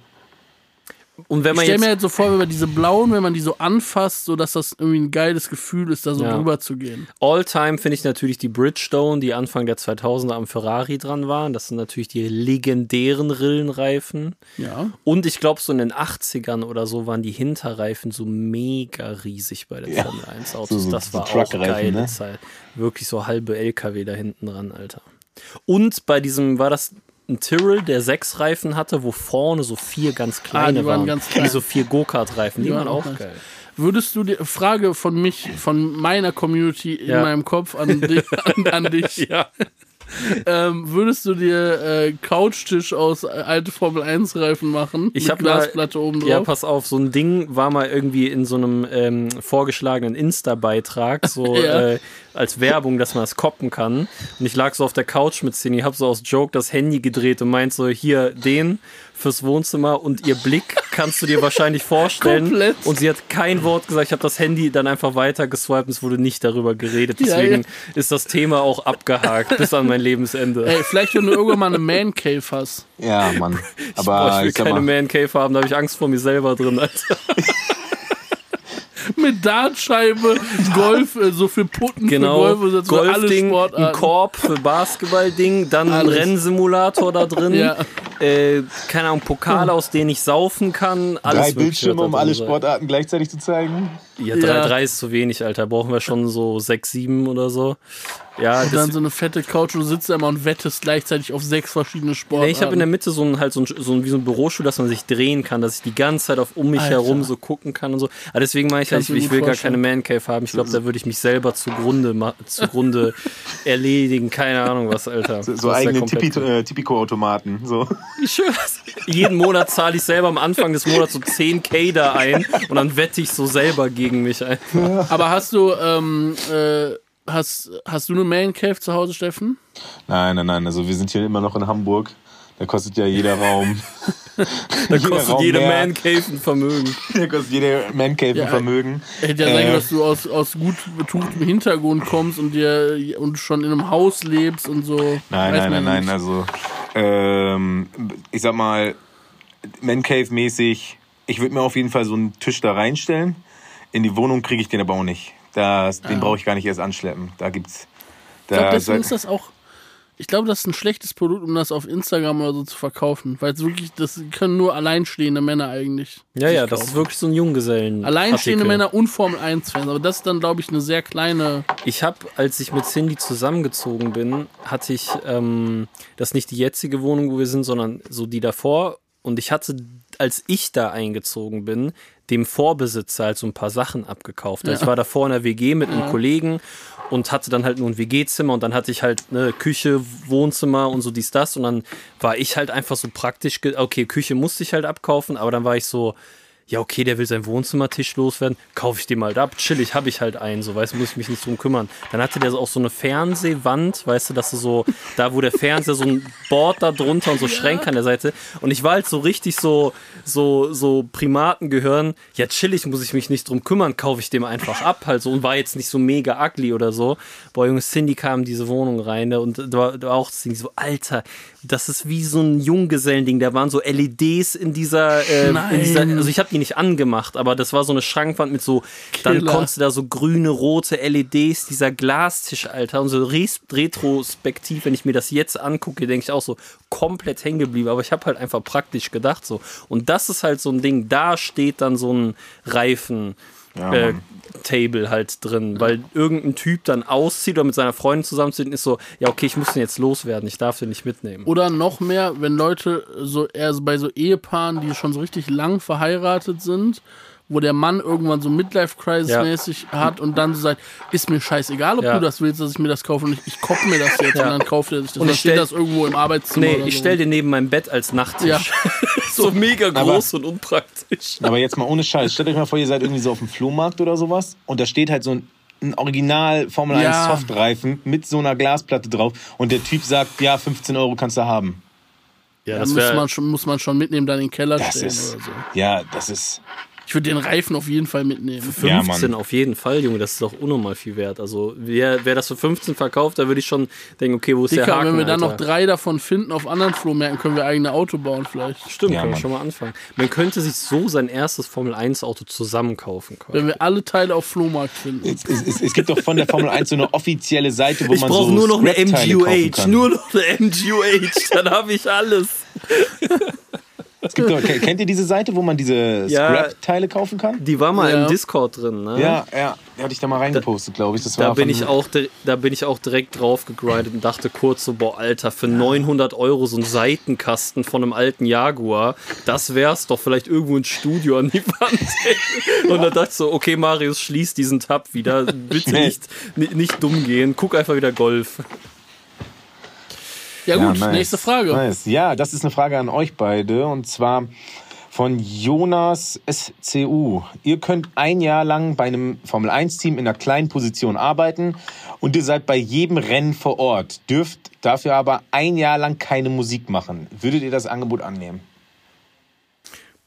und wenn man ich stelle mir jetzt so vor, wenn man diese blauen, wenn man die so anfasst, so dass das irgendwie ein geiles Gefühl ist, da so ja. drüber zu gehen. All-time finde ich natürlich die Bridgestone, die Anfang der 2000er am Ferrari dran waren. Das sind natürlich die legendären Rillenreifen. Ja. Und ich glaube, so in den 80ern oder so waren die Hinterreifen so mega riesig bei den ja. Formel 1 Autos. So, so, das war auch geile ne? Zeit. Wirklich so halbe LKW da hinten dran, Alter. Und bei diesem, war das ein Tyrrell, der sechs Reifen hatte, wo vorne so vier ganz ah, kleine ah, die waren. waren. Ganz klein. Wie so vier Go-Kart-Reifen. Die, die, waren auch geil. Würdest du die Frage von mich, von meiner Community in ja. meinem Kopf an, dich, an, an dich, ja ähm, würdest du dir äh, Couchtisch aus äh, alte Formel 1 Reifen machen? Ich habe Glasplatte oben drauf. Ja, pass auf, so ein Ding war mal irgendwie in so einem ähm, vorgeschlagenen Insta-Beitrag, so ja. äh, als Werbung, dass man das koppen kann. Und ich lag so auf der Couch mit Cindy, hab so aus Joke das Handy gedreht und meint so, hier den fürs Wohnzimmer und ihr Blick kannst du dir wahrscheinlich vorstellen. Komplett. Und sie hat kein Wort gesagt. Ich habe das Handy dann einfach weiter geswiped und es wurde nicht darüber geredet. Deswegen ja, ja. ist das Thema auch abgehakt bis an mein Lebensende. Ey, vielleicht wenn du irgendwann mal eine Man Cave hast. Ja, Mann. Aber ich, boah, ich will ich keine Man Cave haben, da habe ich Angst vor mir selber drin, Alter. mit Dartscheibe, Golf, äh, so für Putten, genau. für Golf, Golfding, ein Korb für Basketballding, dann Alles. ein Rennsimulator da drin, ja. äh, keine Ahnung, Pokale, aus denen ich saufen kann. Alles Drei Bildschirme, um alle Sportarten gleichzeitig zu zeigen. Ja, drei, ja. drei ist zu wenig, Alter. Brauchen wir schon so sechs, sieben oder so. Ja, und dann so eine fette Couch und du sitzt immer und wettest gleichzeitig auf sechs verschiedene Sportarten. Nee, ich habe in der Mitte so ein, halt so ein, so ein, wie so ein Bürostuhl, dass man sich drehen kann, dass ich die ganze Zeit auf um mich Alter. herum so gucken kann und so. Aber deswegen meine ich halt, ich, ich will gar keine Man Cave haben. Ich glaube, da würde ich mich selber zugrunde, zugrunde erledigen. Keine Ahnung was, Alter. So, so eigene äh, Tipico-Automaten. So. Ich Jeden Monat zahle ich selber am Anfang des Monats so 10k da ein und dann wette ich so selber gegen mich einfach. Aber hast du, ähm, äh, Hast, hast du eine Man Cave zu Hause, Steffen? Nein, nein, nein. Also wir sind hier immer noch in Hamburg. Da kostet ja jeder Raum. da jeder kostet Raum jede Man Cave ein Vermögen. Da kostet jede Man Cave ein Vermögen. Hätte ja äh, sein dass du aus, aus gut betuchtem Hintergrund kommst und dir und schon in einem Haus lebst und so. Nein, nein, nein, nein. Also ähm, ich sag mal, Man Cave mäßig. Ich würde mir auf jeden Fall so einen Tisch da reinstellen. In die Wohnung kriege ich den aber auch nicht. Das, den brauche ich gar nicht erst anschleppen. Da gibt's. Da, ich glaube, deswegen ist das auch. Ich glaube, das ist ein schlechtes Produkt, um das auf Instagram oder so zu verkaufen. Weil es wirklich, das können nur alleinstehende Männer eigentlich. Ja, ja, das ist wirklich so ein Junggesellen. Alleinstehende Männer und Formel 1-Fans. Aber das ist dann, glaube ich, eine sehr kleine. Ich habe, als ich mit Cindy zusammengezogen bin, hatte ich ähm, das nicht die jetzige Wohnung, wo wir sind, sondern so die davor. Und ich hatte, als ich da eingezogen bin, dem Vorbesitzer halt so ein paar Sachen abgekauft. Also ja. Ich war davor in der WG mit einem ja. Kollegen und hatte dann halt nur ein WG-Zimmer und dann hatte ich halt eine Küche, Wohnzimmer und so dies, das und dann war ich halt einfach so praktisch, okay, Küche musste ich halt abkaufen, aber dann war ich so, ja, okay, der will seinen Wohnzimmertisch loswerden, kaufe ich den mal ab, chillig, habe ich halt einen, so, weißt du, muss ich mich nicht drum kümmern. Dann hatte der auch so eine Fernsehwand, weißt du, dass du so, da wo der Fernseher, so ein Board da drunter und so Schränke an der Seite. Und ich war halt so richtig so, so, so Primaten gehören, ja, chillig, muss ich mich nicht drum kümmern, kaufe ich dem einfach ab, halt so, und war jetzt nicht so mega ugly oder so. Boah, Junge, Cindy kam in diese Wohnung rein, ne, und da war, da war auch Cindy so, Alter, das ist wie so ein Junggesellending, da waren so LEDs in dieser, äh, in dieser also ich habe die nicht angemacht, aber das war so eine Schrankwand mit so, Killer. dann konntest du da so grüne, rote LEDs, dieser Glastisch, Alter, und so retrospektiv, wenn ich mir das jetzt angucke, denke ich auch so komplett hängen geblieben, aber ich habe halt einfach praktisch gedacht so. Und das ist halt so ein Ding, da steht dann so ein Reifen. Ja, äh, Table halt drin, weil irgendein Typ dann auszieht oder mit seiner Freundin zusammenzieht und ist so, ja, okay, ich muss den jetzt loswerden, ich darf den nicht mitnehmen. Oder noch mehr, wenn Leute so eher bei so Ehepaaren, die schon so richtig lang verheiratet sind, wo der Mann irgendwann so Midlife-Crisis-mäßig ja. hat und dann so sagt, ist mir scheißegal, ob ja. du das willst, dass ich mir das kaufe und ich, ich koppe mir das jetzt ja. und dann kauft er sich das. Und ich stell das irgendwo im Arbeitszimmer. Nee, ich so. stell dir neben meinem Bett als Nachttisch. so mega groß aber, und unpraktisch. Aber jetzt mal ohne Scheiß, stellt euch mal vor, ihr seid irgendwie so auf dem Flohmarkt oder sowas und da steht halt so ein ein Original Formel 1 Softreifen mit so einer Glasplatte drauf und der Typ sagt, ja, 15 Euro kannst du haben. Ja, das muss man, schon, muss man schon mitnehmen, dann in den Keller stellen ist, oder so. Ja, das ist Ich würde den Reifen auf jeden Fall mitnehmen. Für 15 ja, auf jeden Fall, Junge, das ist doch unnormal viel wert. Also wer, wer das für 15 verkauft, da würde ich schon denken, okay, wo ist Dicker, der Haken, wenn wir dann noch drei davon finden auf anderen Flohmärkten, können wir eigene Auto bauen vielleicht. Stimmt, ja, können wir schon mal anfangen. Man könnte sich so sein erstes Formel 1 Auto zusammenkaufen können. Wenn wir alle Teile auf Flohmarkt finden. Es, es, es, es gibt doch von der Formel 1 so eine offizielle Seite, wo ich man so Ich brauche nur noch eine MGUH, nur noch eine MGUH, dann habe ich alles. Doch, kennt ihr diese Seite, wo man diese Scrap-Teile kaufen kann? Die war mal ja. im Discord drin, ne? Ja, ja. Die hatte ich da mal reingepostet, glaube ich. Das da, bin ich auch, da bin ich auch direkt drauf gegrindet und dachte kurz so, boah, Alter, für 900 Euro so ein Seitenkasten von einem alten Jaguar, das wär's doch vielleicht irgendwo ein Studio an die Wand. und da dachte ich so, okay, Marius, schließ diesen Tab wieder. Bitte nicht, nicht dumm gehen. Guck einfach wieder Golf. Ja, gut, ja, nice. nächste Frage. Nice. Ja, das ist eine Frage an euch beide und zwar von Jonas SCU. Ihr könnt ein Jahr lang bei einem Formel 1 Team in einer kleinen Position arbeiten und ihr seid bei jedem Rennen vor Ort, dürft dafür aber ein Jahr lang keine Musik machen. Würdet ihr das Angebot annehmen?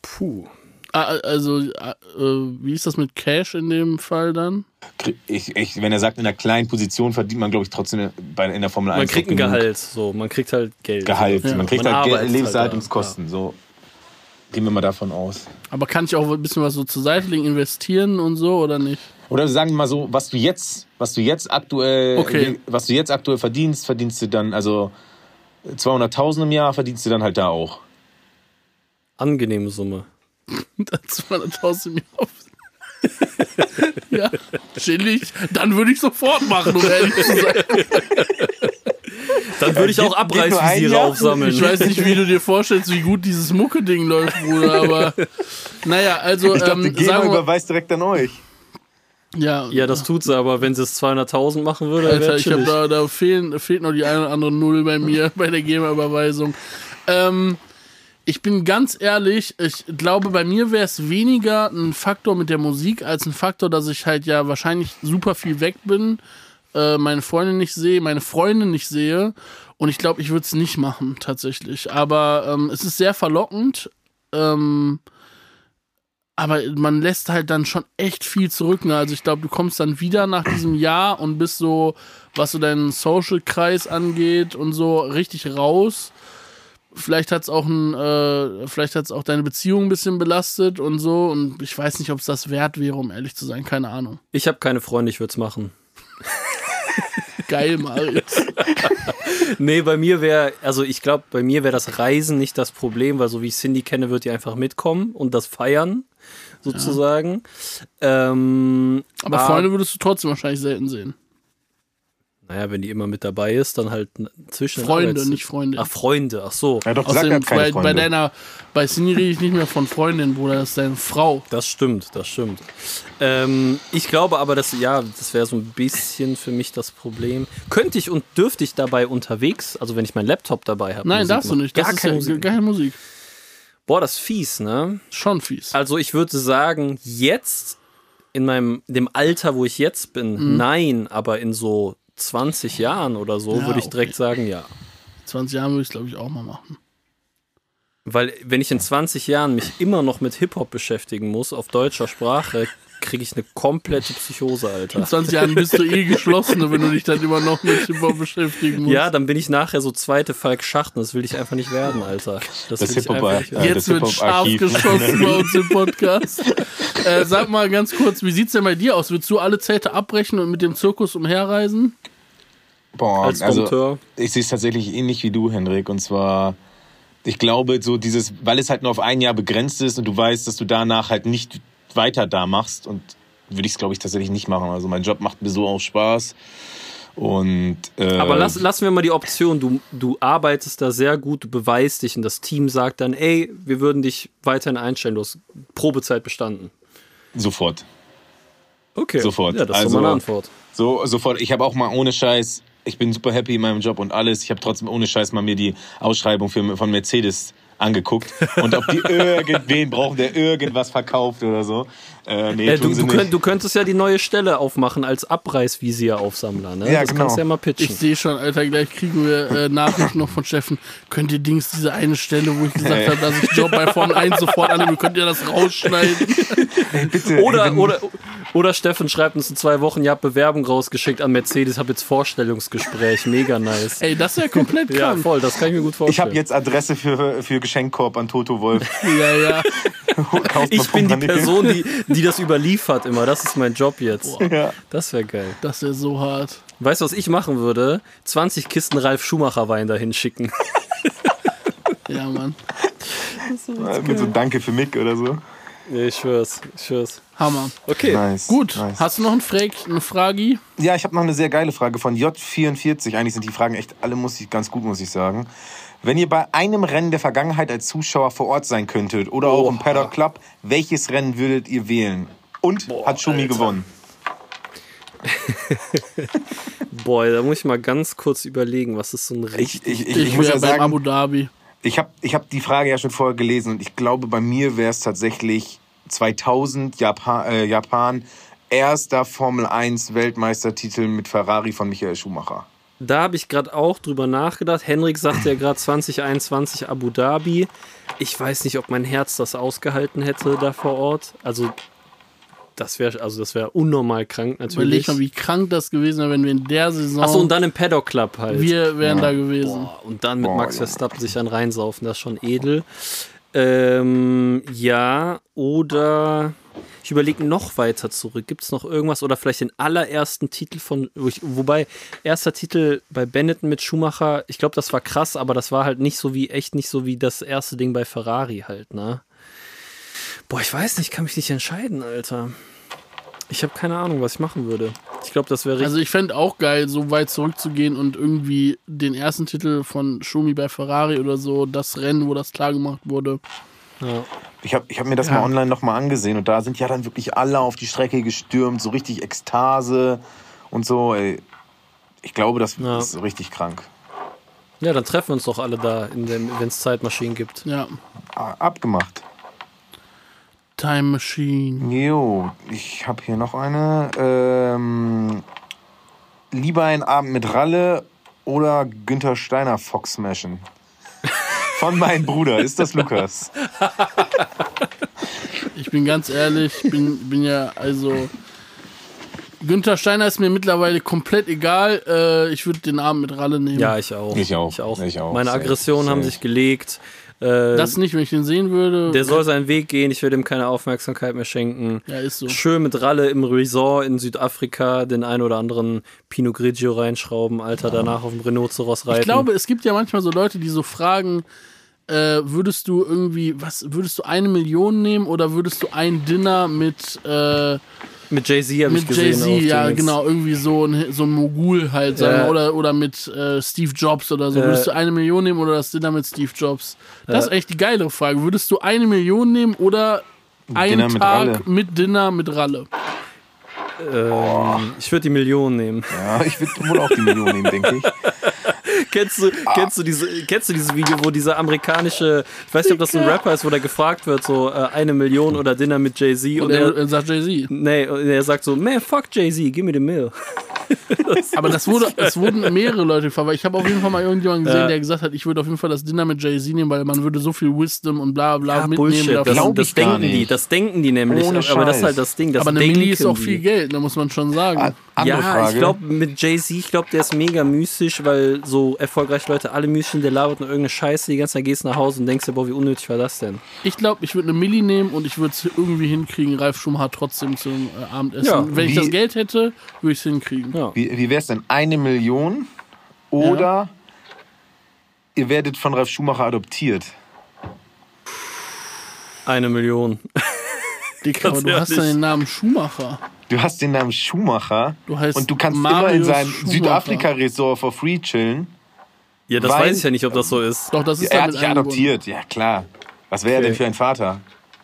Puh. Ah, also, äh, wie ist das mit Cash in dem Fall dann? Ich, ich, wenn er sagt, in einer kleinen Position verdient man, glaube ich, trotzdem in der Formel 1. Man kriegt ein Gehalt, so. Man kriegt halt Geld. Gehalt. Ja. Man kriegt man halt Geld, Lebenserhaltungskosten. Halt, ja. So. Gehen wir mal davon aus. Aber kann ich auch ein bisschen was so zur Seite legen, investieren und so oder nicht? Oder sagen wir mal so, was du jetzt, was du jetzt aktuell, okay. was du jetzt aktuell verdienst, verdienst du dann, also 200.000 im Jahr verdienst du dann halt da auch. Angenehme Summe. 200.000 im Jahr. ja, chillig. Dann würde ich sofort machen, um ehrlich zu sein. Dann würde ich auch Abreißvisiere aufsammeln. Ich weiß nicht, wie du dir vorstellst, wie gut dieses Mucke-Ding läuft, Bruder, aber naja, also. Ich glaube, ähm, die GEMA überweist direkt an euch. Ja, ja, das tut sie, aber wenn sie es 200.000 machen würde, Alter, ich hab da, da fehlen, fehlt noch die eine oder andere Null bei mir bei der GEMA-Überweisung. Ähm, ich bin ganz ehrlich, ich glaube, bei mir wäre es weniger ein Faktor mit der Musik als ein Faktor, dass ich halt ja wahrscheinlich super viel weg bin, äh, meine Freunde nicht sehe, meine Freunde nicht sehe. Und ich glaube, ich würde es nicht machen, tatsächlich. Aber ähm, es ist sehr verlockend. Ähm, aber man lässt halt dann schon echt viel zurück. Ne? Also ich glaube, du kommst dann wieder nach diesem Jahr und bist so, was so deinen Social-Kreis angeht und so, richtig raus vielleicht hat es auch ein, äh, vielleicht hat es auch deine Beziehung ein bisschen belastet und so. Und ich weiß nicht, ob es das wert wäre, um ehrlich zu sein. Keine Ahnung. Ich habe keine Freunde, ich würde es machen. Geil, Marius. nee, bei mir wäre, also ich glaube, bei mir wäre das Reisen nicht das Problem, weil so wie ich Cindy kenne, wird die einfach mitkommen und das feiern, sozusagen. Ja. Ähm, aber Freunde würdest du trotzdem wahrscheinlich selten sehen. Naja, wenn die immer mit dabei ist, dann halt zwischen Freunde, nicht Freunde. Ach, Freunde, ach so. Ja, doch, Außerdem, bei, bei, deiner, bei Cindy rede ich nicht mehr von Freundin, Bruder, das ist deine Frau. Das stimmt, das stimmt. Ähm, ich glaube aber, dass, ja, das wäre so ein bisschen für mich das Problem. Könnte ich und dürfte ich dabei unterwegs, also wenn ich meinen Laptop dabei habe? Nein, Musik darfst machen? du nicht. Das gar keine, ja, Musik. keine Musik. Boah, das ist fies, ne? Schon fies. Also ich würde sagen, jetzt in meinem, dem Alter, wo ich jetzt bin, mhm. nein, aber in so 20 Jahren oder so, ja, würde ich direkt okay. sagen, ja. 20 Jahren würde ich es, glaube ich, auch mal machen. Weil, wenn ich in 20 Jahren mich immer noch mit Hip-Hop beschäftigen muss, auf deutscher Sprache, kriege ich eine komplette Psychose, Alter. In 20 Jahren bist du eh geschlossen, wenn du dich dann immer noch mit Hip-Hop beschäftigen musst. Ja, dann bin ich nachher so zweite Falk Schachten. Das will ich einfach nicht werden, Alter. Das, das Hip-Hop äh, Jetzt wird scharf geschossen bei uns im Podcast. äh, sag mal ganz kurz, wie sieht's denn bei dir aus? Willst du alle Zelte abbrechen und mit dem Zirkus umherreisen? Boah, Als also ich sehe es tatsächlich ähnlich wie du, Hendrik. Und zwar, ich glaube, so dieses, weil es halt nur auf ein Jahr begrenzt ist und du weißt, dass du danach halt nicht weiter da machst und würde ich es, glaube ich, tatsächlich nicht machen. Also mein Job macht mir so auch Spaß. Und, äh, Aber lass, lassen wir mal die Option, du, du arbeitest da sehr gut, du beweist dich und das Team sagt dann, ey, wir würden dich weiterhin einstellen, du hast Probezeit bestanden. Sofort. Okay. Sofort. Ja, das ist also, so meine Antwort. So, sofort. Ich habe auch mal ohne Scheiß, ich bin super happy in meinem Job und alles. Ich habe trotzdem ohne Scheiß mal mir die Ausschreibung für, von Mercedes angeguckt und ob die irgendwen brauchen, der irgendwas verkauft oder so. Äh, nee, äh, du, du, könnt, du, könntest ja die neue Stelle aufmachen als Abreißvisieraufsammler. Ne? Ja, das genau. kannst du ja mal pitchen. Ich sehe schon, Alter, gleich kriegen wir äh, Nachrichten noch von Steffen. Könnt ihr Dings, diese eine Stelle, wo ich gesagt habe, dass ich Job bei Formel 1 sofort annehme, könnt ihr das rausschneiden? Hey, bitte, oder, oder, oder Steffen schreibt uns in zwei Wochen, ihr habt Bewerbung rausgeschickt an Mercedes, hab jetzt Vorstellungsgespräch. Mega nice. Ey, das ist ja komplett krank. Ja, voll, das kann ich mir gut vorstellen. Ich habe jetzt Adresse für, für Geschenkkorb an Toto Wolf. ja, ja. ich bin die Person, die, die das überliefert immer. Das ist mein Job jetzt. Ja. Das wäre geil. Das wäre so hart. Weißt du, was ich machen würde? 20 Kisten Ralf Schumacher Wein dahin schicken. ja, Mann. So Mit so Danke für Mick oder so. Ja, ich schwör's, ich schwör's. Hammer. Okay. Nice, Gut. Nice. Hast du noch einen Frag, eine Frage? Ja, ich habe noch eine sehr geile Frage von J44. Eigentlich sind die Fragen echt alle muss ich, ganz gut, muss ich sagen. Wenn ihr bei einem Rennen der Vergangenheit als Zuschauer vor Ort sein könntet oder auch im Paddock Club, welches Rennen würdet ihr wählen? Und Boah, hat Schumi Alter. gewonnen? Boah, da muss ich mal ganz kurz überlegen, was ist so ein richtig. Ich, ich, ich, ich muss ja sagen, Abu Dhabi. Ich habe ich hab die Frage ja schon vorher gelesen und ich glaube, bei mir wäre es tatsächlich 2000 Japan, äh, Japan erster Formel 1 Weltmeistertitel mit Ferrari von Michael Schumacher. Da habe ich gerade auch drüber nachgedacht. Henrik sagte ja gerade 2021 Abu Dhabi. Ich weiß nicht, ob mein Herz das ausgehalten hätte da vor Ort. Also das wäre also das wäre unnormal krank natürlich. Überleg mal, wie krank das gewesen wäre, wenn wir in der Saison. Achso, und dann im Paddock Club halt. Wir wären ja. da gewesen. Boah, und dann mit Boah, Max Verstappen sich dann reinsaufen, das ist schon edel. Ähm, ja, oder ich überlege noch weiter zurück. Gibt es noch irgendwas oder vielleicht den allerersten Titel von, wo ich, wobei erster Titel bei Benetton mit Schumacher, ich glaube, das war krass, aber das war halt nicht so wie, echt nicht so wie das erste Ding bei Ferrari halt, ne? Boah, ich weiß nicht, kann mich nicht entscheiden, Alter. Ich habe keine Ahnung, was ich machen würde. Ich glaube, das wäre Also ich fände auch geil, so weit zurückzugehen und irgendwie den ersten Titel von Schumi bei Ferrari oder so, das Rennen, wo das klar gemacht wurde. Ja. Ich habe ich hab mir das ja. mal online nochmal angesehen und da sind ja dann wirklich alle auf die Strecke gestürmt, so richtig Ekstase und so. Ey. Ich glaube, das ja. ist richtig krank. Ja, dann treffen wir uns doch alle da, wenn es Zeitmaschinen gibt. Ja. Abgemacht. Time Machine. Jo, ich habe hier noch eine. Ähm, lieber ein Abend mit Ralle oder Günther Steiner Fox smashen? Von meinem Bruder. Ist das Lukas? Ich bin ganz ehrlich, bin, bin ja also. Günther Steiner ist mir mittlerweile komplett egal. Äh, ich würde den Abend mit Ralle nehmen. Ja, ich auch. Ich auch. Ich auch. Ich auch. Meine Aggressionen haben sich gelegt. Äh, das nicht, wenn ich den sehen würde. Der soll seinen Weg gehen, ich würde ihm keine Aufmerksamkeit mehr schenken. Ja, ist so. Schön mit Ralle im Resort in Südafrika den ein oder anderen Pinot Grigio reinschrauben, Alter, danach auf dem Rhinoceros reiten. Ich glaube, es gibt ja manchmal so Leute, die so fragen, äh, würdest du irgendwie, was, würdest du eine Million nehmen oder würdest du ein Dinner mit äh, mit Jay-Z habe ich gesehen. Mit Jay-Z, ja, genau, irgendwie so ein, so ein Mogul halt, sagen ja. oder, oder mit äh, Steve Jobs oder so. Würdest du eine Million nehmen oder das Dinner mit Steve Jobs? Das ist echt die geilere Frage. Würdest du eine Million nehmen oder einen Dinner Tag mit, mit Dinner mit Ralle? Ähm, ich würde die Million nehmen. Ja, ich würde wohl auch die Million nehmen, denke ich. kennst, du, ah. kennst, du diese, kennst du dieses Video, wo dieser amerikanische, ich weiß nicht, ob das ein Rapper ist, wo der gefragt wird, so äh, eine Million oder Dinner mit Jay-Z. Und, und, er, er sagt Jay-Z. Nee, und er sagt so, man, fuck Jay-Z, give me the mill. Aber das wurde, es wurden mehrere Leute gefragt, weil ich habe auf jeden Fall mal irgendjemanden gesehen, ja. der gesagt hat, ich würde auf jeden Fall das Dinner mit Jay-Z nehmen, weil man würde so viel Wisdom und bla bla ja, mitnehmen. Bullshit. Das, das denken die, das denken die nämlich. Ohne aber das ist halt das Ding. Das aber eine Milli ist auch viel Geld, da muss man schon sagen. Ja, Frage. ich glaube mit Jay-Z, ich glaube, der ist mega mystisch, weil so erfolgreiche Leute alle mystisch, der labert nur irgendeine Scheiße, die ganze Zeit gehst nach Hause und denkst dir, boah, wie unnötig war das denn? Ich glaube, ich würde eine Milli nehmen und ich würde es irgendwie hinkriegen, Ralf Schumacher trotzdem zum äh, Abendessen. Ja, Wenn ich das Geld hätte, würde ich es hinkriegen. Ja. Wie, wie wäre es denn? Eine Million oder ja. ihr werdet von Ralf Schumacher adoptiert? Eine Million. Dicker, aber du hast ja den Namen Schumacher. Du hast den Namen Schumacher du heißt und du kannst Marius immer in seinem Südafrika-Resort for free chillen. Ja, das weiß ich ja nicht, ob das so ist. Doch, das ist Er hat dich adoptiert, ja klar. Was wäre okay. er denn für ein Vater?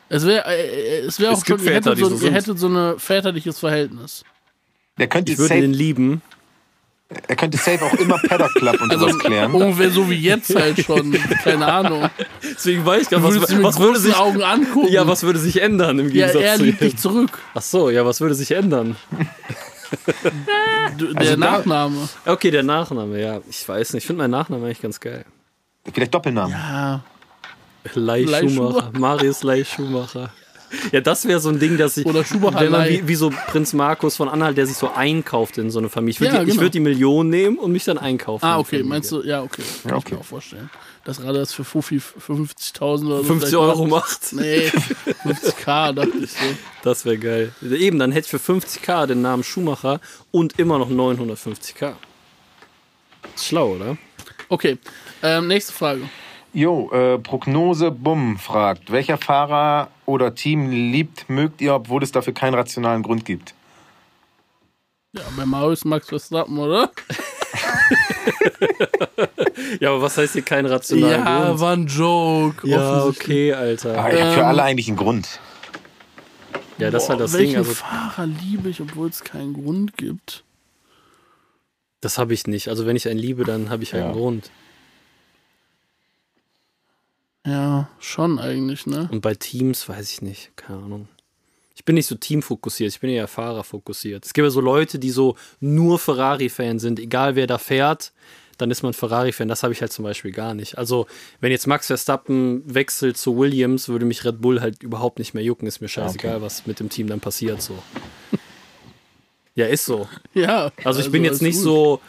Es wäre äh, es wär auch es schon, ihr hättet, so, so ihr hättet so ein väterliches Verhältnis. Der könnte ich würde den lieben. Er könnte safe auch immer Paddock Club und Also sowas klären. ungefähr so wie jetzt halt schon. Keine Ahnung. Deswegen weiß ich gerade, Du was, was würde sich. Augen angucken. Ja, was würde sich ändern im ja, Gegensatz er zu liebt ihm? dich zurück. Ach so, ja, was würde sich ändern? Du, der Also da- Nachname. Okay, der Nachname, ja. Ich weiß nicht. Ich finde meinen Nachnamen eigentlich ganz geil. Vielleicht Doppelnamen. Ja. Leih Leih Schumacher. Schumacher. Marius Leih Schumacher. Ja, das wäre so ein Ding, dass ich. Oder Schumacher Wenn man wie, wie so Prinz Markus von Anhalt, der sich so einkauft in so eine Familie. Ich würde Ja, die, ich genau. würd die Million nehmen und mich dann einkaufen. Ah, okay. Meinst du, ja, okay. Kann ich okay. mir auch vorstellen. Das Rad das für Fufi 50.000 oder so. 50 vielleicht Euro macht. Nee, 50k, dachte ich so. Das wäre geil. Eben, dann hätte ich für 50k den Namen Schumacher und immer noch 950k. Ist schlau, oder? Okay, ähm, nächste Frage. Jo, äh, Prognose Bumm fragt, welcher Fahrer oder Team liebt, mögt ihr, obwohl es dafür keinen rationalen Grund gibt? Ja, bei Marius Max Verstappen, oder? Ja, aber was heißt hier kein rationaler Ja, Grund? war ein Joke. Ja, okay, Alter. Ah, ja, für Ähm, alle eigentlich einen Grund. Ja, das ist halt das Welchen Ding. Also, Fahrer liebe ich, obwohl es keinen Grund gibt? das habe ich nicht. Also, wenn ich einen liebe, dann habe ich halt Ja. einen Grund. Ja, schon eigentlich, ne? Und bei Teams weiß ich nicht. Keine Ahnung. Ich bin nicht so teamfokussiert, ich bin eher fahrerfokussiert. Es gibt ja so Leute, die so nur Ferrari-Fan sind, egal wer da fährt, dann ist man Ferrari-Fan. Das habe ich halt zum Beispiel gar nicht. Also, wenn jetzt Max Verstappen wechselt zu Williams, würde mich Red Bull halt überhaupt nicht mehr jucken. Ist mir scheißegal, was mit dem Team dann passiert. So. Ja, ist so. Ja. Also ich bin jetzt nicht gut. so,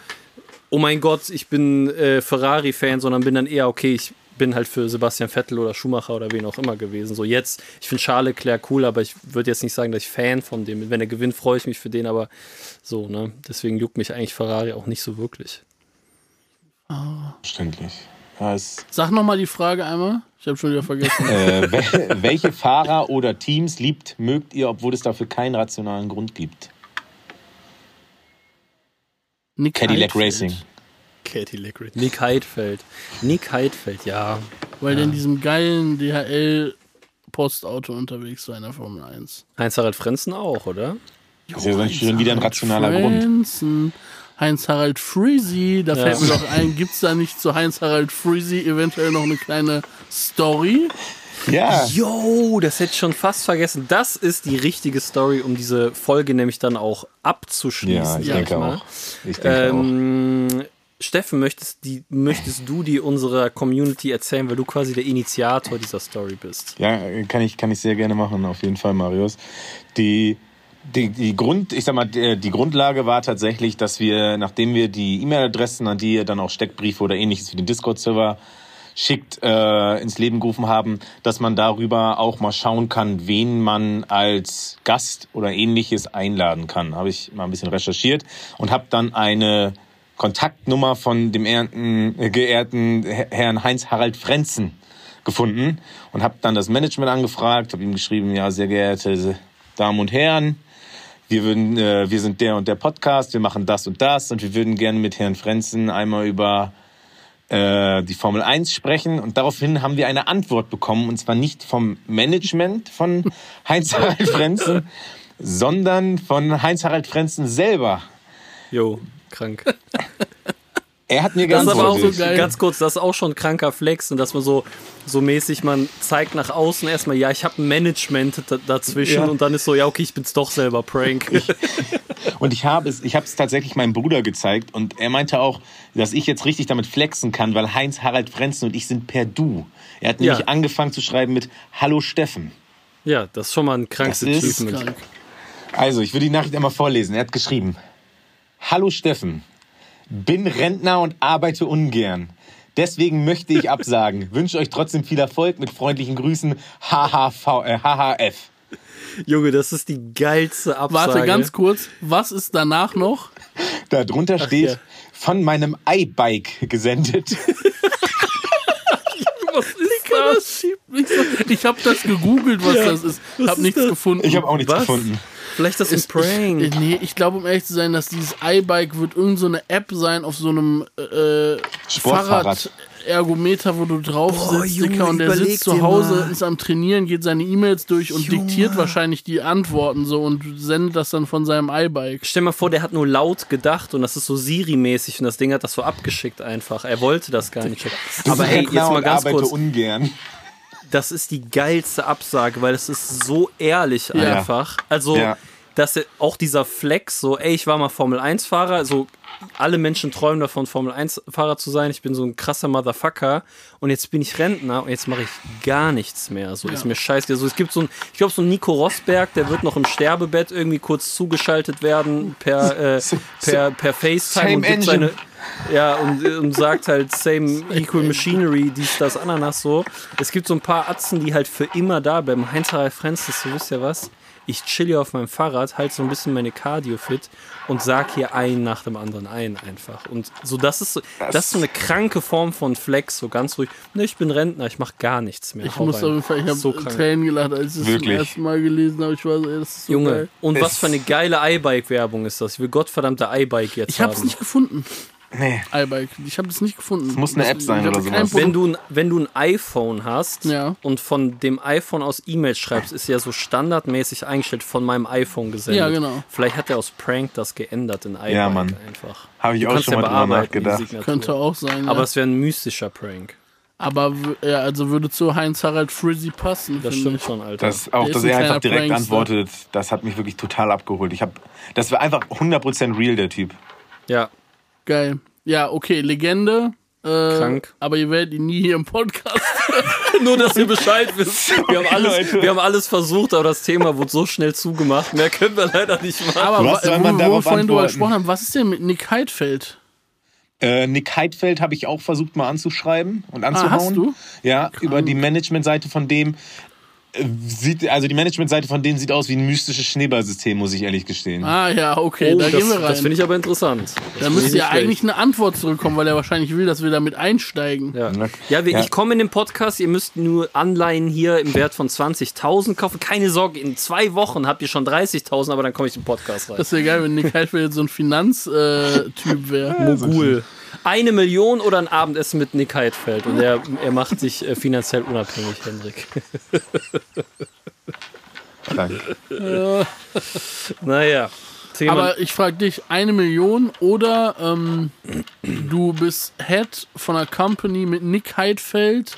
oh mein Gott, ich bin äh, Ferrari-Fan, sondern bin dann eher, okay, ich bin halt für Sebastian Vettel oder Schumacher oder wen auch immer gewesen. So jetzt, ich finde Charles Leclerc cool, aber ich würde jetzt nicht sagen, dass ich Fan von dem bin. Wenn er gewinnt, freue ich mich für den, aber so, ne? Deswegen juckt mich eigentlich Ferrari auch nicht so wirklich. Verständlich. Ja, Sag nochmal die Frage einmal. Ich habe schon wieder vergessen. äh, wel- welche Fahrer oder Teams liebt, mögt ihr, obwohl es dafür keinen rationalen Grund gibt? Nick Cadillac Heidfeld. Racing. Cadillac Red. Nick Heidfeld. Nick Heidfeld, ja. Weil der in diesem geilen DHL-Postauto unterwegs war in der Formel 1. Heinz-Harald Frenzen auch, oder? ist ja schon wieder ein rationaler Grund. Grund. Heinz-Harald Freezy, da fällt mir doch ein, gibt es da nicht zu Heinz-Harald Freezy eventuell noch eine kleine Story? Ja. Yo, das hätte ich schon fast vergessen. Das ist die richtige Story, um diese Folge nämlich dann auch abzuschließen. Ja, ich denke mal. auch. Ich denke auch. Steffen, möchtest, die, möchtest du die unserer Community erzählen, weil du quasi der Initiator dieser Story bist? Ja, kann ich, kann ich sehr gerne machen, auf jeden Fall, Marius. Die, die, die Grund, ich sag mal, die Grundlage war tatsächlich, dass wir, nachdem wir die E-Mail-Adressen, an die ihr dann auch Steckbriefe oder ähnliches für den Discord-Server schickt, äh, ins Leben gerufen haben, dass man darüber auch mal schauen kann, wen man als Gast oder ähnliches einladen kann. Habe ich mal ein bisschen recherchiert und habe dann eine Kontaktnummer von dem ehrten, äh, geehrten Herrn Heinz-Harald Frenzen gefunden und habe dann das Management angefragt, habe ihm geschrieben, ja, sehr geehrte Damen und Herren, wir würden, äh, wir sind der und der Podcast, wir machen das und das und wir würden gerne mit Herrn Frenzen einmal über äh, die Formel 1 sprechen und daraufhin haben wir eine Antwort bekommen und zwar nicht vom Management von Heinz-Harald Frenzen, sondern von Heinz-Harald Frenzen selber. Jo, krank. Er hat mir Das ist aber auch so geil. ganz kurz, das ist auch schon ein kranker Flex und dass man so, so mäßig, man zeigt nach außen erstmal, ja, ich habe ein Management da- dazwischen Ja. und dann ist so, ja, okay, ich bin's doch selber, Prank. Und ich habe es, ich habe es tatsächlich meinem Bruder gezeigt und er meinte auch, dass ich jetzt richtig damit flexen kann, weil Heinz Harald Frenzen und ich sind per Du. Er hat nämlich Ja. angefangen zu schreiben mit Hallo Steffen. ja, das ist schon mal ein krankes Achievement. Krank. Also, ich will die Nachricht einmal vorlesen. Er hat geschrieben: Hallo Steffen, bin Rentner und arbeite ungern. Deswegen möchte ich absagen. Wünsche euch trotzdem viel Erfolg. Mit freundlichen Grüßen, HHV, äh, HHF. Junge, das ist die geilste Absage. Warte, ganz kurz. Was ist danach noch? Darunter steht, ja. von meinem iBike gesendet. Was ist das. Ich habe das gegoogelt, was das ist. Hab nichts das? gefunden. Ich habe auch nichts Was? gefunden. Vielleicht ist das Ist- ein Prank. Ich, nee, ich glaube, um ehrlich zu sein, dass dieses iBike wird irgend so eine App sein auf so einem äh, Sportfahrrad. Fahrrad. Ergometer, wo du drauf Boah, sitzt, Junge, Dicker, und der sitzt zu Hause, mal. ist am Trainieren, geht seine E-Mails durch und Junge. diktiert wahrscheinlich die Antworten so und sendet das dann von seinem iBike. Stell mal vor, der hat nur laut gedacht und das ist so Siri-mäßig und das Ding hat das so abgeschickt einfach. Er wollte das gar nicht. Aber ey, jetzt mal ganz kurz. ungern. Das ist die geilste Absage, weil es ist so ehrlich Ja. einfach. Also, Ja. dass auch dieser Flex, so, ey, ich war mal Formel 1-Fahrer, so alle Menschen träumen davon, Formel 1-Fahrer zu sein. Ich bin so ein krasser Motherfucker und jetzt bin ich Rentner und jetzt mache ich gar nichts mehr. So ist mir scheiße. Also, es gibt so ein, ich glaube, so ein Nico Rosberg, der wird noch im Sterbebett irgendwie kurz zugeschaltet werden per, äh, per, per FaceTime Same und gibt seine, ja, und, und sagt halt same equal machinery, dies, das, Ananas so. Es gibt so ein paar Atzen, die halt für immer da bleiben. Heinz-Harald Francis, du wisst ja was? Ich chill hier auf meinem Fahrrad, halt so ein bisschen meine Cardio fit und sag hier ein nach dem anderen ein einfach. Und so, das ist so, das, ist so eine kranke Form von Flex, so ganz ruhig. Ne, ich bin Rentner, ich mach gar nichts mehr. Ich Hau muss rein. auf jeden Fall, ich habe So. Tränen gelacht, als ich es zum ersten Mal gelesen habe. Ich war so, ey, das ist so Junge, geil. und was für eine geile iBike-Werbung ist das? Ich will gottverdammte iBike jetzt Ich habe es nicht gefunden. Nee. iBike. Ich habe es nicht gefunden. Es muss eine App sein oder sowas. Wenn du, ein- wenn du ein iPhone hast Ja. und von dem iPhone aus E-Mails schreibst, ist ja so standardmäßig eingestellt von meinem iPhone gesendet. Ja, genau. Vielleicht hat er aus Prank das geändert in iBike Ja, Mann. einfach. Habe ich Du auch kannst schon ja mal drüber nachgedacht. Könnte auch sein. Aber ja. es wäre ein mystischer Prank. Aber ja, also würde zu Heinz-Harald Frizzy passen. Das stimmt ich. schon, Alter. Das, auch, Der dass ein er einfach direkt Prankster. antwortet, das hat mich wirklich total abgeholt. Ich hab, das war einfach 100% real, der Typ. ja, Geil. Ja, okay, Legende. Äh, Krank. Aber ihr werdet ihn nie hier im Podcast. nur, dass ihr Bescheid wisst. Wir haben, alles, wir haben alles versucht, aber das Thema wurde so schnell zugemacht. Mehr können wir leider nicht machen. Aber Was wa- soll wo, man wo wir darauf vorhin drüber gesprochen haben, was ist denn mit Nick Heidfeld? Äh, Nick Heidfeld habe ich auch versucht mal anzuschreiben und anzuhauen. Ah, hast du? Ja, über die Managementseite von dem äh, sieht, also die Managementseite von denen sieht aus wie ein mystisches Schneeballsystem, muss ich ehrlich gestehen. Ah ja, okay, Oh, da das gehen wir rein. das finde ich aber interessant. Da müsste ja schlecht. eigentlich eine Antwort zurückkommen, weil er wahrscheinlich will, dass wir damit einsteigen. Ja, Ja. wir, Ja. ich komme in den Podcast, ihr müsst nur Anleihen hier im Wert von 20.000 kaufen. Keine Sorge, in zwei Wochen habt ihr schon 30.000, aber dann komme ich in den Podcast rein. Das wäre geil, wenn Nick Heidfeld jetzt so ein Finanztyp wäre. Mogul. Eine Million oder ein Abendessen mit Nick Heidfeld. Und er, er macht sich äh, finanziell unabhängig, Hendrik. Danke. Naja. Thema, Aber ich frage dich, eine Million oder ähm, du bist Head von einer Company mit Nick Heidfeld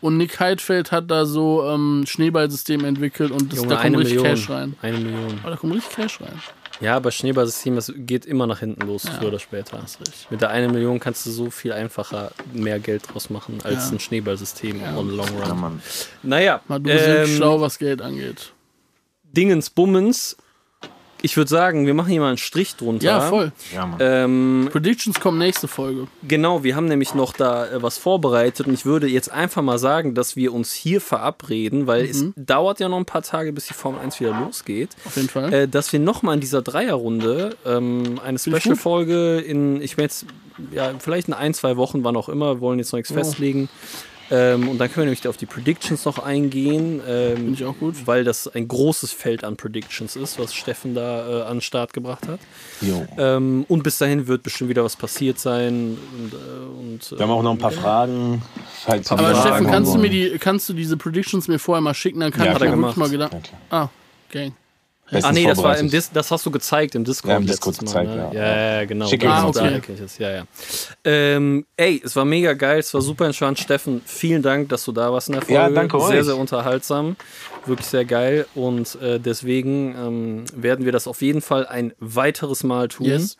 und Nick Heidfeld hat da so ähm, Schneeballsystem entwickelt und das, Junge, da kommt richtig Million. Cash rein. Eine Million. Aber da kommt richtig Cash rein. Ja, aber Schneeballsystem, das geht immer nach hinten los, früher oder später. Mit der eine Million kannst du so viel einfacher mehr Geld draus machen als Ja. ein Schneeballsystem on the long Ja, run. Mann. Naja, Mal du bist ähm, schlau, was Geld angeht. Dingens Bummens. Ich würde sagen, wir machen hier mal einen Strich drunter. Ja, voll. Ja, Mann. Ähm, Predictions kommen nächste Folge. genau, wir haben nämlich noch da äh, was vorbereitet und ich würde jetzt einfach mal sagen, dass wir uns hier verabreden, weil es dauert ja noch ein paar Tage, bis die Formel 1 wieder losgeht, Auf jeden Fall. äh, dass wir nochmal in dieser Dreierrunde ähm, eine Special-Folge in, ich meine jetzt, ja, vielleicht in ein, zwei Wochen, wann auch immer, wollen jetzt noch nichts Oh. festlegen. Ähm, und dann können wir nämlich auf die Predictions noch eingehen. Ähm, Finde ich auch gut. weil das ein großes Feld an Predictions ist, was Steffen da äh, an den Start gebracht hat. Jo. Ähm, und bis dahin wird bestimmt wieder was passiert sein. Und, äh, und, äh, Wir haben auch noch ein paar Fragen. Falls Aber Fragen Steffen, kannst du mir die, kannst du diese Predictions mir vorher mal schicken? Dann kann Ja, ich mir wirklich mal gedacht. klar. Ah, gang. Bestens Ah nee, das war im. Dis das hast du gezeigt im Discord. Ja, im Discord Mal, gezeigt, ne? ja. ja. ja, genau. Kenn ich das. Ja, ja. Ähm, ey, es war mega geil, es war super entspannt. Steffen, vielen Dank, dass du da warst in der Folge. Ja, danke Sehr, euch. sehr unterhaltsam. Wirklich sehr geil. Und äh, deswegen ähm, werden wir das auf jeden Fall ein weiteres Mal tun. Yes.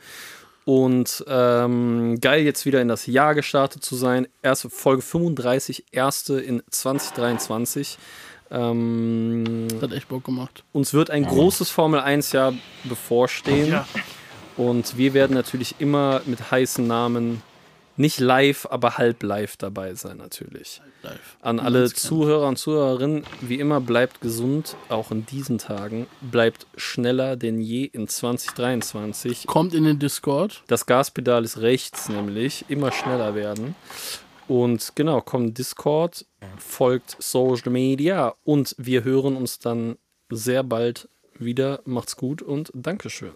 Und ähm, geil, jetzt wieder in das Jahr gestartet zu sein. Erste Folge 35, erste in 2023. Ähm, Das hat echt Bock gemacht. uns wird ein großes Formel 1-Jahr bevorstehen. Und wir werden natürlich immer mit heißen Namen nicht live, aber halb live dabei sein, natürlich. Live. An alle kennt. Zuhörer und Zuhörerinnen, wie immer, bleibt gesund, auch in diesen Tagen. Bleibt schneller denn je in 2023. Kommt in den Discord. Das Gaspedal ist rechts, nämlich immer schneller werden. Und genau, kommt Discord, folgt Social Media und wir hören uns dann sehr bald wieder. Macht's gut und Dankeschön.